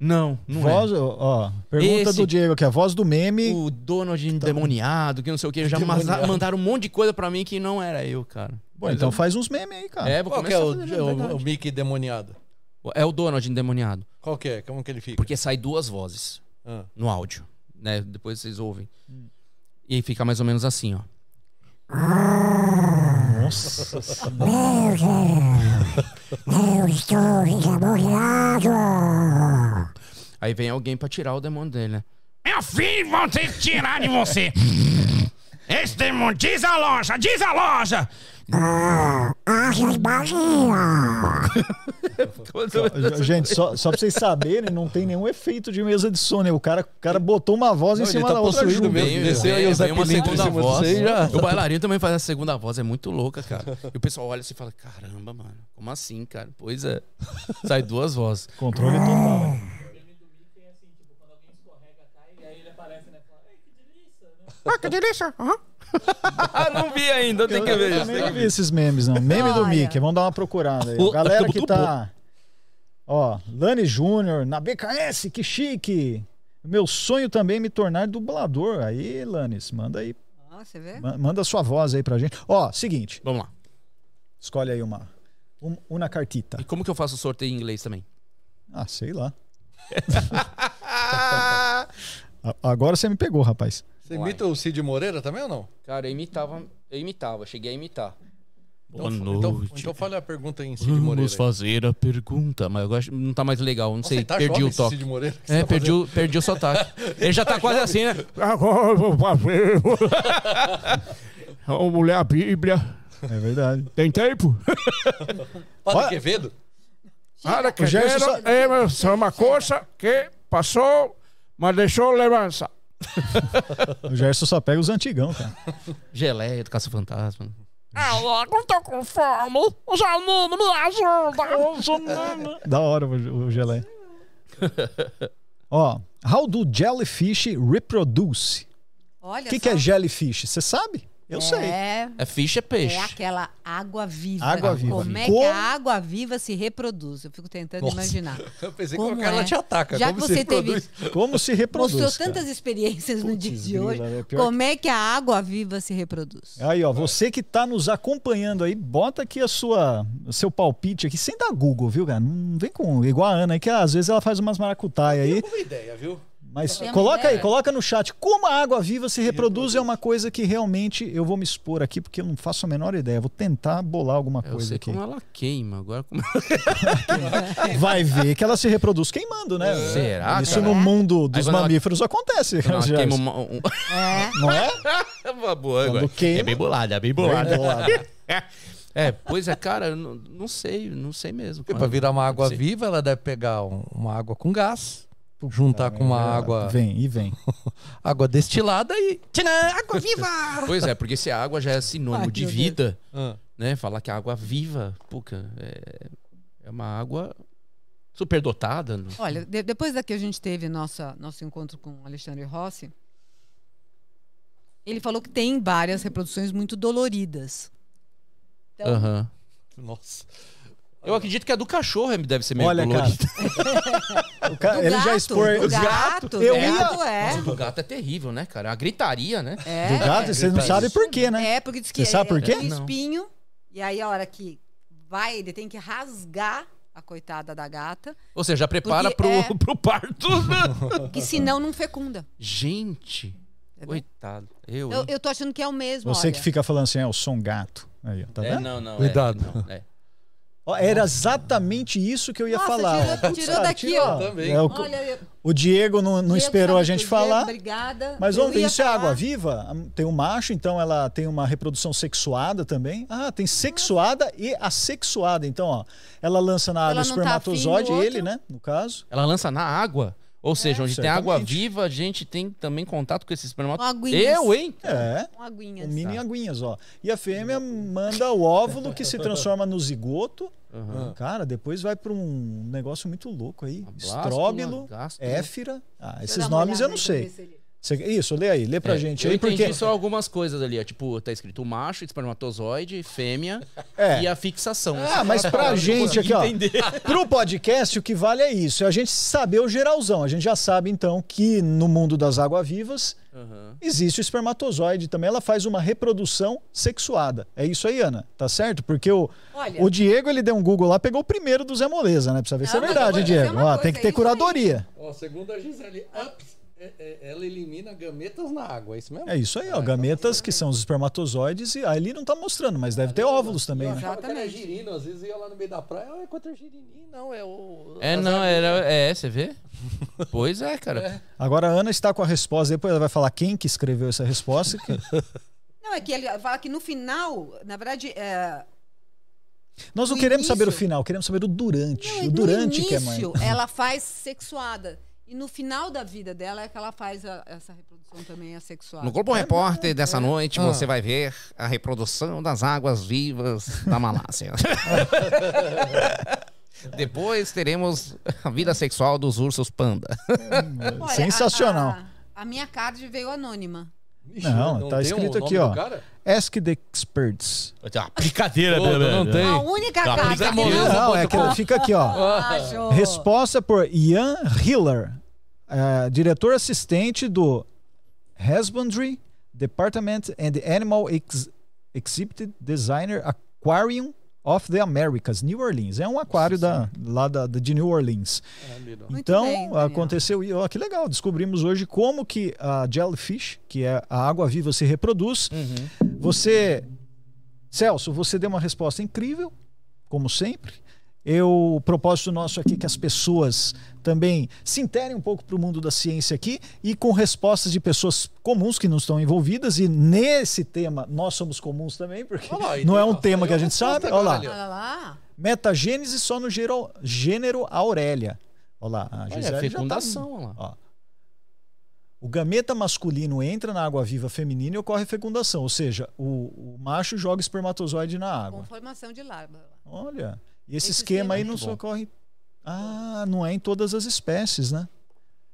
Não, não Voz, ó, pergunta Esse- do Diego aqui, a voz do é. meme. O Donald endemoniado, que não sei o que. Já manda- mandaram um monte de coisa pra mim que não era eu, cara. Bom, então faz uns memes aí, cara. É, vou Qual que é o, o- o Mickey demoniado? É o Donald endemoniado. Qual que é? Como que ele fica? Porque sai duas vozes Ah. no áudio, né? Depois vocês ouvem. E aí fica mais ou menos assim, ó. Nossa. Meu Deus, eu estou endemoniado. Aí vem alguém pra tirar o demônio dele, né? Meu filho, vão ter que tirar de você. Esse demônio, diz a loja, diz a loja. Ah, Bahia. Gente, só, só pra vocês saberem, não tem nenhum efeito de mesa de som, né? O cara, o cara botou uma voz Não, em cima tá da outra junto. Vem, desceu aí vem, o Zé vem uma segunda voz. você já- O bailarino também faz a segunda voz, é muito louca, cara. E o pessoal olha assim e fala: caramba, mano, como assim, cara? Pois é. Sai duas vozes. Controle total. Ah, que delícia. Aham. Ah, não vi ainda, tem que ver Eu que vi ver. esses memes, não. Meme do. Mickey, vamos dar uma procurada aí. Galera que tá. Ó, Lani Júnior, na BKS, que chique! Meu sonho também é me tornar dublador. Aí, Lanes, manda aí. Ah, você vê? ma- Manda sua voz aí pra gente. Ó, seguinte, Vamos lá. escolhe aí uma. Um, uma cartita. E como que eu faço o sorteio em inglês também? Ah, sei lá. Agora você me pegou, rapaz. Você imita o Cid Moreira também ou não? Cara, eu imitava, eu imitava, cheguei a imitar. Boa Então, noite. Então, então fale a pergunta em Cid Moreira. Vamos fazer a pergunta, mas eu acho não tá mais legal, não Nossa, sei, tá perdi jovem o toque. Cid Moreira É, tá perdi o, perdi o sotaque. Ele já tá quase assim, né? Agora eu vou fazer. Vamos ler a Bíblia. É verdade. Tem tempo? Padre Olha- Quevedo? Para que Gerson quero, é uma coisa que passou, mas deixou lembrança. O Gerson só pega os antigão, cara. Geleia do Caça-Fantasma. Ela não tô com fome. O Janine me ajuda. Da hora o, o gelé. Ó, how do jellyfish reproduce? Olha O que, que é jellyfish? Você sabe? Eu sei. É, É fish, é peixe. é aquela água viva. Água viva. Como é Como- que a água viva se reproduz? Eu fico tentando Nossa. imaginar. Eu pensei Como que o cara é? te ataca. Já como que se você teve- reproduz? Como se reproduz? Mostrou cara? tantas experiências no dia de hoje. é pior Como é que a água viva se reproduz? Aí, ó, você que tá nos acompanhando aí, bota aqui a sua, o seu palpite aqui, sem dar Google, viu, cara? Não vem com igual a Ana aí, que às vezes ela faz umas maracutaia aí. Uma ideia, viu? Mas coloca aí, coloca no chat. Como a água viva se reproduz é uma coisa que realmente eu vou me expor aqui, porque eu não faço a menor ideia. Vou tentar bolar alguma Eu coisa sei aqui. como ela queima. Agora como... Vai ver que ela se reproduz queimando, né? Será, Isso cara? no mundo dos quando ela- mamíferos acontece. Gerson. queima uma, um... É. Não é? Uma boa Quando queima- É bem bolada, é bem Bem bolada. bolado. É, pois é, cara, eu não, não sei, não sei mesmo. Pra virar uma água viva, ela deve pegar um- uma água com gás, juntar com uma água, Vem, e vem. água destilada e. Tchanã, água viva! Pois é, porque se a água já é sinônimo Ai, de vida, Ah, né? Falar que a água viva, puca, é, é uma água superdotada. Olha, de- depois da que a gente teve nossa, nosso encontro com o Alexandre Rossi, ele falou que tem várias reproduções muito doloridas. Então, Aham. Nossa. Eu acredito que a do cachorro é- deve ser meio Olha, cara. dolorida. O ca- do ele gato, já expor. do gato, Eu ia- gato é. Nossa, o do gato é terrível, né, cara? A gritaria, né? É, Do gato, você não sabe por quê, né? É, porque diz que Você sabe por é, quê? tem Não. espinho, e aí a hora que vai, ele tem que rasgar a coitada da gata, Ou seja, já prepara pro, é- pro parto. que senão não fecunda. Gente, coitado. Eu, Eu, eu tô achando que é o mesmo, Você olha. que fica falando assim, é, eu sou um gato. Aí, ó, tá É, vendo? não, não. Cuidado. É, não, é. Era exatamente isso que eu ia Nossa, falar. tirou- tirou daqui, tirou. ó. Também. É, o, Olha, eu- o Diego não, não Diego esperou sabe a gente tudo. Diego, falar. Obrigada. Mas ia isso é falar- água viva? Tem o macho, então ela tem uma reprodução sexuada também. Ah, tem sexuada e assexuada. Então, ó, ela lança na água Ela não tá espermatozoide, outro? ele, né, no caso. Ela lança na água. Ou seja, onde tem água certamente. viva, a gente tem também contato com esses Com espermatozoides. aguinhas. Eu, hein? É, Com aguinhas. um mini aguinhas, ó. E a fêmea manda o óvulo que se transforma no zigoto. Aham. Cara, depois vai para um negócio muito louco aí. Bláscula, Estróbilo, gástula. éfira. Ah, esses uma nomes eu não sei. Você- isso, lê aí, lê pra É, gente eu aí, entendi porque. só algumas coisas ali, ó. Tipo, tá escrito macho, espermatozoide, fêmea É. e a fixação. Ah, mas pra gente aqui, ó. Entender. Pro podcast, o que vale é isso. É a gente saber o geralzão. A gente já sabe, então, que no mundo das águas-vivas Aham. existe o espermatozoide também. Ela faz uma reprodução sexuada. É isso aí, Ana. Tá certo? Porque o, Olha, o Diego, ele deu um Google lá, pegou o primeiro do Zé Moleza, né? Precisa ver se é verdade, Diego. Ó, tem que ter é curadoria. Ó, segundo a Gisele Ups, é- é- ela elimina gametas na água, é isso mesmo? É isso aí, ó. Gametas, que são os espermatozoides, e ali não tá mostrando, mas deve ter óvulos também, né? Exatamente. girino, às vezes ia lá no meio da praia, ah, encontra girininho, não, é o... É, as não, era. É, você vê? Pois é, cara. Agora a Ana está com a resposta, depois ela vai falar quem que escreveu essa resposta. que- Não, é que ele fala que no final, na verdade, é, Nós não No queremos saber o início- final, queremos saber o durante. Não, o durante que é mais. início, ela faz sexuada. E no final da vida dela é que ela faz a- essa reprodução também assexuada. No Globo Repórter dessa noite Ah. você vai ver a reprodução das águas vivas da Malásia. Depois teremos a vida sexual dos ursos panda. Olha, Sensacional. A, a- a minha card veio anônima. Não, tá tem escrito o nome aqui, ó. cara? Ask the experts. Uma brincadeira, Pô, né, não tem. A única Tá, carta é que não... Não, é que fica aqui, ó. Acho. Resposta por Ian Hiller, eh, diretor assistente do Husbandry Department and Animal Ex Exhibit Designer Aquarium of the Americas, New Orleans. É um aquário da, lá da, de New Orleans. Muito então, bem, aconteceu. e, ó, que legal, descobrimos hoje como que a jellyfish, que é a água viva, se reproduz. Uhum. Você, Celso, você deu uma resposta incrível, como sempre. Eu, o propósito nosso aqui é que as pessoas também se interem um pouco para o mundo da ciência aqui e com respostas de pessoas comuns que não estão envolvidas. E nesse tema nós somos comuns também, porque lá, não é um tema que a aí gente sabe. Olha lá. Olha lá. Metagênese só no gênero, gênero Aurélia. Olha lá, a Olha, Gisele tá- fecundação, olha lá. Ó. O gameta masculino entra na água viva feminina e ocorre fecundação, ou seja, o, o macho joga espermatozoide na água. Conformação de larva. Olha, e esse, Esse esquema esquema aí é não só bom. ocorre. Ah, não é em todas as espécies, né?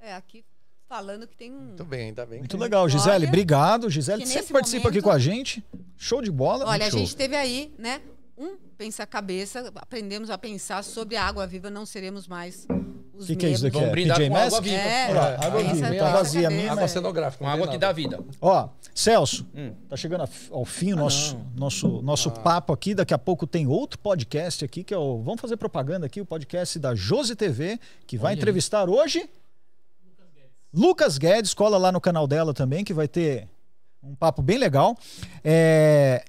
É, aqui falando que tem um... Muito bem, ainda bem. Muito legal, Gisele. Olha, Obrigado. Gisele que sempre participa aqui momento- com a gente. Show de bola. Olha, a Show. gente teve aí, né? Um pensa-cabeça, aprendemos a pensar sobre a água viva, não seremos mais os O que, que é isso daqui? Vamos É brindar PJ com água viva. É, Olha água viva. Tá vazia a cabeça. minha, Água mas... cenográfica. Com água que dá vida. Ó, Celso, Hum. tá chegando ao fim o nosso, nosso, nosso papo aqui. Daqui a pouco tem outro podcast aqui, que é o. Vamos fazer propaganda aqui, o podcast da Jose TV, que vai Olha aí. entrevistar hoje. Lucas Guedes, cola lá no canal dela também, que vai ter um papo bem legal. É,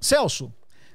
Celso,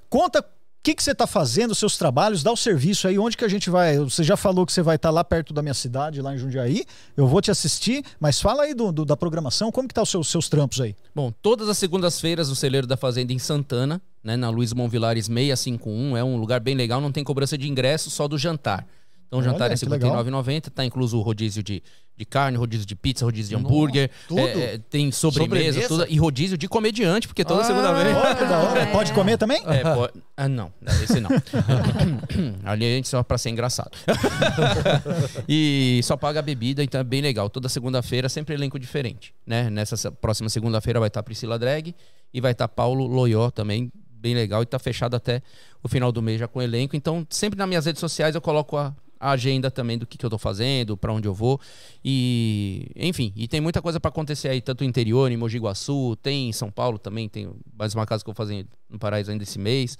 conta o que, que você está fazendo, seus trabalhos, dá o serviço aí, onde que a gente vai. Você já falou que você vai estar lá perto da minha cidade, lá em Jundiaí. Eu vou te assistir, mas fala aí do, do- da programação, como que tá os seus, seus trampos aí? Bom, todas as segundas-feiras o Celeiro da Fazenda em Santana, né, na Luiz Monvilares 651, é um lugar bem legal, não tem cobrança de ingresso, só do jantar. Então o jantar Olha, é R$ legal. 59,90. Tá incluso o rodízio de, de carne, rodízio de pizza, rodízio de hambúrguer. tudo? é, é, tem sobremesa, Sobremesa? tudo. E rodízio de comediante, porque toda Ah, segunda-feira. Olha que da hora. Pode comer também? É, pode... Ah, não. Esse não. Ali a gente só pra ser engraçado. e só paga a bebida, então é bem legal. Toda segunda-feira, sempre elenco diferente. Né? Nessa próxima segunda-feira vai estar Priscila Drag e vai estar Paulo Loió também, bem legal. E tá fechado até o final do mês já com o elenco. Então, sempre nas minhas redes sociais eu coloco a, a agenda também do que, que eu tô fazendo, pra onde eu vou. E, enfim, e tem muita coisa pra acontecer aí, tanto no interior, em Mogi Guaçu, tem em São Paulo também, tem mais uma casa que eu vou fazer no Paraíso ainda esse mês.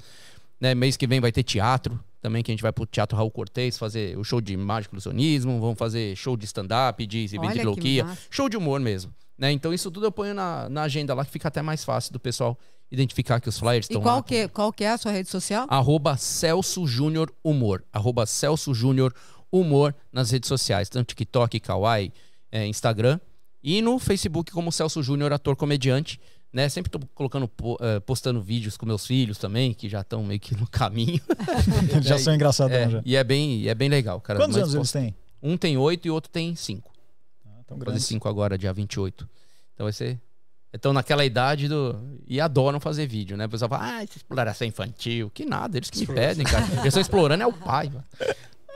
Né, mês que vem vai ter teatro também, que a gente vai pro Teatro Raul Cortez fazer o show de mágico ilusionismo, vamos fazer show de stand-up, de ventriloquia, massa. show de humor mesmo. Né? Então isso tudo eu ponho na, na agenda lá, que fica até mais fácil do pessoal identificar que os flyers E estão qual lá. que, qual que é a sua rede social? Arroba Celso Júnior Humor. Arroba Celso Júnior Humor nas redes sociais, tanto TikTok, Kawaii, é, Instagram. E no Facebook como Celso Júnior, ator comediante. Né? Sempre tô colocando, eh, postando vídeos com meus filhos também, que já estão meio que no caminho. Já são engraçadão É, já. e é bem, e é bem legal, cara. Quantos anos eles têm? Um tem oito e o outro tem cinco. Tão Vou fazer cinco agora, dia 28. Então vai ser. Estão naquela idade do. E adoram fazer vídeo, né? O pessoal fala, ah, exploração infantil. Que nada, eles que me pedem, cara. Eles estão explorando é o pai, mano.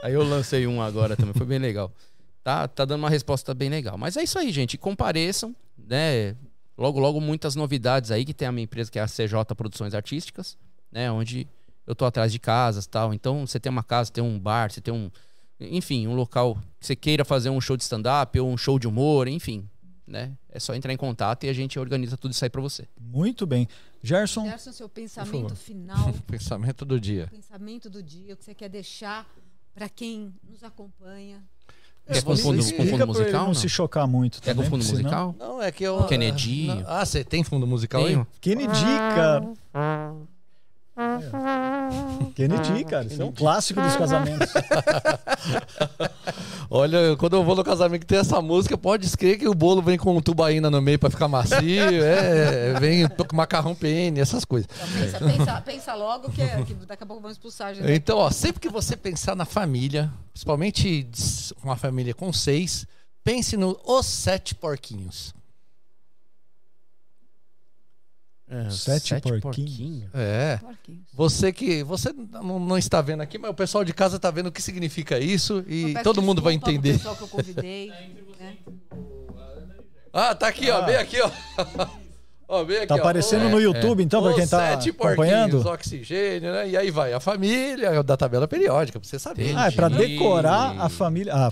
Aí eu lancei um agora também, foi bem legal. Tá, tá dando uma resposta bem legal. Mas é isso aí, gente. Compareçam, né? Logo, logo, muitas novidades aí, que tem a minha empresa, que é a CJ Produções Artísticas, né? Onde eu tô atrás de casas tal. Então, você tem uma casa, tem um bar, você tem um. Enfim, um local que você queira fazer um show de stand-up ou um show de humor, enfim. Né? É só entrar em contato e a gente organiza tudo isso aí pra você. Muito bem. Gerson, Gerson, seu pensamento final, Pensamento do dia. pensamento do dia, o que você quer deixar para quem nos acompanha. Quer com fundo, com fundo musical? não Não? se chocar muito Quer com fundo musical? Não, é que eu. Kennedy. Não- Ah, você tem fundo musical aí? Tenho. Kennedy, cara. Kennedy, cara. Isso é um clássico dos casamentos. Olha, quando eu vou no casamento que tem essa música, pode escrever que o bolo vem com tubaína no meio pra ficar macio, é, vem com macarrão PN, essas coisas. Pensa, pensa, pensa logo que, é- que daqui a pouco vamos expulsar a gente. Então, ó, sempre que você pensar na família, principalmente uma família com seis, pense no Os Sete Porquinhos. É, Sete porquinhos. É. Porquinhos. Você que. Você não, não está vendo aqui, mas o pessoal de casa está vendo o que significa isso e todo mundo vai entender. pessoal que eu convidei. né? Ah, tá aqui, ó. Bem aqui, ó. ó bem aqui, Tá ó. aparecendo Ó, no YouTube, então, pra Os quem tá sete acompanhando. porquinhos, oxigênio, né? E aí vai a família da tabela periódica, pra você saber. Ah, é pra Entendi. decorar a família. A, a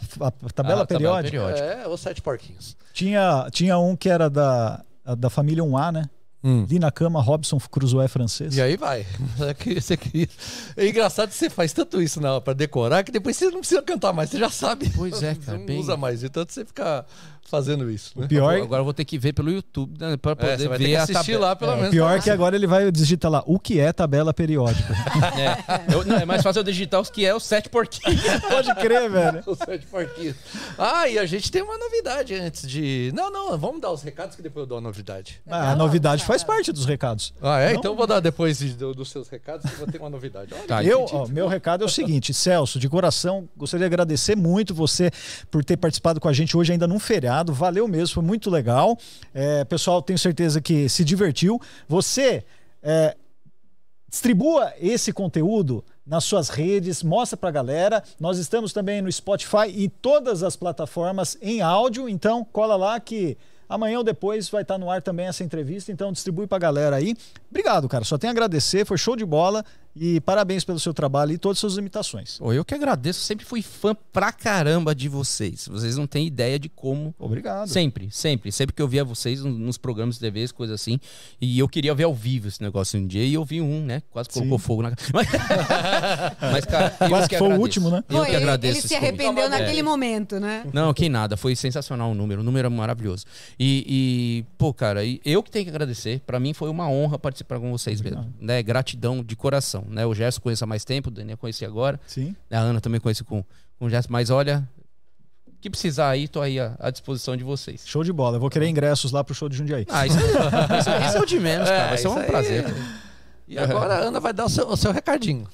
tabela Ah, tabela periódica. periódica. É, os sete porquinhos. Tinha, tinha um que era da, da família 1A, né? Hum. Ali na cama, Robson Crusoe francês. E aí vai. É que você queria- É engraçado que você faz tanto isso na para decorar que depois você não precisa cantar mais, você já sabe. Pois é, cara, não bem- usa mais. Então você fica fazendo isso. Né? Pior, Agora eu vou ter que ver pelo YouTube né, pra É, poder você vai ter ver assistir tabela. lá, pelo menos. pior que agora ele vai digitar lá o que é tabela periódica. É, eu- não, é mais fácil eu digitar os que é os sete porquinhos. Pode crer, velho. Os sete porquinhos. Ah, e a gente tem uma novidade antes de. Não, não, vamos dar os recados que depois eu dou a novidade. Ah, a novidade faz parte dos recados. Ah, é? Não. Então eu vou dar depois de- do- dos seus recados que eu vou ter uma novidade. Olha, Tá, Eu, ó, meu recado é o seguinte, Celso, de coração, gostaria de agradecer muito você por ter participado com a gente hoje ainda num feriado. Valeu mesmo, foi muito legal. É, pessoal, tenho certeza que se divertiu. Você é, distribua esse conteúdo nas suas redes, mostra pra galera. Nós estamos também no Spotify e todas as plataformas em áudio, então cola lá que amanhã ou depois vai estar no ar também essa entrevista, então distribui pra galera aí. Obrigado, cara. Só tenho a agradecer, foi show de bola e parabéns pelo seu trabalho e todas as suas imitações. Pô, eu que agradeço, sempre fui fã pra caramba de vocês. Vocês não têm ideia de como. Obrigado. Sempre, sempre. Sempre que eu via vocês no- nos programas de TV, coisas assim. E eu queria ver ao vivo esse negócio um dia. E eu vi um, né? Quase colocou Sim. fogo na cara. Mas, Mas, cara, eu Quase que foi o agradeço. último, né? Eu Foi, que ele, agradeço ele se convite. arrependeu É. naquele momento, né? Não, que nada. Foi sensacional o número. O número é maravilhoso. E, e, pô, cara, eu que tenho que agradecer. Pra mim foi uma honra participar com vocês mesmo. Né? Gratidão de coração. Né? O Gerson conheço há mais tempo, o Daniel conheci agora. Sim. A Ana também conheci com, com o Gerson. Mas olha, que precisar aí, tô aí à, à disposição de vocês. Show de bola. Eu vou querer ingressos lá pro show de Jundiaí. Ah, isso, isso, isso é o de menos, cara. Vai ser isso um aí. prazer. E agora a Ana vai dar o seu, o seu recadinho.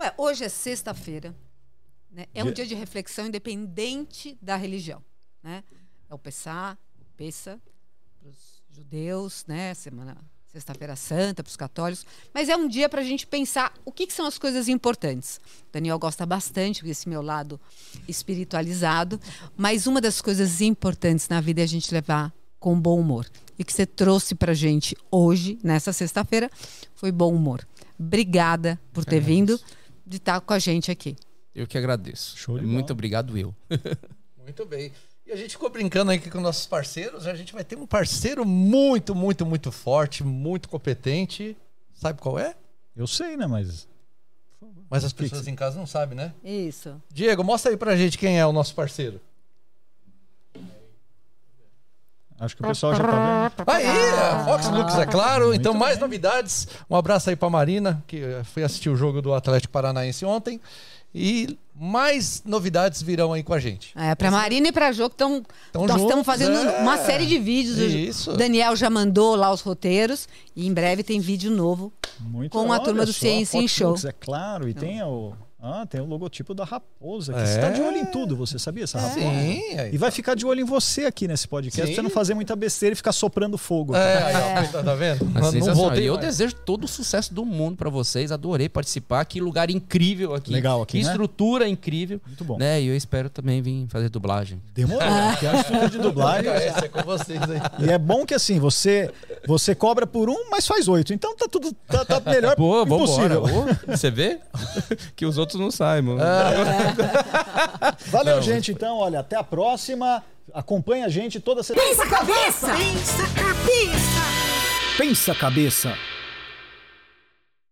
Ué, hoje é sexta-feira, né? É um Dia- de reflexão independente da religião. Né? É o Pessá, Pessa, para os judeus, né? Semana Sexta-feira Santa, para os católicos. Mas é um dia para a gente pensar o que, que são as coisas importantes. O Daniel gosta bastante desse meu lado espiritualizado. Mas uma das coisas importantes na vida é a gente levar com bom humor. E o que você trouxe para gente hoje, nessa sexta-feira, foi bom humor. Obrigada por ter vindo, de estar com a gente aqui. Eu que agradeço. Show de Muito bola. obrigado, eu. Muito bem. E a gente ficou brincando aí com nossos parceiros. A gente vai ter um parceiro muito, muito, muito forte, muito competente. Sabe qual é? Eu sei, né? Mas. Mas as pessoas em casa não sabem, né? Isso. Diego, mostra aí pra gente quem é o nosso parceiro. Acho que o pessoal já tá vendo. Aí, a Fox Lux, é claro. Então, mais novidades. Um abraço aí pra Marina, que foi assistir o jogo do Atlético Paranaense ontem. E mais novidades virão aí com a gente. É, pra Marina e pra Jô, que estão. Tão Nós estamos fazendo é. uma série de vídeos. O Isso. Daniel já mandou lá os roteiros. E em breve tem vídeo novo. Muito Com a turma do Ciência em Show. É claro, e tem o. Ah, tem o logotipo da raposa. Que É. Você tá de olho em tudo, você sabia essa raposa? Sim. Aí. E vai ficar de olho em você aqui nesse podcast, pra você não fazer muita besteira e ficar soprando fogo. É, aí, ó, tá- tá vendo? Mas Não- voltei eu desejo todo o sucesso do mundo pra vocês. Adorei participar. Que lugar incrível aqui. Legal aqui, Que né? estrutura incrível. Muito bom. Né? E eu espero também vir fazer dublagem. Demorou, porque é estúdio de dublagem. Esse é com vocês aí. E é bom que assim, você você cobra por um, mas faz oito. Então tá tudo tá, tá melhor Pô, vambora. impossível. Ô, Você vê? que os outros não saem, mano. Valeu, gente. Então, olha, até a próxima. Acompanha a gente toda semana. Pensa cabeça! Pensa cabeça.